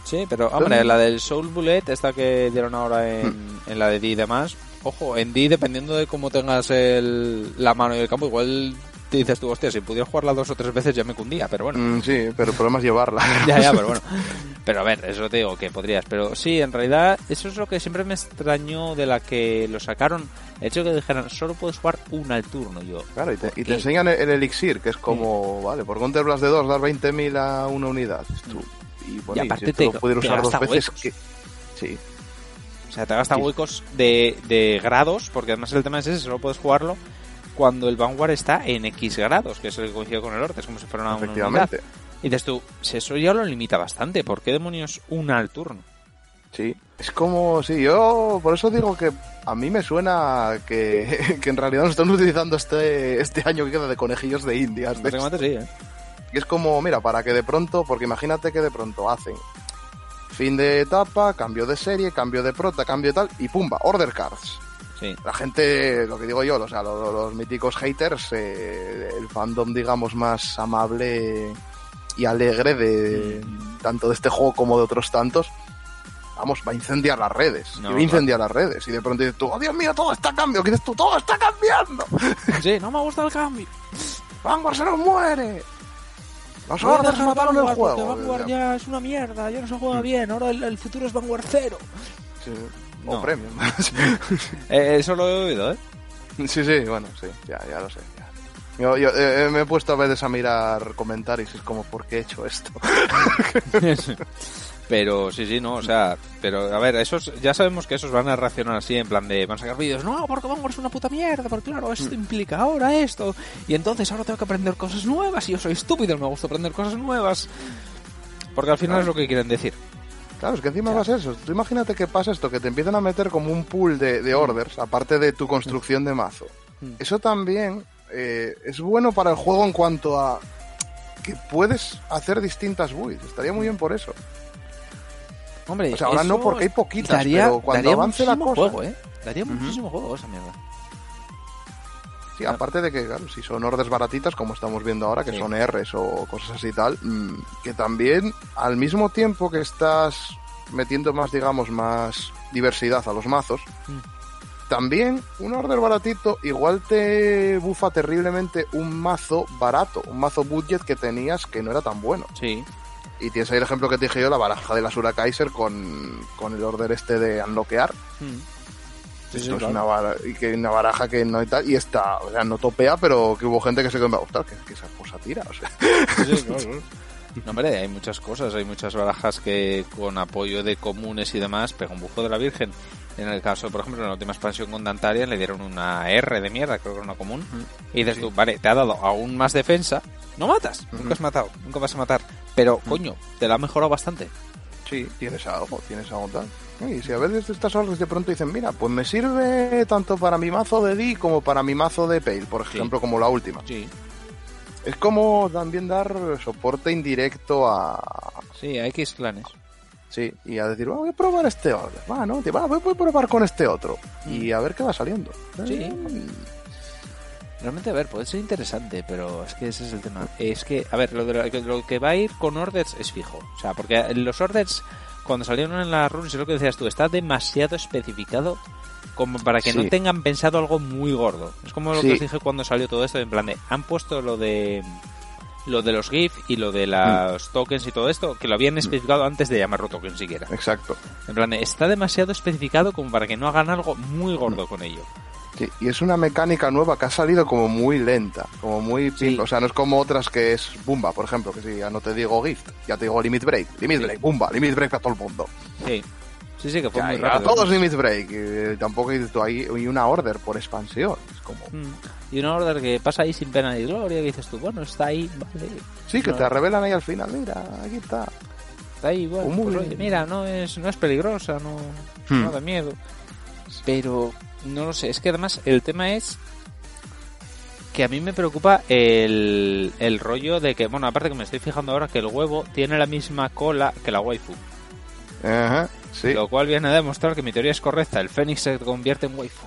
[SPEAKER 1] Sí, pero hombre, la del Soul Bullet, esta que dieron ahora en, en la de D y demás, ojo, en D dependiendo de cómo tengas el, la mano y el campo, igual te dices tú, hostia, si pudiera jugarla dos o tres veces ya me cundía, pero bueno.
[SPEAKER 2] Mm, sí, pero el problema es llevarla.
[SPEAKER 1] Ya, ya, pero bueno. Pero a ver, eso te digo que podrías. Pero sí, en realidad, eso es lo que siempre me extrañó de la que lo sacaron. El hecho de que dijeran, solo puedes jugar una al turno. Yo,
[SPEAKER 2] Claro, y te, y te enseñan el, el elixir, que es como, vale, por Counterblast de 2 dar 20.000 a una unidad. Tú, y bueno,
[SPEAKER 1] Y
[SPEAKER 2] y
[SPEAKER 1] aparte
[SPEAKER 2] si
[SPEAKER 1] te-
[SPEAKER 2] usar dos veces, que... Sí,
[SPEAKER 1] O sea, te gasta
[SPEAKER 2] Sí.
[SPEAKER 1] huecos de, de grados, porque además el tema es ese, solo puedes jugarlo cuando el Vanguard está en X grados, que es el que coincide con el Orte, es como si fuera una, una unidad.
[SPEAKER 2] efectivamente.
[SPEAKER 1] Y dices tú, si eso ya lo limita bastante, ¿por qué demonios una al turno?
[SPEAKER 2] Sí, es como, sí, yo por eso digo que a mí me suena que, que en realidad nos están utilizando este, este año que queda de conejillos de indias. de
[SPEAKER 1] sí, ¿eh?
[SPEAKER 2] Y es como, mira, para que de pronto, porque imagínate que de pronto hacen fin de etapa, cambio de serie, cambio de prota, cambio de tal, y pumba, order cards.
[SPEAKER 1] Sí.
[SPEAKER 2] La gente, lo que digo yo, o sea, los, los míticos haters, eh, el fandom, digamos, más amable y alegre de tanto de este juego como de otros tantos, vamos, va a incendiar las redes.
[SPEAKER 1] No,
[SPEAKER 2] y va a incendiar las redes. Y de pronto dices tú, oh Dios mío, todo está cambiando. ¿Qué dices tú? Todo está cambiando.
[SPEAKER 1] Sí, no me gusta el cambio.
[SPEAKER 2] Vanguard se nos muere. Los orders mataron el juego.
[SPEAKER 1] Porque Vanguard ya es una mierda, ya no se juega bien, ahora el, el futuro es Vanguard cero.
[SPEAKER 2] Sí. O
[SPEAKER 1] No.
[SPEAKER 2] premium.
[SPEAKER 1] Eh, eso lo he oído, ¿eh?
[SPEAKER 2] Sí, sí, bueno, sí, ya, ya lo sé. ya. Yo, yo, eh, me he puesto a veces a mirar comentarios y es como, ¿por qué he hecho esto?
[SPEAKER 1] Pero sí, sí, no, o sea, pero a ver, esos ya sabemos que esos van a reaccionar así en plan de van a sacar vídeos, no, porque Vanguard es una puta mierda, porque claro, esto implica ahora esto, y entonces ahora tengo que aprender cosas nuevas y yo soy estúpido, me gusta aprender cosas nuevas. Porque al final es lo que quieren decir.
[SPEAKER 2] Claro, es que encima vas a eso. Tú imagínate que pasa esto, que te empiezan a meter como un pool de, de orders, aparte de tu construcción de mazo.
[SPEAKER 1] Mm.
[SPEAKER 2] Eso también eh, es bueno para el juego en cuanto a que puedes hacer distintas builds. Estaría muy bien por eso.
[SPEAKER 1] Hombre,
[SPEAKER 2] O sea, ahora no porque hay poquitas,
[SPEAKER 1] daría,
[SPEAKER 2] pero cuando
[SPEAKER 1] daría
[SPEAKER 2] avance la cosa...
[SPEAKER 1] juego, ¿eh? Daría
[SPEAKER 2] Ujú.
[SPEAKER 1] muchísimo juego esa mierda.
[SPEAKER 2] Sí, aparte de que, claro, si son orders baratitas, como estamos viendo ahora, que
[SPEAKER 1] Sí.
[SPEAKER 2] son Rs o cosas así y tal, mm, que también, al mismo tiempo que estás metiendo más, digamos, más diversidad a los mazos,
[SPEAKER 1] Mm.
[SPEAKER 2] también un order baratito igual te bufa terriblemente un mazo barato, un mazo budget que tenías que no era tan bueno.
[SPEAKER 1] Sí.
[SPEAKER 2] Y tienes ahí el ejemplo que te dije yo, la baraja de la Sura Kaiser con, con el order este de unlockear.
[SPEAKER 1] Mm. Sí, sí,
[SPEAKER 2] Esto es
[SPEAKER 1] claro.
[SPEAKER 2] una, bara- y que una baraja que no y tal, y está, o sea, no topea, pero que hubo gente que se quedó, ostras, que, que esa cosa tira, o sea.
[SPEAKER 1] Sí, sí, claro. No, hombre, hay muchas cosas, hay muchas barajas que con apoyo de comunes y demás pega un bufo de la Virgen. En el caso, por ejemplo, en la última expansión con Dantarian le dieron una R de mierda, creo que era una común. Y dices
[SPEAKER 2] Sí.
[SPEAKER 1] tú, vale, te ha dado aún más defensa, no matas, nunca has matado, nunca vas a matar. Pero, coño, te la ha mejorado bastante.
[SPEAKER 2] Sí, tienes algo, tienes algo tal. Y si a veces estas orders de pronto dicen, mira, pues me sirve tanto para mi mazo de D como para mi mazo de Pale, por
[SPEAKER 1] Sí.
[SPEAKER 2] ejemplo, como la última.
[SPEAKER 1] Sí.
[SPEAKER 2] Es como también dar soporte indirecto a...
[SPEAKER 1] Sí, a X clanes.
[SPEAKER 2] Sí, y a decir, "Ah, voy a probar este order. Va, ¿no? Te va, voy, a probar con este otro. Y a ver qué va saliendo.
[SPEAKER 1] Sí.
[SPEAKER 2] Eh,
[SPEAKER 1] Realmente, a ver, puede ser interesante, pero es que ese es el tema. Es que, a ver, lo, de lo, lo que va a ir con orders es fijo. O sea, porque los orders, cuando salieron en las runes, es lo que decías tú, está demasiado especificado como para que
[SPEAKER 2] Sí.
[SPEAKER 1] no tengan pensado algo muy gordo. Es como lo
[SPEAKER 2] Sí.
[SPEAKER 1] que os dije cuando salió todo esto, en plan de, han puesto lo de lo de los GIF y lo de los tokens y todo esto, que lo habían especificado antes de llamarlo tokens siquiera.
[SPEAKER 2] Exacto.
[SPEAKER 1] En plan, está demasiado especificado como para que no hagan algo muy gordo con ello.
[SPEAKER 2] Sí, y es una mecánica nueva que ha salido como muy lenta, como muy...
[SPEAKER 1] Sí.
[SPEAKER 2] O sea, no es como otras que es Bumba, por ejemplo, que si ya no te digo Gift, ya te digo Limit Break, Limit
[SPEAKER 1] Sí.
[SPEAKER 2] Break, Bumba, Limit Break a todo el mundo.
[SPEAKER 1] Sí. Sí, sí, que fue
[SPEAKER 2] Ya,
[SPEAKER 1] muy
[SPEAKER 2] ya,
[SPEAKER 1] rápido.
[SPEAKER 2] todos Limit Break, y tampoco dices tú ahí y una order por expansión. Es como...
[SPEAKER 1] Mm. Y una order que pasa ahí sin pena ni gloria, que dices tú, bueno, está ahí, vale.
[SPEAKER 2] Sí, que
[SPEAKER 1] No.
[SPEAKER 2] te revelan ahí al final, mira, aquí está.
[SPEAKER 1] Está ahí, bueno,
[SPEAKER 2] Oh,
[SPEAKER 1] pues, oye, mira, no es, no es peligrosa, no,
[SPEAKER 2] Hmm.
[SPEAKER 1] no da miedo. Pero, no lo sé, es que además el tema es que a mí me preocupa el, el rollo de que, bueno, aparte que me estoy fijando ahora que el huevo tiene la misma cola que la waifu.
[SPEAKER 2] Ajá, sí.
[SPEAKER 1] Lo cual viene a demostrar que mi teoría es correcta, el fénix se convierte en waifu.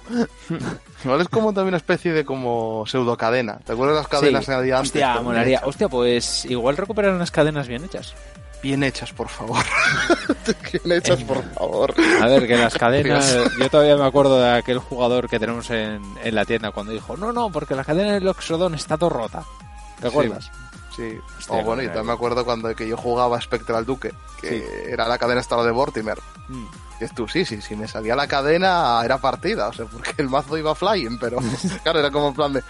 [SPEAKER 2] Igual es como también una especie de como pseudo cadena. ¿Te acuerdas las cadenas
[SPEAKER 1] Sí.
[SPEAKER 2] que había antes?
[SPEAKER 1] Hostia, molaría. Hostia, pues igual recuperar unas cadenas bien hechas.
[SPEAKER 2] Bien hechas, por favor. bien hechas, por favor.
[SPEAKER 1] A ver, que las cadenas. Yo todavía me acuerdo de aquel jugador que tenemos en, en la tienda cuando dijo: No, no, porque la cadena del Oxodon está todo rota. ¿Te acuerdas?
[SPEAKER 2] Sí.
[SPEAKER 1] Hostia,
[SPEAKER 2] o bueno, y también me acuerdo cuando que yo jugaba Spectral Duque, que
[SPEAKER 1] Sí.
[SPEAKER 2] era la cadena estaba de Vortimer.
[SPEAKER 1] Mm.
[SPEAKER 2] Y es tú, sí, sí, si me salía la cadena era partida, o sea, porque el mazo iba flying, pero claro, era como en plan de,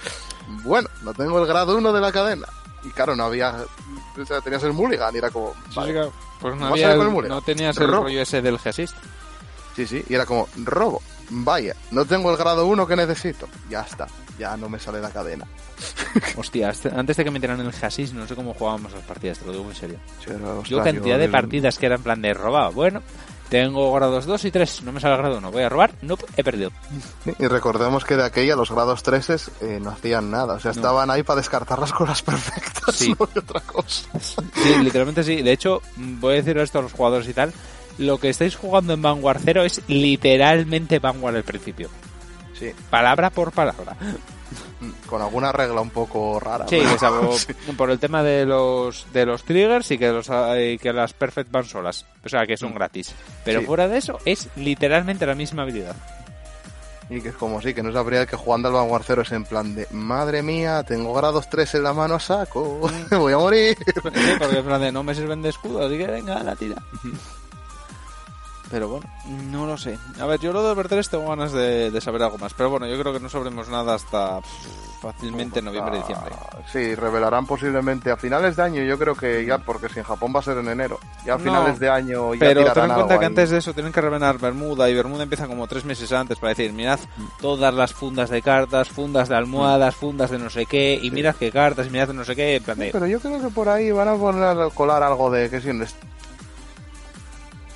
[SPEAKER 2] bueno, no tengo el grado 1 de la cadena. Y claro, no había, o sea, tenías el mulligan y era como,
[SPEAKER 1] Sí,
[SPEAKER 2] vale.
[SPEAKER 1] sí, claro. Pues no,
[SPEAKER 2] ¿Vas a
[SPEAKER 1] había el-
[SPEAKER 2] el
[SPEAKER 1] no tenías el
[SPEAKER 2] Robo.
[SPEAKER 1] rollo ese del Gesist.
[SPEAKER 2] sí, sí, y era como, robo, vaya, no tengo el grado 1 que necesito. Ya está, ya no me sale la cadena.
[SPEAKER 1] Hostia, antes de que metieran el Gesist, no sé cómo jugábamos las partidas, te lo digo en serio. Yo cantidad de partidas que eran en plan de robado. Bueno, tengo grados 2 y 3, no me sale el grado 1. Voy a robar, no, he perdido.
[SPEAKER 2] Y recordemos que de aquella los grados 3 eh, no hacían nada, o sea,
[SPEAKER 1] No.
[SPEAKER 2] estaban ahí para descartar las cosas perfectas,
[SPEAKER 1] Sí.
[SPEAKER 2] no otra cosa.
[SPEAKER 1] Sí, literalmente sí. De hecho, voy a decir esto a los jugadores y tal. Lo que estáis jugando en Vanguard 0 es literalmente Vanguard al principio.
[SPEAKER 2] Sí,
[SPEAKER 1] Palabra por palabra.
[SPEAKER 2] con alguna regla un poco rara.
[SPEAKER 1] Sí, salvo
[SPEAKER 2] Sí.
[SPEAKER 1] por el tema de los de los triggers y que los y que las perfect van solas. O sea, que son gratis. Pero
[SPEAKER 2] Sí.
[SPEAKER 1] fuera de eso, es literalmente la misma habilidad.
[SPEAKER 2] Y que es como sí, que no sabría que jugando al Vanguard 0 es en plan de, madre mía, tengo grados 3 en la mano a saco, voy a morir.
[SPEAKER 1] Sí, porque en plan de no me sirven de escudo, así que venga, la tira. Pero bueno, no lo sé. A ver, yo lo de Ver 3 tengo ganas de, de saber algo más. Pero bueno, yo creo que no sabremos nada hasta fácilmente noviembre, diciembre.
[SPEAKER 2] Ah, Sí, revelarán posiblemente a finales de año, yo creo que ya, porque si en Japón va a ser en enero, ya a
[SPEAKER 1] No,
[SPEAKER 2] finales de año ya
[SPEAKER 1] Pero ten en cuenta que
[SPEAKER 2] ahí.
[SPEAKER 1] antes de eso tienen que revelar Bermuda y Bermuda empieza como tres meses antes para decir, mirad todas las fundas de cartas, fundas de almohadas, fundas de no sé qué, y mirad qué cartas, y mirad no sé qué, en plan de...
[SPEAKER 2] Pero yo creo que por ahí van a poner colar algo de que si un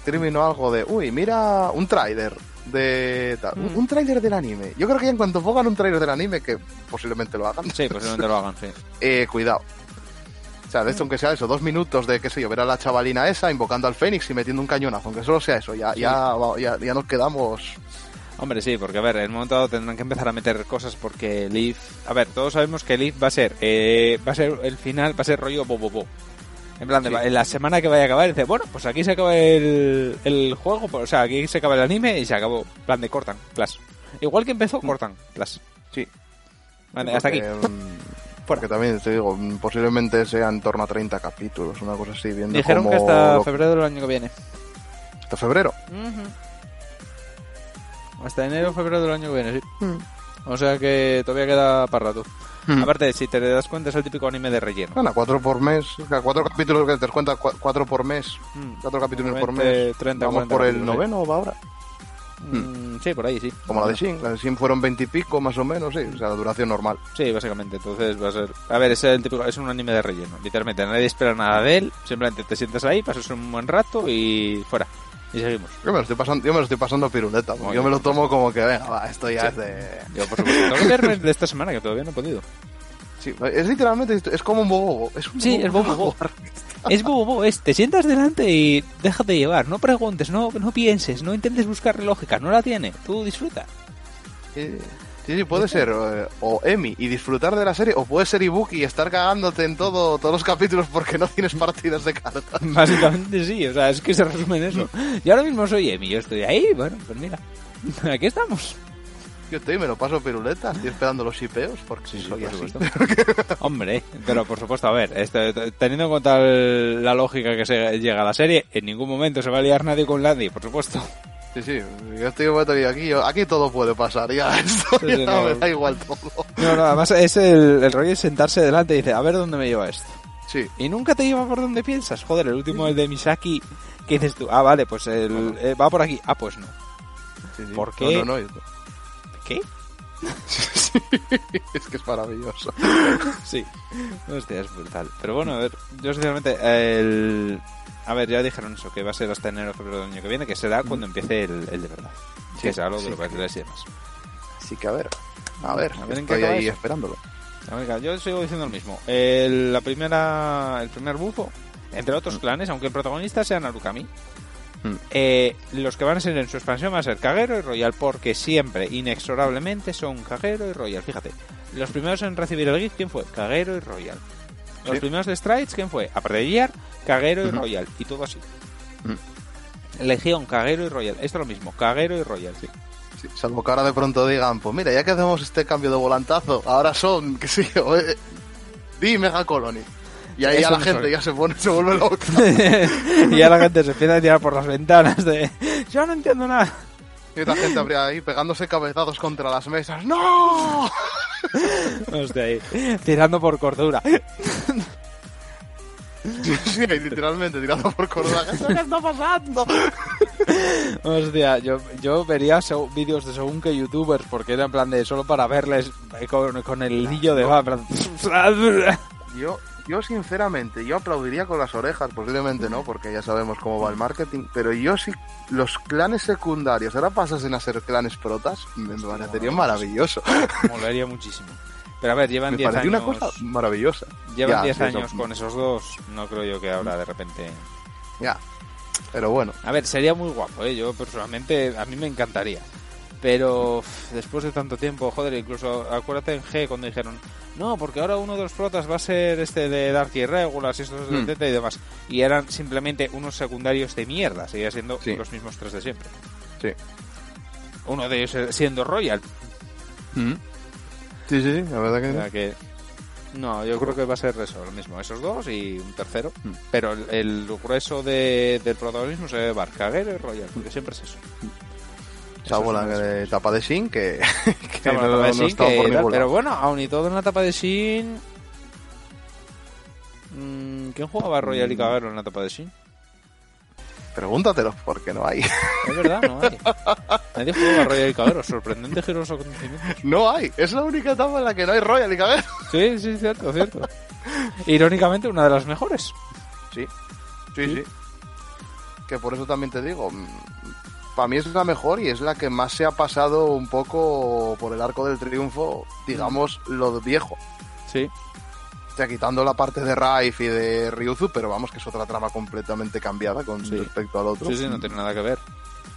[SPEAKER 2] streaming o algo de, uy, mira un trailer de tal, un,
[SPEAKER 1] Mm.
[SPEAKER 2] un tráiler del anime. Yo creo que en cuanto pongan un tráiler del anime, que posiblemente lo hagan,
[SPEAKER 1] Sí, posiblemente lo hagan, sí.
[SPEAKER 2] eh, cuidado. O sea, de hecho, aunque sea eso, dos minutos de, qué sé yo, ver a la chavalina esa invocando al Fénix y metiendo un cañonazo, aunque solo sea eso, ya, ya, ya, ya nos quedamos
[SPEAKER 1] Hombre, sí, porque a ver, en el momento dado tendrán que empezar a meter cosas porque Leaf... A ver, todos sabemos que Leaf va a ser... Eh, va a ser el final, va a ser rollo bo, bo, bo. En plan, de,
[SPEAKER 2] Sí.
[SPEAKER 1] en la semana que vaya a acabar, dice, bueno, pues aquí se acaba el, el juego, pues, o sea, aquí se acaba el anime y se acabó. En plan de cortan, plus. Igual que empezó, cortan, plus.
[SPEAKER 2] Sí.
[SPEAKER 1] Vale, hasta aquí.
[SPEAKER 2] Porque, mm, Porque también te digo, mm, posiblemente sea en torno a 30 capítulos, una cosa así, viendo
[SPEAKER 1] Dijeron que hasta
[SPEAKER 2] lo-
[SPEAKER 1] febrero del año que viene.
[SPEAKER 2] hasta febrero.
[SPEAKER 1] Hasta enero o febrero del año que viene, sí. O sea que todavía queda para rato.
[SPEAKER 2] Mm.
[SPEAKER 1] Aparte, si te das cuenta, es el típico anime de relleno.
[SPEAKER 2] Bueno, cuatro por mes, o sea, cuatro capítulos que te das cuenta, cua- cuatro por mes,
[SPEAKER 1] Mm.
[SPEAKER 2] cuatro capítulos por
[SPEAKER 1] 20,
[SPEAKER 2] mes.
[SPEAKER 1] 30,
[SPEAKER 2] Vamos
[SPEAKER 1] 40
[SPEAKER 2] por el
[SPEAKER 1] capítulos,
[SPEAKER 2] noveno va ahora.
[SPEAKER 1] Mm, sí, por ahí, sí.
[SPEAKER 2] Como la de Shin, la de Shin fueron veintipico más o menos, sí, o sea, la duración normal.
[SPEAKER 1] Sí, básicamente. Entonces va a ser. A ver, es el típico, es un anime de relleno. Literalmente, nadie espera nada de él. Simplemente te sientas ahí, pasas un buen rato y fuera. Y seguimos.
[SPEAKER 2] Yo me lo estoy pasando, yo me lo estoy pasando piruleta, porque yo me lo tomo como que, venga, va, esto ya
[SPEAKER 1] Sí.
[SPEAKER 2] es de...
[SPEAKER 1] Yo, por supuesto, tengo que de esta semana, que todavía no he podido.
[SPEAKER 2] Sí, es literalmente, es como un bobo, es un
[SPEAKER 1] Sí, el bobo bobo. Es bobo, bobo, es te sientas delante y déjate llevar. No preguntes, no, no pienses, no intentes buscar lógica. No la tiene. Tú disfruta.
[SPEAKER 2] Sí, sí, sí, puede ser eh, o Emi y disfrutar de la serie, o puede ser Ibuki y estar cagándote en todo, todos los capítulos porque no tienes partidas de cartas.
[SPEAKER 1] Básicamente sí, o sea, es que se resume en eso. Yo ahora mismo soy Emi, yo estoy ahí, bueno, pues mira. Aquí estamos.
[SPEAKER 2] Yo estoy, me lo paso piruleta, estoy esperando los hipeos porque
[SPEAKER 1] Sí, sí,
[SPEAKER 2] soy
[SPEAKER 1] por
[SPEAKER 2] así.
[SPEAKER 1] Hombre, pero por supuesto, a ver, este, teniendo en cuenta el- la lógica que se llega a la serie, en ningún momento se va a liar nadie con nadie, por supuesto.
[SPEAKER 2] Sí, sí, yo estoy que aquí, yo- aquí todo puede pasar, ya, esto
[SPEAKER 1] Sí,
[SPEAKER 2] ya
[SPEAKER 1] no.
[SPEAKER 2] me da igual todo.
[SPEAKER 1] No, no, además es el, el rollo es sentarse delante y dice, a ver dónde me lleva esto.
[SPEAKER 2] Sí,
[SPEAKER 1] Y nunca te lleva por donde piensas. Joder, el último, el de Misaki, ¿qué dices tú? Ah, vale, pues el, eh, va por aquí. Ah, pues no.
[SPEAKER 2] sí, sí.
[SPEAKER 1] ¿Por qué?
[SPEAKER 2] No, no, no,
[SPEAKER 1] ¿Qué?
[SPEAKER 2] sí, es que es maravilloso.
[SPEAKER 1] Sí. Hostia, es brutal. Pero bueno, a ver, yo sinceramente, el... A ver, ya dijeron eso, que va a ser hasta enero o febrero del año que viene, que será cuando empiece el, el de verdad.
[SPEAKER 2] Sí,
[SPEAKER 1] que será lo de
[SPEAKER 2] sí.
[SPEAKER 1] los bailes y demás.
[SPEAKER 2] Así que a ver, a ver,
[SPEAKER 1] A ver en qué
[SPEAKER 2] estoy ahí
[SPEAKER 1] eso.
[SPEAKER 2] esperándolo.
[SPEAKER 1] Yo sigo diciendo lo mismo. El, la primera, el primer bufo, entre otros clanes, aunque el protagonista sea Narukami,
[SPEAKER 2] Mm.
[SPEAKER 1] eh, los que van a ser en su expansión van a ser Kagero y Royal, porque siempre, inexorablemente, son Kagero y Royal. Fíjate, los primeros en recibir el GIF, ¿quién fue? Kagero y Royal. Los
[SPEAKER 2] Sí.
[SPEAKER 1] primeros de Strides, ¿quién fue? Aparte de Gear, Kagero y. Royal. Y todo así.
[SPEAKER 2] Mm.
[SPEAKER 1] Legión, Kagero y Royal. Esto es lo mismo, Kagero y Royal. Sí.
[SPEAKER 2] Sí, salvo que ahora de pronto digan, pues mira, ya que hacemos este cambio de volantazo, ahora son, qué sé yo, eh, di Mega Colony. Y ahí
[SPEAKER 1] Eso
[SPEAKER 2] ya la gente ya se pone, se vuelve loca.
[SPEAKER 1] y ya la gente se empieza a tirar por las ventanas de... Yo no entiendo nada.
[SPEAKER 2] Y la gente habría ahí pegándose cabezazos contra las mesas. ¡No!
[SPEAKER 1] Hostia, ahí, tirando por cordura.
[SPEAKER 2] Sí, sí, ahí literalmente tirando por cordura. ¿Qué está pasando?
[SPEAKER 1] Hostia, yo, yo vería vídeos de según que youtubers, porque era en plan de solo para verles eh, con, con el hilillo de va, en plan...
[SPEAKER 2] Yo, yo sinceramente, yo aplaudiría con las orejas, posiblemente no, porque ya sabemos cómo va el marketing, pero yo sí, los clanes secundarios, ahora pasasen a ser clanes protas, me parecería maravilloso.
[SPEAKER 1] Molaría muchísimo. Pero a ver, llevan
[SPEAKER 2] Me
[SPEAKER 1] 10
[SPEAKER 2] pareció
[SPEAKER 1] años...
[SPEAKER 2] una cosa maravillosa.
[SPEAKER 1] Llevan
[SPEAKER 2] Ya,
[SPEAKER 1] 10
[SPEAKER 2] sí, eso-
[SPEAKER 1] años con esos dos, no creo yo que ahora de repente...
[SPEAKER 2] Ya, pero bueno.
[SPEAKER 1] A ver, sería muy guapo, ¿eh? Yo personalmente, a mí me encantaría. Pero después de tanto tiempo, joder, incluso acuérdate en G cuando dijeron, no, porque ahora uno de los protas va a ser este de Dark Irregulars y estos de
[SPEAKER 2] Mm.
[SPEAKER 1] Y demás. Y eran simplemente unos secundarios de mierda, seguía siendo
[SPEAKER 2] Sí.
[SPEAKER 1] los mismos tres de siempre.
[SPEAKER 2] Sí.
[SPEAKER 1] Uno de ellos siendo Royal.
[SPEAKER 2] Sí, sí, la verdad
[SPEAKER 1] O
[SPEAKER 2] que
[SPEAKER 1] sea que... No, yo creo que va a ser eso, lo mismo. Esos dos y un tercero.
[SPEAKER 2] Mm.
[SPEAKER 1] Pero el, el grueso de- del protagonismo se ve Barcaguero y Royal, porque siempre es eso.
[SPEAKER 2] Salvo la
[SPEAKER 1] de
[SPEAKER 2] etapa de Shin, que, que no,
[SPEAKER 1] en la etapa de
[SPEAKER 2] no estaba
[SPEAKER 1] que
[SPEAKER 2] por
[SPEAKER 1] pero bueno, aún y todo en la etapa de Shin. mm, ¿Quién jugaba Royal y Kagero en la etapa de Shin?
[SPEAKER 2] Pregúntatelo, porque no hay.
[SPEAKER 1] Es verdad, no hay. Nadie jugaba Royal y Kagero. Sorprendente giro acontecimientos.
[SPEAKER 2] No hay. Es la única etapa en la que no hay Royal y Kagero.
[SPEAKER 1] Sí, sí, cierto, cierto. Irónicamente, una de las mejores.
[SPEAKER 2] Sí, sí, sí. Que por eso también te digo, para mí es la mejor y es la que más se ha pasado un poco por el arco del triunfo, digamos, lo viejo.
[SPEAKER 1] Sí.
[SPEAKER 2] O Hostia, quitando la parte de Raif y de Ryuzu, pero vamos, que es otra trama completamente cambiada con
[SPEAKER 1] Sí.
[SPEAKER 2] respecto al otro.
[SPEAKER 1] Sí, sí, no tiene nada que ver.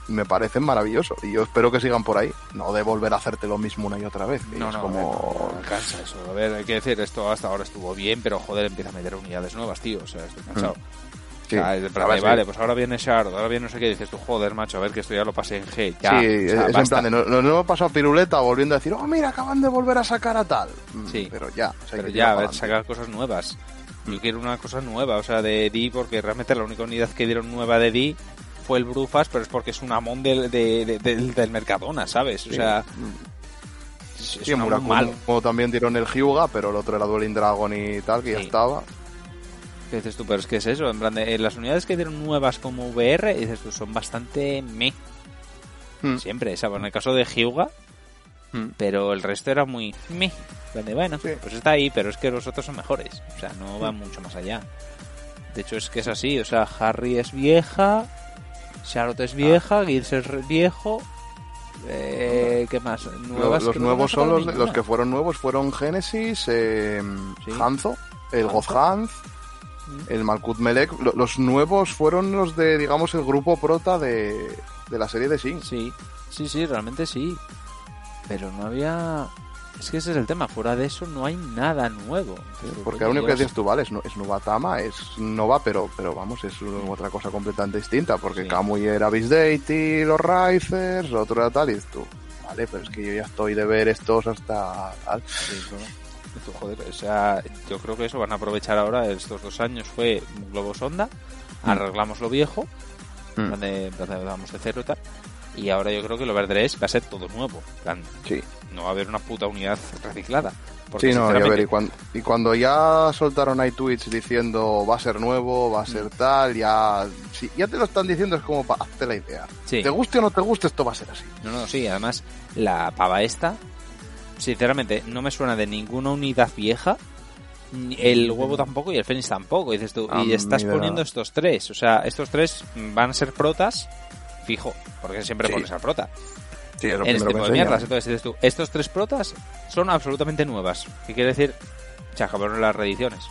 [SPEAKER 2] Me parecen maravilloso y yo espero que sigan por ahí. No de volver a hacerte lo mismo una y otra vez.
[SPEAKER 1] No,
[SPEAKER 2] es
[SPEAKER 1] no,
[SPEAKER 2] como...
[SPEAKER 1] me cansa eso. A ver, hay que decir, esto hasta ahora estuvo bien, pero joder, empieza a meter unidades nuevas, tío. O sea, estoy cansado.
[SPEAKER 2] Sí,
[SPEAKER 1] O sea, es plan de, vale, pues ahora viene Shard, ahora viene no sé qué, dices tú, joder, macho, a ver que esto ya lo pasé en G. Ya,
[SPEAKER 2] sí,
[SPEAKER 1] o
[SPEAKER 2] es,
[SPEAKER 1] sea,
[SPEAKER 2] es en plan de, no- nos hemos pasado piruleta volviendo a decir, oh, mira, acaban de volver a sacar a tal. Mm,
[SPEAKER 1] Sí.
[SPEAKER 2] Pero ya, o sea,
[SPEAKER 1] Pero ya, a ver, sacar cosas nuevas. Yo quiero una cosa nueva, o sea, de D, porque realmente la única unidad que dieron nueva de D fue el Brufas, pero es porque es un amón del, de- de- del, del Mercadona, ¿sabes? O
[SPEAKER 2] Sí.
[SPEAKER 1] sea, es, es
[SPEAKER 2] Sí, en
[SPEAKER 1] un
[SPEAKER 2] Murakumo también dieron el Hyuga, pero el otro era Dueling Dragon y tal, que ya
[SPEAKER 1] Sí.
[SPEAKER 2] estaba.
[SPEAKER 1] ¿Qué dices tú? Pero es que es eso, en plan de, eh, las unidades que dieron nuevas como VR, dices tú, son bastante me.
[SPEAKER 2] Mm.
[SPEAKER 1] Siempre, ¿sabes? En el caso de Hyuga,
[SPEAKER 2] Mm.
[SPEAKER 1] pero el resto era muy me. De, bueno,
[SPEAKER 2] Sí.
[SPEAKER 1] pues está ahí, pero es que los otros son mejores. O sea, no van mucho más allá. De hecho, es que es así. O sea, Harry es vieja, Charlotte es vieja, Gibbs es viejo. Eh, ¿Qué más? Nuevas,
[SPEAKER 2] los
[SPEAKER 1] que no
[SPEAKER 2] nuevos son los, los que fueron nuevos fueron Genesis, eh,
[SPEAKER 1] Sí.
[SPEAKER 2] Hanzo, el
[SPEAKER 1] Hanzo.
[SPEAKER 2] El Malkut Melek. Lo- Los nuevos fueron los de, digamos, el grupo prota de, de la serie de Sing.
[SPEAKER 1] Sí, sí, sí, realmente sí. Pero no había... Es que ese es el tema, fuera de eso no hay nada nuevo.
[SPEAKER 2] Porque lo único que dices tú, vale, es, es Nubatama, es Nova, pero, pero vamos, es otra cosa completamente distinta, porque
[SPEAKER 1] Sí.
[SPEAKER 2] Kamui era Beast Deity, los Risers, otro era tal, y tú, vale, pero es que yo ya estoy de ver estos hasta tal.
[SPEAKER 1] Sí, bueno. Joder, o sea, yo creo que eso van a aprovechar ahora estos dos años. Fue Globo Sonda,
[SPEAKER 2] Mm.
[SPEAKER 1] arreglamos lo viejo,
[SPEAKER 2] Mm.
[SPEAKER 1] en plan de, cero y tal. Y ahora yo creo que el Overdress va a ser todo nuevo. Plan,
[SPEAKER 2] Sí,
[SPEAKER 1] no va a haber una puta unidad reciclada. Porque,
[SPEAKER 2] sí, no, y a ver, y cuando, y cuando ya soltaron ahí tweets diciendo va a ser nuevo, va a ser tal, ya, si ya te lo están diciendo, es como para hazte la idea.
[SPEAKER 1] Sí.
[SPEAKER 2] Te guste o no te guste, esto va a ser así.
[SPEAKER 1] No, no, sí, además la pava esta, sinceramente, no me suena de ninguna unidad vieja. El huevo tampoco y el Fénix tampoco, dices tú.
[SPEAKER 2] Ah,
[SPEAKER 1] y estás poniendo estos tres. O sea, estos tres van a ser protas, fijo, porque siempre
[SPEAKER 2] Sí.
[SPEAKER 1] pones al prota.
[SPEAKER 2] Sí,
[SPEAKER 1] en este tipo de mierdas. Entonces dices tú, estos tres protas son absolutamente nuevas. ¿Qué quiere decir? Se acabaron las reediciones.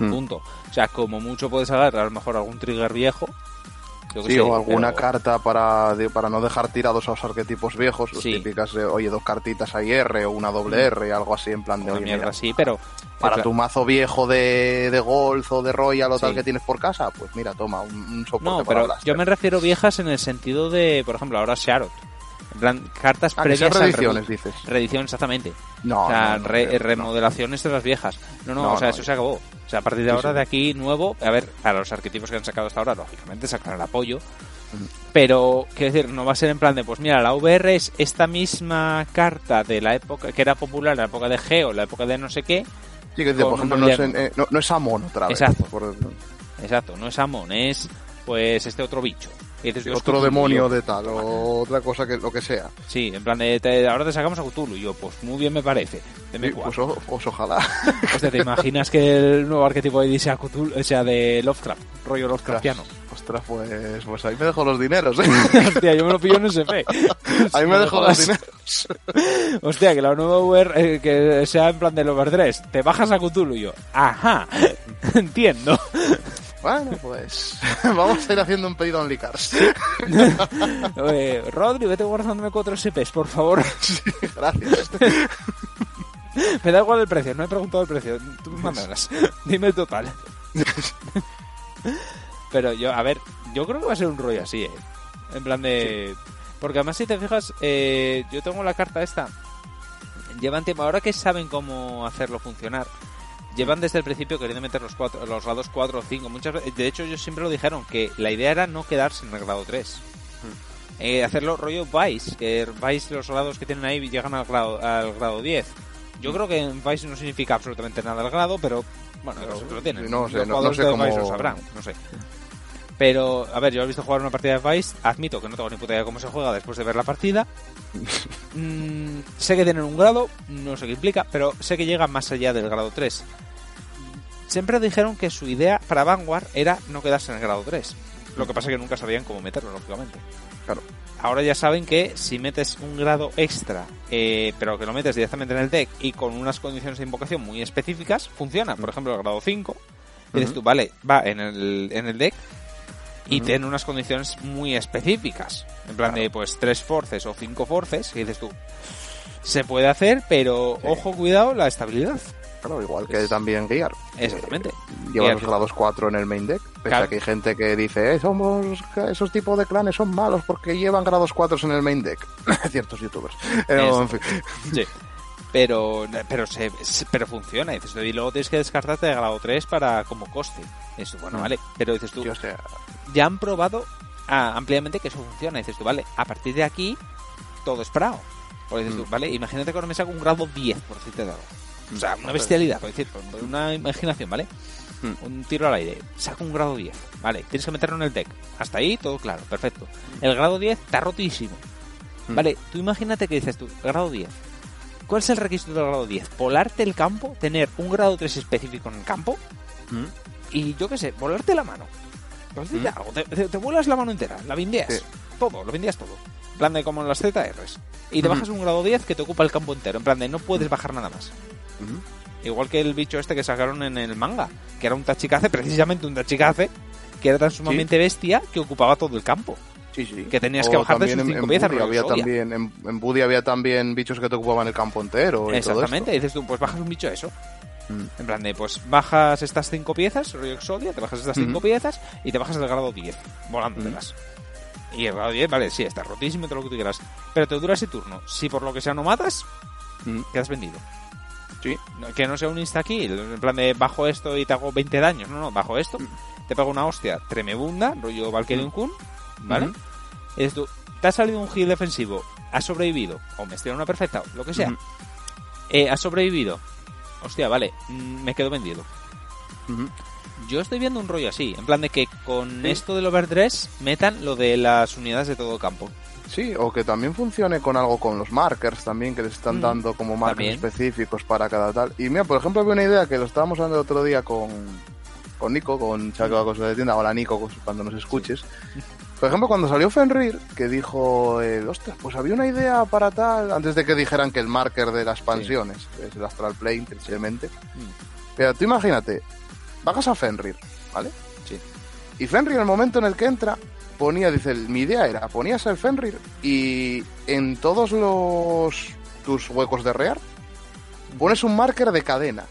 [SPEAKER 2] Mm.
[SPEAKER 1] Punto. O sea, como mucho puedes agarrar a lo mejor algún trigger viejo. Yo
[SPEAKER 2] Sí,
[SPEAKER 1] sé,
[SPEAKER 2] o alguna
[SPEAKER 1] pero-
[SPEAKER 2] carta para, de- para no dejar tirados a los arquetipos viejos, los
[SPEAKER 1] Sí.
[SPEAKER 2] típicas, de, oye, dos cartitas ahí R o una doble R, algo así en plan de, oye,
[SPEAKER 1] mierda
[SPEAKER 2] mira,
[SPEAKER 1] así, pero
[SPEAKER 2] para tu mazo viejo de, de Golf o de Royal o tal
[SPEAKER 1] Sí.
[SPEAKER 2] que tienes por casa, pues mira, toma, un, un soporte
[SPEAKER 1] No,
[SPEAKER 2] para
[SPEAKER 1] pero
[SPEAKER 2] Blaster.
[SPEAKER 1] yo me refiero viejas en el sentido de, por ejemplo, ahora Sharot. Cartas
[SPEAKER 2] Ah, que
[SPEAKER 1] previas al
[SPEAKER 2] reediciones, dices.
[SPEAKER 1] Reedición, exactamente.
[SPEAKER 2] No,
[SPEAKER 1] o sea,
[SPEAKER 2] no, no
[SPEAKER 1] re-
[SPEAKER 2] creo, no.
[SPEAKER 1] remodelaciones de las viejas. No, no, o sea, eso se acabó. O sea, a partir de
[SPEAKER 2] Sí,
[SPEAKER 1] ahora,
[SPEAKER 2] sí.
[SPEAKER 1] de aquí, nuevo, a ver, para los arquetipos que han sacado hasta ahora, lógicamente sacarán el apoyo. Pero, quiero decir, no va a ser en plan de, pues mira, la VR es esta misma carta de la época, que era popular en la época de Geo, la época de no sé qué.
[SPEAKER 2] Sí, que por ejemplo, no es, en- eh, no, no es Amon otra vez.
[SPEAKER 1] Exacto.
[SPEAKER 2] por-
[SPEAKER 1] Exacto, no es Amon, es pues este otro bicho. Y dices,
[SPEAKER 2] sí,
[SPEAKER 1] "Es
[SPEAKER 2] otro
[SPEAKER 1] Cthulhu".
[SPEAKER 2] demonio de tal, o otra cosa que lo que sea.
[SPEAKER 1] Sí, en plan de, te- ahora te sacamos a Cthulhu. Y yo, pues muy bien me parece. Deme
[SPEAKER 2] Sí, pues, o- pues ojalá.
[SPEAKER 1] Hostia, ¿te imaginas que el nuevo arquetipo de sea Cthulhu, o sea, de Lovecraft, rollo Lovecraftiano?
[SPEAKER 2] Ostras, pues, pues ahí me dejo los dineros, ¿eh?
[SPEAKER 1] Hostia, yo me lo pillo en SP.
[SPEAKER 2] Ahí me dejo los dineros.
[SPEAKER 1] Hostia, que la nueva VR, eh, que sea en plan de Overdress, te bajas a Cthulhu y yo, ajá, entiendo.
[SPEAKER 2] Bueno, pues vamos a ir haciendo un pedido en Licars.
[SPEAKER 1] Eh, Rodri, vete guardándome cuatro SPs, por favor.
[SPEAKER 2] Gracias.
[SPEAKER 1] Me da igual el precio, no he preguntado el precio. Tú me mandarás. Dime el total. Pero yo, a ver, yo creo que va a ser un rollo así, ¿eh? En plan de... Porque además si te fijas, eh, yo tengo la carta esta. Llevan tiempo, ahora que saben cómo hacerlo funcionar, llevan desde el principio queriendo meter los, cuatro, los grados 4 o 5. Muchas veces, de hecho, ellos siempre lo dijeron, que la idea era no quedarse en el grado 3. Eh, hacerlo rollo Vice, que Vice los grados que tienen ahí llegan al grado, al grado 10. Yo creo que en Vice no significa absolutamente nada el grado, pero bueno,
[SPEAKER 2] Pero,
[SPEAKER 1] lo tienen.
[SPEAKER 2] no sé,
[SPEAKER 1] los
[SPEAKER 2] no- sé
[SPEAKER 1] de
[SPEAKER 2] cómo-
[SPEAKER 1] Vice lo sabrán, no sé. Pero, a ver, yo he visto jugar una partida de Vice, admito que no tengo ni puta idea de cómo se juega después de ver la partida. Mm, sé que tienen un grado, no sé qué implica, pero sé que llega más allá del grado 3. Siempre dijeron que su idea para Vanguard era no quedarse en el grado 3. Lo que pasa es que nunca sabían cómo meterlo, lógicamente.
[SPEAKER 2] Claro.
[SPEAKER 1] Ahora ya saben que si metes un grado extra, eh, pero que lo metes directamente en el deck y con unas condiciones de invocación muy específicas, funciona. Por ejemplo, el grado 5, y dices tú, vale, va en el, en el deck y
[SPEAKER 2] Ujú.
[SPEAKER 1] tiene unas condiciones muy específicas. En plan de, pues, tres forces o cinco forces, y dices tú, se puede hacer, pero
[SPEAKER 2] Sí.
[SPEAKER 1] ojo, cuidado, la estabilidad.
[SPEAKER 2] Claro, igual que también guiar.
[SPEAKER 1] Exactamente.
[SPEAKER 2] Lleva
[SPEAKER 1] Guiar.
[SPEAKER 2] los grados 4 en el main deck. Pese
[SPEAKER 1] Claro.
[SPEAKER 2] a que hay gente que dice, eh, somos, esos tipos de clanes son malos porque llevan grados 4 en el main deck. Ciertos youtubers. Pero,
[SPEAKER 1] Eso.
[SPEAKER 2] en fin.
[SPEAKER 1] Sí. Pero, pero, se, pero funciona. Dices tú, y luego tienes que descartarte de grado 3 para como coste. Eso, bueno,
[SPEAKER 2] Mm.
[SPEAKER 1] vale. Pero dices tú, ya han probado ah, ampliamente que eso funciona. Dices tú, vale, a partir de aquí todo es prao. O dices tú,
[SPEAKER 2] Mm.
[SPEAKER 1] vale, imagínate que ahora me saco un grado 10, por decirte de algo. O sea, una bestialidad, por decir, por- una imaginación, ¿vale?
[SPEAKER 2] Mm.
[SPEAKER 1] Un tiro al aire, saco un grado 10, vale, tienes que meterlo en el deck. Hasta ahí todo claro, perfecto. El grado 10 está rotísimo.
[SPEAKER 2] Mm.
[SPEAKER 1] Vale, tú imagínate que dices tú, grado 10. ¿Cuál es el requisito del grado 10? Volarte el campo, tener un grado 3 específico en el campo
[SPEAKER 2] ¿Mm?
[SPEAKER 1] y yo qué sé, volarte la mano. Pues algo, te, te- te vuelas la mano entera, la vindeas.
[SPEAKER 2] Sí.
[SPEAKER 1] Todo, lo vindeas todo. En plan de como en las ZRs. Y te bajas un grado 10 que te ocupa el campo entero. En plan de no puedes bajar nada más.
[SPEAKER 2] ¿Mm?
[SPEAKER 1] Igual que el bicho este que sacaron en el manga, que era un tachikaze, precisamente un tachikaze, que era tan sumamente bestia que ocupaba todo el campo.
[SPEAKER 2] Sí, sí.
[SPEAKER 1] Que tenías
[SPEAKER 2] O
[SPEAKER 1] que bajar de sus cinco
[SPEAKER 2] en
[SPEAKER 1] piezas,
[SPEAKER 2] había también en, en Buddy había también bichos que te ocupaban el campo entero y
[SPEAKER 1] Exactamente,
[SPEAKER 2] todo
[SPEAKER 1] dices tú, pues bajas un bicho eso.
[SPEAKER 2] esto. Mm.
[SPEAKER 1] En plan de, pues bajas estas cinco piezas, rollo Exodia, te bajas estas cinco piezas y te bajas el grado 10, volándotelas. Y el grado 10, vale, sí, está rotísimo todo lo que tú quieras. Pero te dura ese turno. Si por lo que sea no matas,
[SPEAKER 2] Mm.
[SPEAKER 1] quedas vendido.
[SPEAKER 2] Sí.
[SPEAKER 1] Que no sea un insta-kill, en plan de bajo esto y te hago 20 daños. No, no, bajo esto, te pego una hostia tremebunda, rollo Valkyrian Kun, ¿vale? Dices tú, te ha salido un heal defensivo, has sobrevivido, o me estoy en una perfecta, o lo que sea.
[SPEAKER 2] Ujú.
[SPEAKER 1] Eh, has sobrevivido. Hostia, vale, mm, me quedo vendido.
[SPEAKER 2] Ujú.
[SPEAKER 1] Yo estoy viendo un rollo así, en plan de que con
[SPEAKER 2] Sí.
[SPEAKER 1] esto del overdress metan lo de las unidades de todo campo.
[SPEAKER 2] Sí, o que también funcione con algo con los markers también, que les están
[SPEAKER 1] Mm,
[SPEAKER 2] dando como markers específicos para cada tal. Y mira, por ejemplo, había una idea que lo estábamos hablando el otro día con, con Nico, con Chaco Cosa de Tienda. Hola Nico, pues, cuando nos escuches. Por ejemplo, cuando salió Fenrir, que dijo, eh, ostras, pues había una idea para tal, antes de que dijeran que el marker de las expansiones es el Astral Plane, precisamente.
[SPEAKER 1] Mm.
[SPEAKER 2] Pero tú imagínate, bajas a Fenrir, ¿vale?
[SPEAKER 1] Sí.
[SPEAKER 2] Y Fenrir, en el momento en el que entra, ponía, dice, mi idea era, ponías el Fenrir y en todos los tus huecos de rear pones un marker de cadena.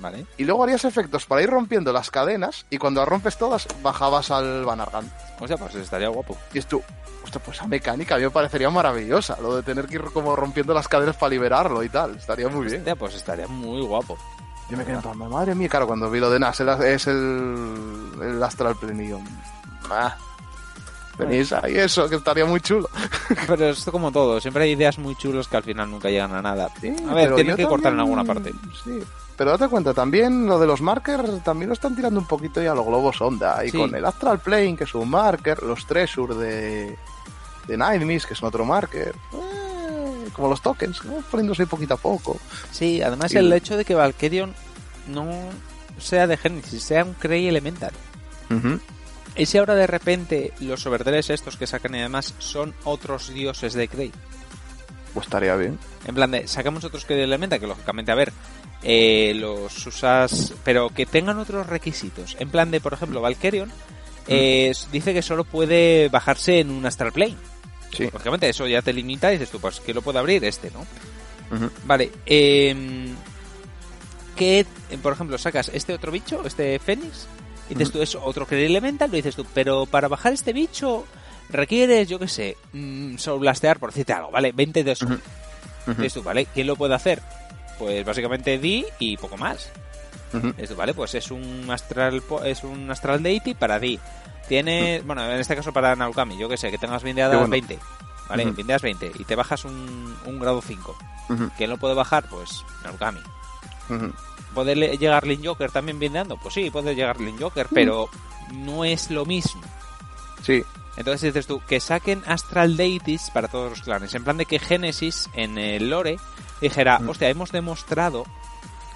[SPEAKER 1] ¿Vale?
[SPEAKER 2] Y luego harías efectos para ir rompiendo las cadenas y cuando las rompes todas, bajabas al Banargan.
[SPEAKER 1] O sea, pues estaría guapo.
[SPEAKER 2] Y es tú, hostia, pues esa mecánica a mí me parecería maravillosa, lo de tener que ir como rompiendo las cadenas para liberarlo y tal, estaría muy bien.
[SPEAKER 1] Hostia, pues estaría muy guapo.
[SPEAKER 2] Yo me quedé en madre mía, claro, cuando vi lo de Nas, es el, el Astral yo, ah, ahí eso, que estaría muy chulo.
[SPEAKER 1] Pero esto como todo, siempre hay ideas muy chulos que al final nunca llegan a nada.
[SPEAKER 2] Sí,
[SPEAKER 1] a ver, tienen que cortar en alguna parte.
[SPEAKER 2] Sí, pero date cuenta, también lo de los markers también lo están tirando un poquito ya a los globos onda. Y
[SPEAKER 1] Sí.
[SPEAKER 2] con el Astral Plane, que es un marker, los Treasure de, de Nightmist, que es otro marker. eh, como los tokens, ¿no? poniéndose poquito a poco.
[SPEAKER 1] Sí, además
[SPEAKER 2] Y
[SPEAKER 1] el hecho de que Valkyrion no sea de Genesis, sea un Grey Elemental. Y si ahora de repente los overdress estos que sacan y demás son otros dioses de Grey.
[SPEAKER 2] Pues estaría bien.
[SPEAKER 1] En plan de, sacamos otros Grey Elemental, que lógicamente, a ver, eh, los usas, pero que tengan otros requisitos. En plan de, por ejemplo, Valkyrion eh, dice que solo puede bajarse en un Astral Plane.
[SPEAKER 2] Sí.
[SPEAKER 1] Lógicamente, eso ya te limita y dices tú, pues, que lo puede abrir este, ¿no? Vale, eh, que, eh, por ejemplo, sacas este otro bicho, este Fénix, dices tú, es otro que elemental, lo dices tú, pero para bajar este bicho requieres, yo qué sé, mm, soul blastear, por decirte algo, ¿vale? 20 de.
[SPEAKER 2] Ujú.
[SPEAKER 1] Dices tú, ¿vale? ¿Quién lo puede hacer? Pues básicamente Di y poco más.
[SPEAKER 2] Ujú.
[SPEAKER 1] Dices tú, ¿vale? Pues es un astral, es un astral deity para Di. Tiene, bueno, en este caso para Naukami, yo que sé, que tengas
[SPEAKER 2] Qué bueno.
[SPEAKER 1] 20. ¿Vale?
[SPEAKER 2] Ujú.
[SPEAKER 1] Bindeas 20 y te bajas un, un grado 5.
[SPEAKER 2] Ujú.
[SPEAKER 1] ¿Quién lo puede bajar? Pues Narukami.
[SPEAKER 2] Ujú.
[SPEAKER 1] ¿Puede le- llegar Lin Joker también bindeando? Pues sí, puede llegar Lin Joker, pero no es lo mismo.
[SPEAKER 2] Sí,
[SPEAKER 1] Entonces dices tú, que saquen Astral Deities para todos los clanes. En plan de que Genesis en el lore dijera,
[SPEAKER 2] Mm.
[SPEAKER 1] hostia, hemos demostrado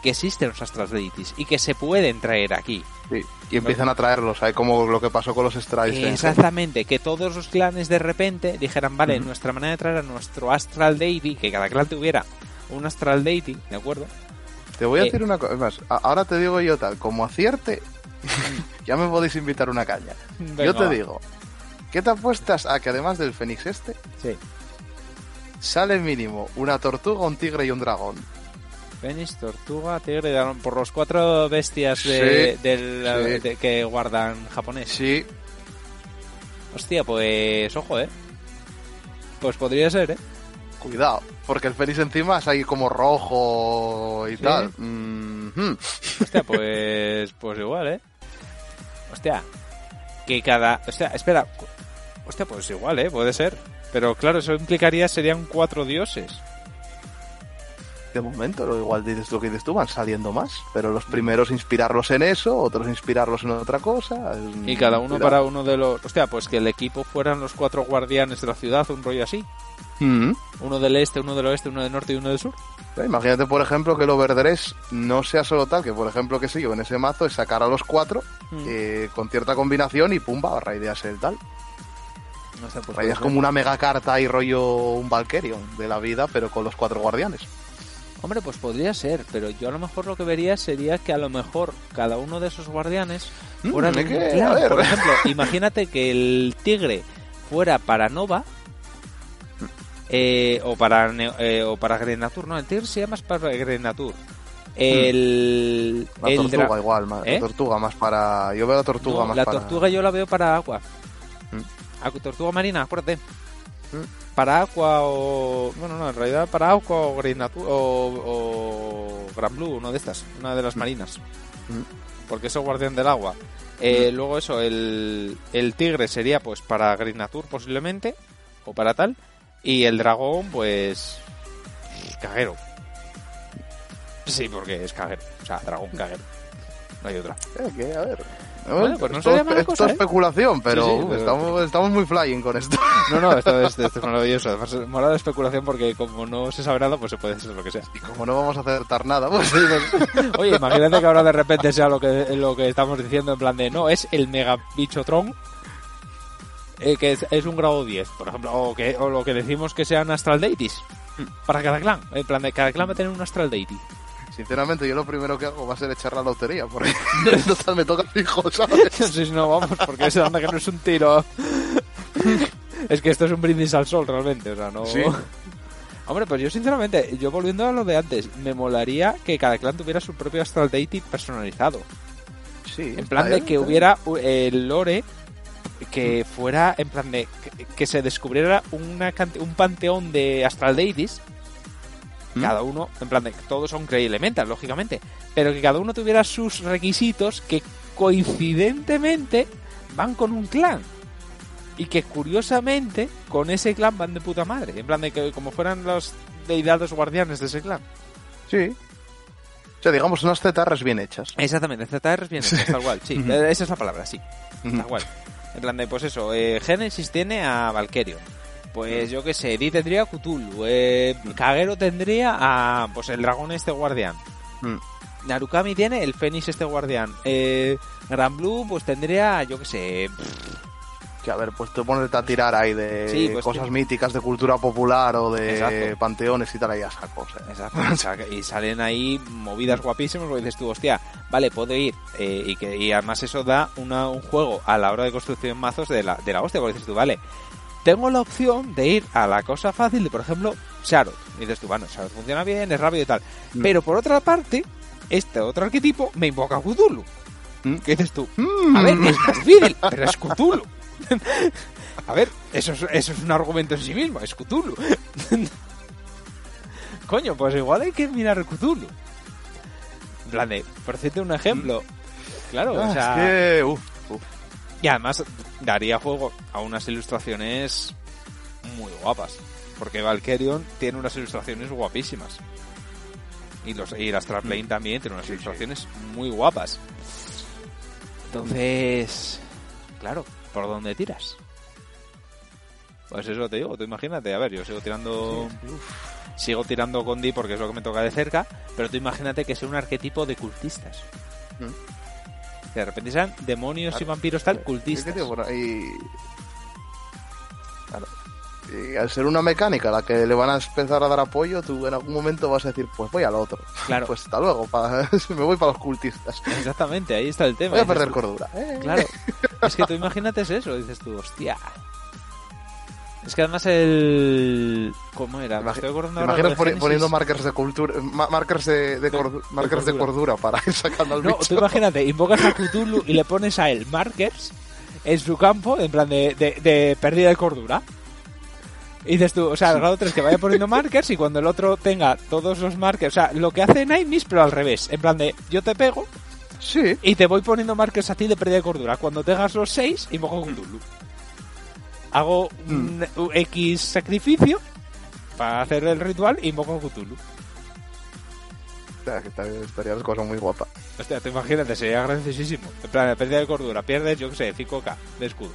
[SPEAKER 1] que existen los Astral Deities y que se pueden traer aquí.
[SPEAKER 2] Sí, y empiezan a traerlos, ¿sabes? Como lo que pasó con los Strides. en-
[SPEAKER 1] Exactamente, que todos los clanes de repente dijeran, vale, nuestra manera de traer a nuestro Astral Deity, que cada clan tuviera un Astral Deity, ¿de acuerdo?
[SPEAKER 2] Te voy a
[SPEAKER 1] Eh.
[SPEAKER 2] decir una cosa, más, ahora te digo yo tal, como acierte, ya me podéis invitar una caña. yo te digo, ¿qué te apuestas a que además del Fénix este,
[SPEAKER 1] Sí.
[SPEAKER 2] sale mínimo una tortuga, un tigre y un dragón?
[SPEAKER 1] Fénix, Tortuga, Tigre, Dragón, por los cuatro bestias de,
[SPEAKER 2] Sí,
[SPEAKER 1] del-
[SPEAKER 2] sí.
[SPEAKER 1] de- que guardan japonés.
[SPEAKER 2] Sí,
[SPEAKER 1] Hostia, pues ojo, ¿eh? Pues podría ser, ¿eh?
[SPEAKER 2] cuidado, porque el Fénix encima es ahí como rojo y
[SPEAKER 1] Sí.
[SPEAKER 2] tal. Mhm.
[SPEAKER 1] Hostia, pues, pues igual, ¿eh? Hostia, que cada... Hostia, espera. Hostia, pues igual, ¿eh? Puede ser. Pero claro, eso implicaría serían cuatro dioses.
[SPEAKER 2] De momento, lo igual dices lo que dices tú, van saliendo más, pero los primeros inspirarlos en eso, otros inspirarlos en otra cosa. es-
[SPEAKER 1] Y cada uno para uno de los... Hostia, pues que el equipo fueran los cuatro guardianes de la ciudad, un rollo así. Uno del este, uno del oeste, uno del norte y uno del sur.
[SPEAKER 2] Imagínate, por ejemplo, que el overdress no sea solo tal, que por ejemplo, que sé yo, en ese mazo es sacar a los cuatro
[SPEAKER 1] Mm.
[SPEAKER 2] eh, con cierta combinación y pumba, raideas el tal.
[SPEAKER 1] Hostia, pues
[SPEAKER 2] Raideas como una mega carta y rollo un Valkyrion de la vida, pero con los cuatro guardianes.
[SPEAKER 1] Hombre, pues podría ser, pero yo a lo mejor lo que vería sería que a lo mejor cada uno de esos guardianes
[SPEAKER 2] Mm,
[SPEAKER 1] fuera
[SPEAKER 2] que.
[SPEAKER 1] Por ejemplo, imagínate que el tigre fuera para Nova eh, o para eh, o para Grenatur, no, el tigre se llama para Grenatur. El,
[SPEAKER 2] La
[SPEAKER 1] el
[SPEAKER 2] tortuga igual, más,
[SPEAKER 1] ¿Eh?
[SPEAKER 2] la tortuga más para... Yo veo la tortuga
[SPEAKER 1] No,
[SPEAKER 2] más
[SPEAKER 1] la
[SPEAKER 2] para...
[SPEAKER 1] tortuga yo la veo para agua.
[SPEAKER 2] Mm.
[SPEAKER 1] Acu- tortuga marina, acuérdate.
[SPEAKER 2] Mm.
[SPEAKER 1] Para agua o. Bueno, no, en realidad para agua o Green Natu- o, o Gran Blue, una de estas, una de las marinas.
[SPEAKER 2] Mm.
[SPEAKER 1] Porque eso es guardián del agua. Eh, Luego, eso, el, el tigre sería pues para Green posiblemente, o para tal. Y el dragón, pues. Caguero. Sí, porque es caguero. O sea, dragón caguero. No hay otra.
[SPEAKER 2] Eh, que, a ver...
[SPEAKER 1] Bueno, pues no
[SPEAKER 2] esto,
[SPEAKER 1] mala
[SPEAKER 2] esto es
[SPEAKER 1] ¿eh?
[SPEAKER 2] especulación, pero,
[SPEAKER 1] Sí, sí, pero-
[SPEAKER 2] Estamos, estamos muy flying con esto.
[SPEAKER 1] No, no, esto es, esto es maravilloso. Además, mola la especulación porque como no se sabe nada, pues se puede ser lo que sea.
[SPEAKER 2] Y como no vamos a acertar nada, pues...
[SPEAKER 1] Oye, imagínate que ahora de repente sea lo que, lo que estamos diciendo en plan de, no, es el mega bichotron eh, que es, es un grado 10, por ejemplo, o, que, o lo que decimos que sean Astral Deities para cada clan. En plan de, cada clan va a tener un Astral Deity.
[SPEAKER 2] Sinceramente, yo lo primero que hago va a ser echar la lotería, porque total me toca fijo, ¿sabes?
[SPEAKER 1] Sí, no, vamos, porque ese anda que no es un tiro. es que esto es un brindis al sol, realmente, o sea, no...
[SPEAKER 2] Sí.
[SPEAKER 1] Hombre, pues yo sinceramente, yo volviendo a lo de antes, me molaría que cada clan tuviera su propio Astral Deity personalizado.
[SPEAKER 2] Sí.
[SPEAKER 1] En plan de que hubiera el lore que fuera, en plan de que, que se descubriera una un panteón de Astral Deities.
[SPEAKER 2] ¿Mm?
[SPEAKER 1] Cada uno, en plan de que todos son Grey Elemental, lógicamente. Pero que cada uno tuviera sus requisitos que coincidentemente van con un clan. Y que curiosamente con ese clan van de puta madre. En plan de que como fueran los deidades guardianes de ese clan.
[SPEAKER 2] Sí. O sea, digamos, unas cetarras bien hechas.
[SPEAKER 1] Exactamente, ZR bien hechas, tal cual, sí. Esa es la palabra, sí. Tal cual. En plan de, pues eso, eh, Genesis tiene a Valkyrion. Pues yo qué sé, Di tendría a Cthulhu. Eh, Kagero tendría a, pues el dragón este guardián.
[SPEAKER 2] Mm.
[SPEAKER 1] Narukami tiene el Fénix este guardián. Eh, Gran Blue, pues tendría, yo qué sé,
[SPEAKER 2] Que a ver, pues te pones a tirar ahí de
[SPEAKER 1] Sí, pues
[SPEAKER 2] cosas
[SPEAKER 1] que-
[SPEAKER 2] míticas de cultura popular o de
[SPEAKER 1] Exacto.
[SPEAKER 2] panteones y tal, ahí a saco. o sea.
[SPEAKER 1] Exacto, o sea, que- y salen ahí movidas guapísimas, porque dices tú, hostia, vale, puedo ir, eh, y que y además eso da una, un juego a la hora de construcción mazos de la, de la hostia, porque dices tú, vale, tengo la opción de ir a la cosa fácil de, por ejemplo, Sharot. Y dices tú, bueno, Sharot funciona bien, es rápido y tal.
[SPEAKER 2] Mm.
[SPEAKER 1] Pero por otra parte, este otro arquetipo me invoca a Cthulhu.
[SPEAKER 2] Mm.
[SPEAKER 1] ¿Qué dices tú?
[SPEAKER 2] Mm.
[SPEAKER 1] A ver, es más difícil, pero es Cthulhu. A ver, eso es, eso es un argumento en sí mismo, es Cthulhu. Coño, pues igual hay que mirar Cthulhu. En plan de, por decirte un ejemplo. Claro,
[SPEAKER 2] Ah,
[SPEAKER 1] o sea...
[SPEAKER 2] es que, uf, uf.
[SPEAKER 1] Y además daría juego a unas ilustraciones muy guapas. Porque Valkyrion tiene unas ilustraciones guapísimas. Y, los, y las Plane también tiene unas
[SPEAKER 2] Sí, sí.
[SPEAKER 1] ilustraciones muy guapas. Entonces, claro, ¿por dónde tiras? Pues eso te digo, tú imagínate, a ver, yo sigo tirando... sigo tirando con Di porque es lo que me toca de cerca, pero tú imagínate que sea un arquetipo de cultistas.
[SPEAKER 2] Mm.
[SPEAKER 1] Que de repente sean demonios y vampiros tal, cultistas.
[SPEAKER 2] y... Claro. Y al ser una mecánica a la que le van a empezar a dar apoyo, tú en algún momento vas a decir, pues voy al otro.
[SPEAKER 1] Claro.
[SPEAKER 2] Pues hasta luego, pa- me voy para los cultistas.
[SPEAKER 1] Exactamente, ahí está el tema.
[SPEAKER 2] Voy a perder
[SPEAKER 1] tú,
[SPEAKER 2] cordura. Eh.
[SPEAKER 1] Claro. Es que tú imagínate eso, dices tú, hostia. Es que además el... ¿Cómo era? Me estoy acordando
[SPEAKER 2] ¿Te
[SPEAKER 1] ahora
[SPEAKER 2] imaginas
[SPEAKER 1] de
[SPEAKER 2] poni-
[SPEAKER 1] Génesis.
[SPEAKER 2] poniendo markers de cultura, ma- markers de, markers de
[SPEAKER 1] cordura.
[SPEAKER 2] cordura para ir sacando al
[SPEAKER 1] No,
[SPEAKER 2] bicho?
[SPEAKER 1] tú imagínate, invocas a Cthulhu y le pones a él markers en su campo, en plan de, de, de pérdida de cordura. Y dices tú, o sea, el grado 3 que vaya poniendo markers y cuando el otro tenga todos los markers, o sea, lo que hace Nightmiss, pero al revés. En plan de, yo te pego
[SPEAKER 2] Sí.
[SPEAKER 1] y te voy poniendo markers a ti de pérdida de cordura. Cuando tengas los 6, invoco a Cthulhu. Hago un, un X sacrificio para hacer el ritual e invoco a Cthulhu.
[SPEAKER 2] Que estaría- estaría la cosa muy guapa.
[SPEAKER 1] Hostia, te imagínate, sería graciosísimo. En plan, de pérdida de cordura, pierdes, yo qué sé, 5k de escudo.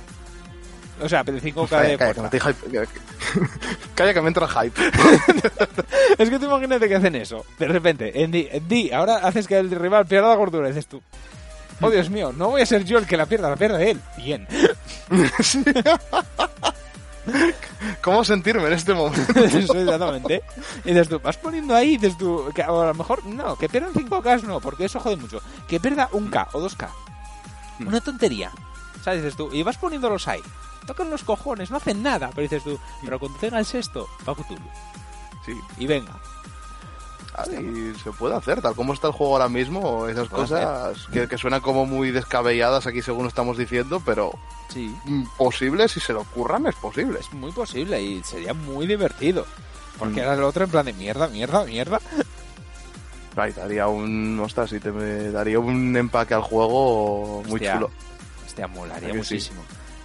[SPEAKER 1] O sea, 5k
[SPEAKER 2] Calla,
[SPEAKER 1] de
[SPEAKER 2] calla, que- que- Calla, que me entra hype.
[SPEAKER 1] Es que tú imagínate que hacen eso. De repente, en D, en D, ahora haces que el rival pierda la cordura, y dices tú. Oh, Dios mío, no voy a ser yo el que la pierda, la pierde él. Bien.
[SPEAKER 2] ¿Cómo sentirme en este momento?
[SPEAKER 1] Eso exactamente. Y dices tú, vas poniendo ahí, dices tú, que, o a lo mejor, no, que pierdan 5K no, porque eso jode mucho. Que pierda 1K o 2K. Una tontería. ¿Sabes? Dices tú, y vas poniéndolos ahí. Tocan los cojones, no hacen nada. Pero dices tú, pero cuando tenga el sexto, va Cthulhu.
[SPEAKER 2] Sí.
[SPEAKER 1] Y venga.
[SPEAKER 2] Y se puede hacer, tal como está el juego ahora mismo, esas cosas que, que suenan como muy descabelladas aquí según estamos diciendo, pero
[SPEAKER 1] Sí.
[SPEAKER 2] mm, posible, si se lo ocurran, es posible.
[SPEAKER 1] Es muy posible y sería muy divertido. Porque
[SPEAKER 2] Mm.
[SPEAKER 1] era el otro en plan de mierda, mierda, mierda.
[SPEAKER 2] Ay, daría un, ostras, sí te me daría un empaque al juego muy
[SPEAKER 1] Hostia.
[SPEAKER 2] chulo.
[SPEAKER 1] Hostia, molaría
[SPEAKER 2] ¿A que sí?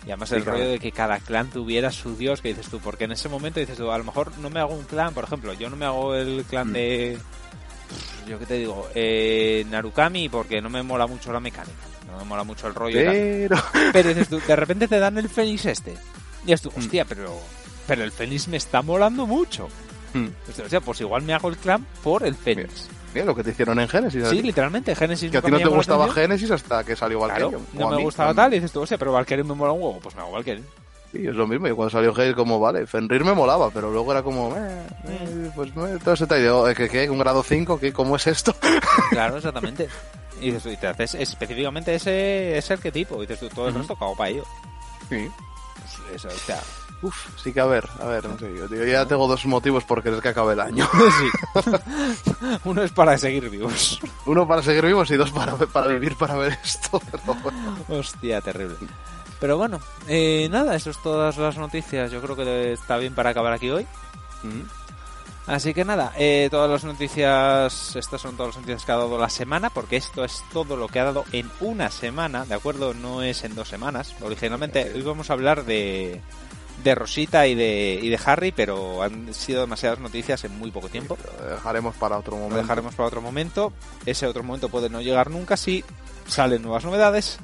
[SPEAKER 1] Y además
[SPEAKER 2] Sí,
[SPEAKER 1] el
[SPEAKER 2] claro.
[SPEAKER 1] rollo de que cada clan tuviera su dios, que dices tú, porque en ese momento dices tú, a lo mejor no me hago un clan, por ejemplo, yo no me hago el clan
[SPEAKER 2] Mm.
[SPEAKER 1] de... Yo qué te digo, eh, Narukami porque no me mola mucho la mecánica, no me mola mucho el rollo.
[SPEAKER 2] Pero,
[SPEAKER 1] Pero dices tú, de repente te dan el Fénix este. Y es tú,
[SPEAKER 2] Mm.
[SPEAKER 1] hostia, pero, pero el Fénix me está molando mucho.
[SPEAKER 2] Mm.
[SPEAKER 1] O sea, pues igual me hago el clan por el Fénix.
[SPEAKER 2] Lo que te hicieron en Genesis.
[SPEAKER 1] Sí, literalmente, Génesis
[SPEAKER 2] que a ti no te gustaba. Genesis hasta que salió
[SPEAKER 1] Claro,
[SPEAKER 2] Valkyrian.
[SPEAKER 1] no
[SPEAKER 2] O
[SPEAKER 1] me
[SPEAKER 2] mí,
[SPEAKER 1] gustaba
[SPEAKER 2] también.
[SPEAKER 1] tal, y dices tú, hostia, pero Valkyrie me mola un huevo, pues me hago Valkyrie.
[SPEAKER 2] Sí, es lo mismo. Y cuando salió Hale, como, vale, Fenrir me molaba, pero luego era como, eh, eh, pues eh, todo ese tal, eh, ¿qué, qué? ¿Un grado 5? ¿Qué? ¿Cómo es esto?
[SPEAKER 1] Claro, exactamente. Y, dices tú, y te haces específicamente ese, ese arquetipo, y dices tú, todo el resto cago para ello.
[SPEAKER 2] Sí.
[SPEAKER 1] Pues eso, o sea,
[SPEAKER 2] Uf, sí que a ver, a ver, no sé, yo, yo ya tengo dos motivos por querer que acabe el año.
[SPEAKER 1] sí. Uno es para seguir vivos.
[SPEAKER 2] Uno para seguir vivos y dos para, para vivir para ver esto. Pero bueno.
[SPEAKER 1] Hostia, terrible. Pero bueno, eh, nada, eso es todas las noticias. Yo creo que está bien para acabar aquí hoy. Así que nada, eh, todas las noticias, estas son todas las noticias que ha dado la semana, porque esto es todo lo que ha dado en una semana, ¿de acuerdo? No es en dos semanas. Originalmente íbamos a hablar de, de Rosita y de, y de Harry, pero han sido demasiadas noticias en muy poco tiempo.
[SPEAKER 2] Lo dejaremos para otro
[SPEAKER 1] Lo
[SPEAKER 2] momento.
[SPEAKER 1] dejaremos para otro momento. Ese otro momento puede no llegar nunca si salen nuevas novedades.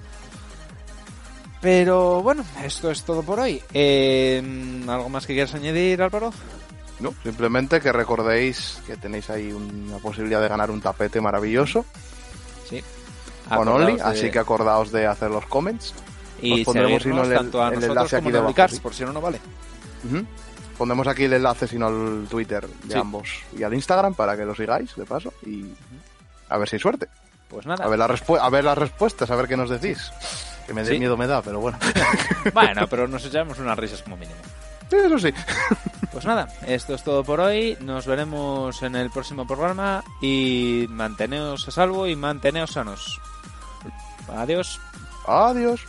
[SPEAKER 1] Pero bueno, esto es todo por hoy. Eh, ¿Algo más que quieras añadir, Álvaro?
[SPEAKER 2] No, simplemente que recordéis que tenéis ahí una posibilidad de ganar un tapete maravilloso
[SPEAKER 1] Sí.
[SPEAKER 2] con Only,
[SPEAKER 1] de-
[SPEAKER 2] así que acordaos de hacer los comments.
[SPEAKER 1] Y
[SPEAKER 2] os pondremos,
[SPEAKER 1] seguirnos
[SPEAKER 2] si no, el-
[SPEAKER 1] tanto a
[SPEAKER 2] el
[SPEAKER 1] nosotros
[SPEAKER 2] enlace
[SPEAKER 1] como
[SPEAKER 2] aquí
[SPEAKER 1] a Cars,
[SPEAKER 2] sí.
[SPEAKER 1] por si no, no vale.
[SPEAKER 2] Ujú. Pondremos aquí el enlace, sino el Twitter de
[SPEAKER 1] Sí.
[SPEAKER 2] ambos y al Instagram para que lo sigáis, de paso, y a ver si hay suerte.
[SPEAKER 1] Pues nada.
[SPEAKER 2] A ver, la respu- a ver las respuestas, a ver qué nos decís. Que me dé
[SPEAKER 1] Sí.
[SPEAKER 2] miedo me da, pero bueno.
[SPEAKER 1] Bueno, pero nos echamos unas risas como mínimo.
[SPEAKER 2] Eso sí.
[SPEAKER 1] Pues nada, esto es todo por hoy. Nos veremos en el próximo programa y manteneos a salvo y manteneos sanos. Adiós.
[SPEAKER 2] Adiós.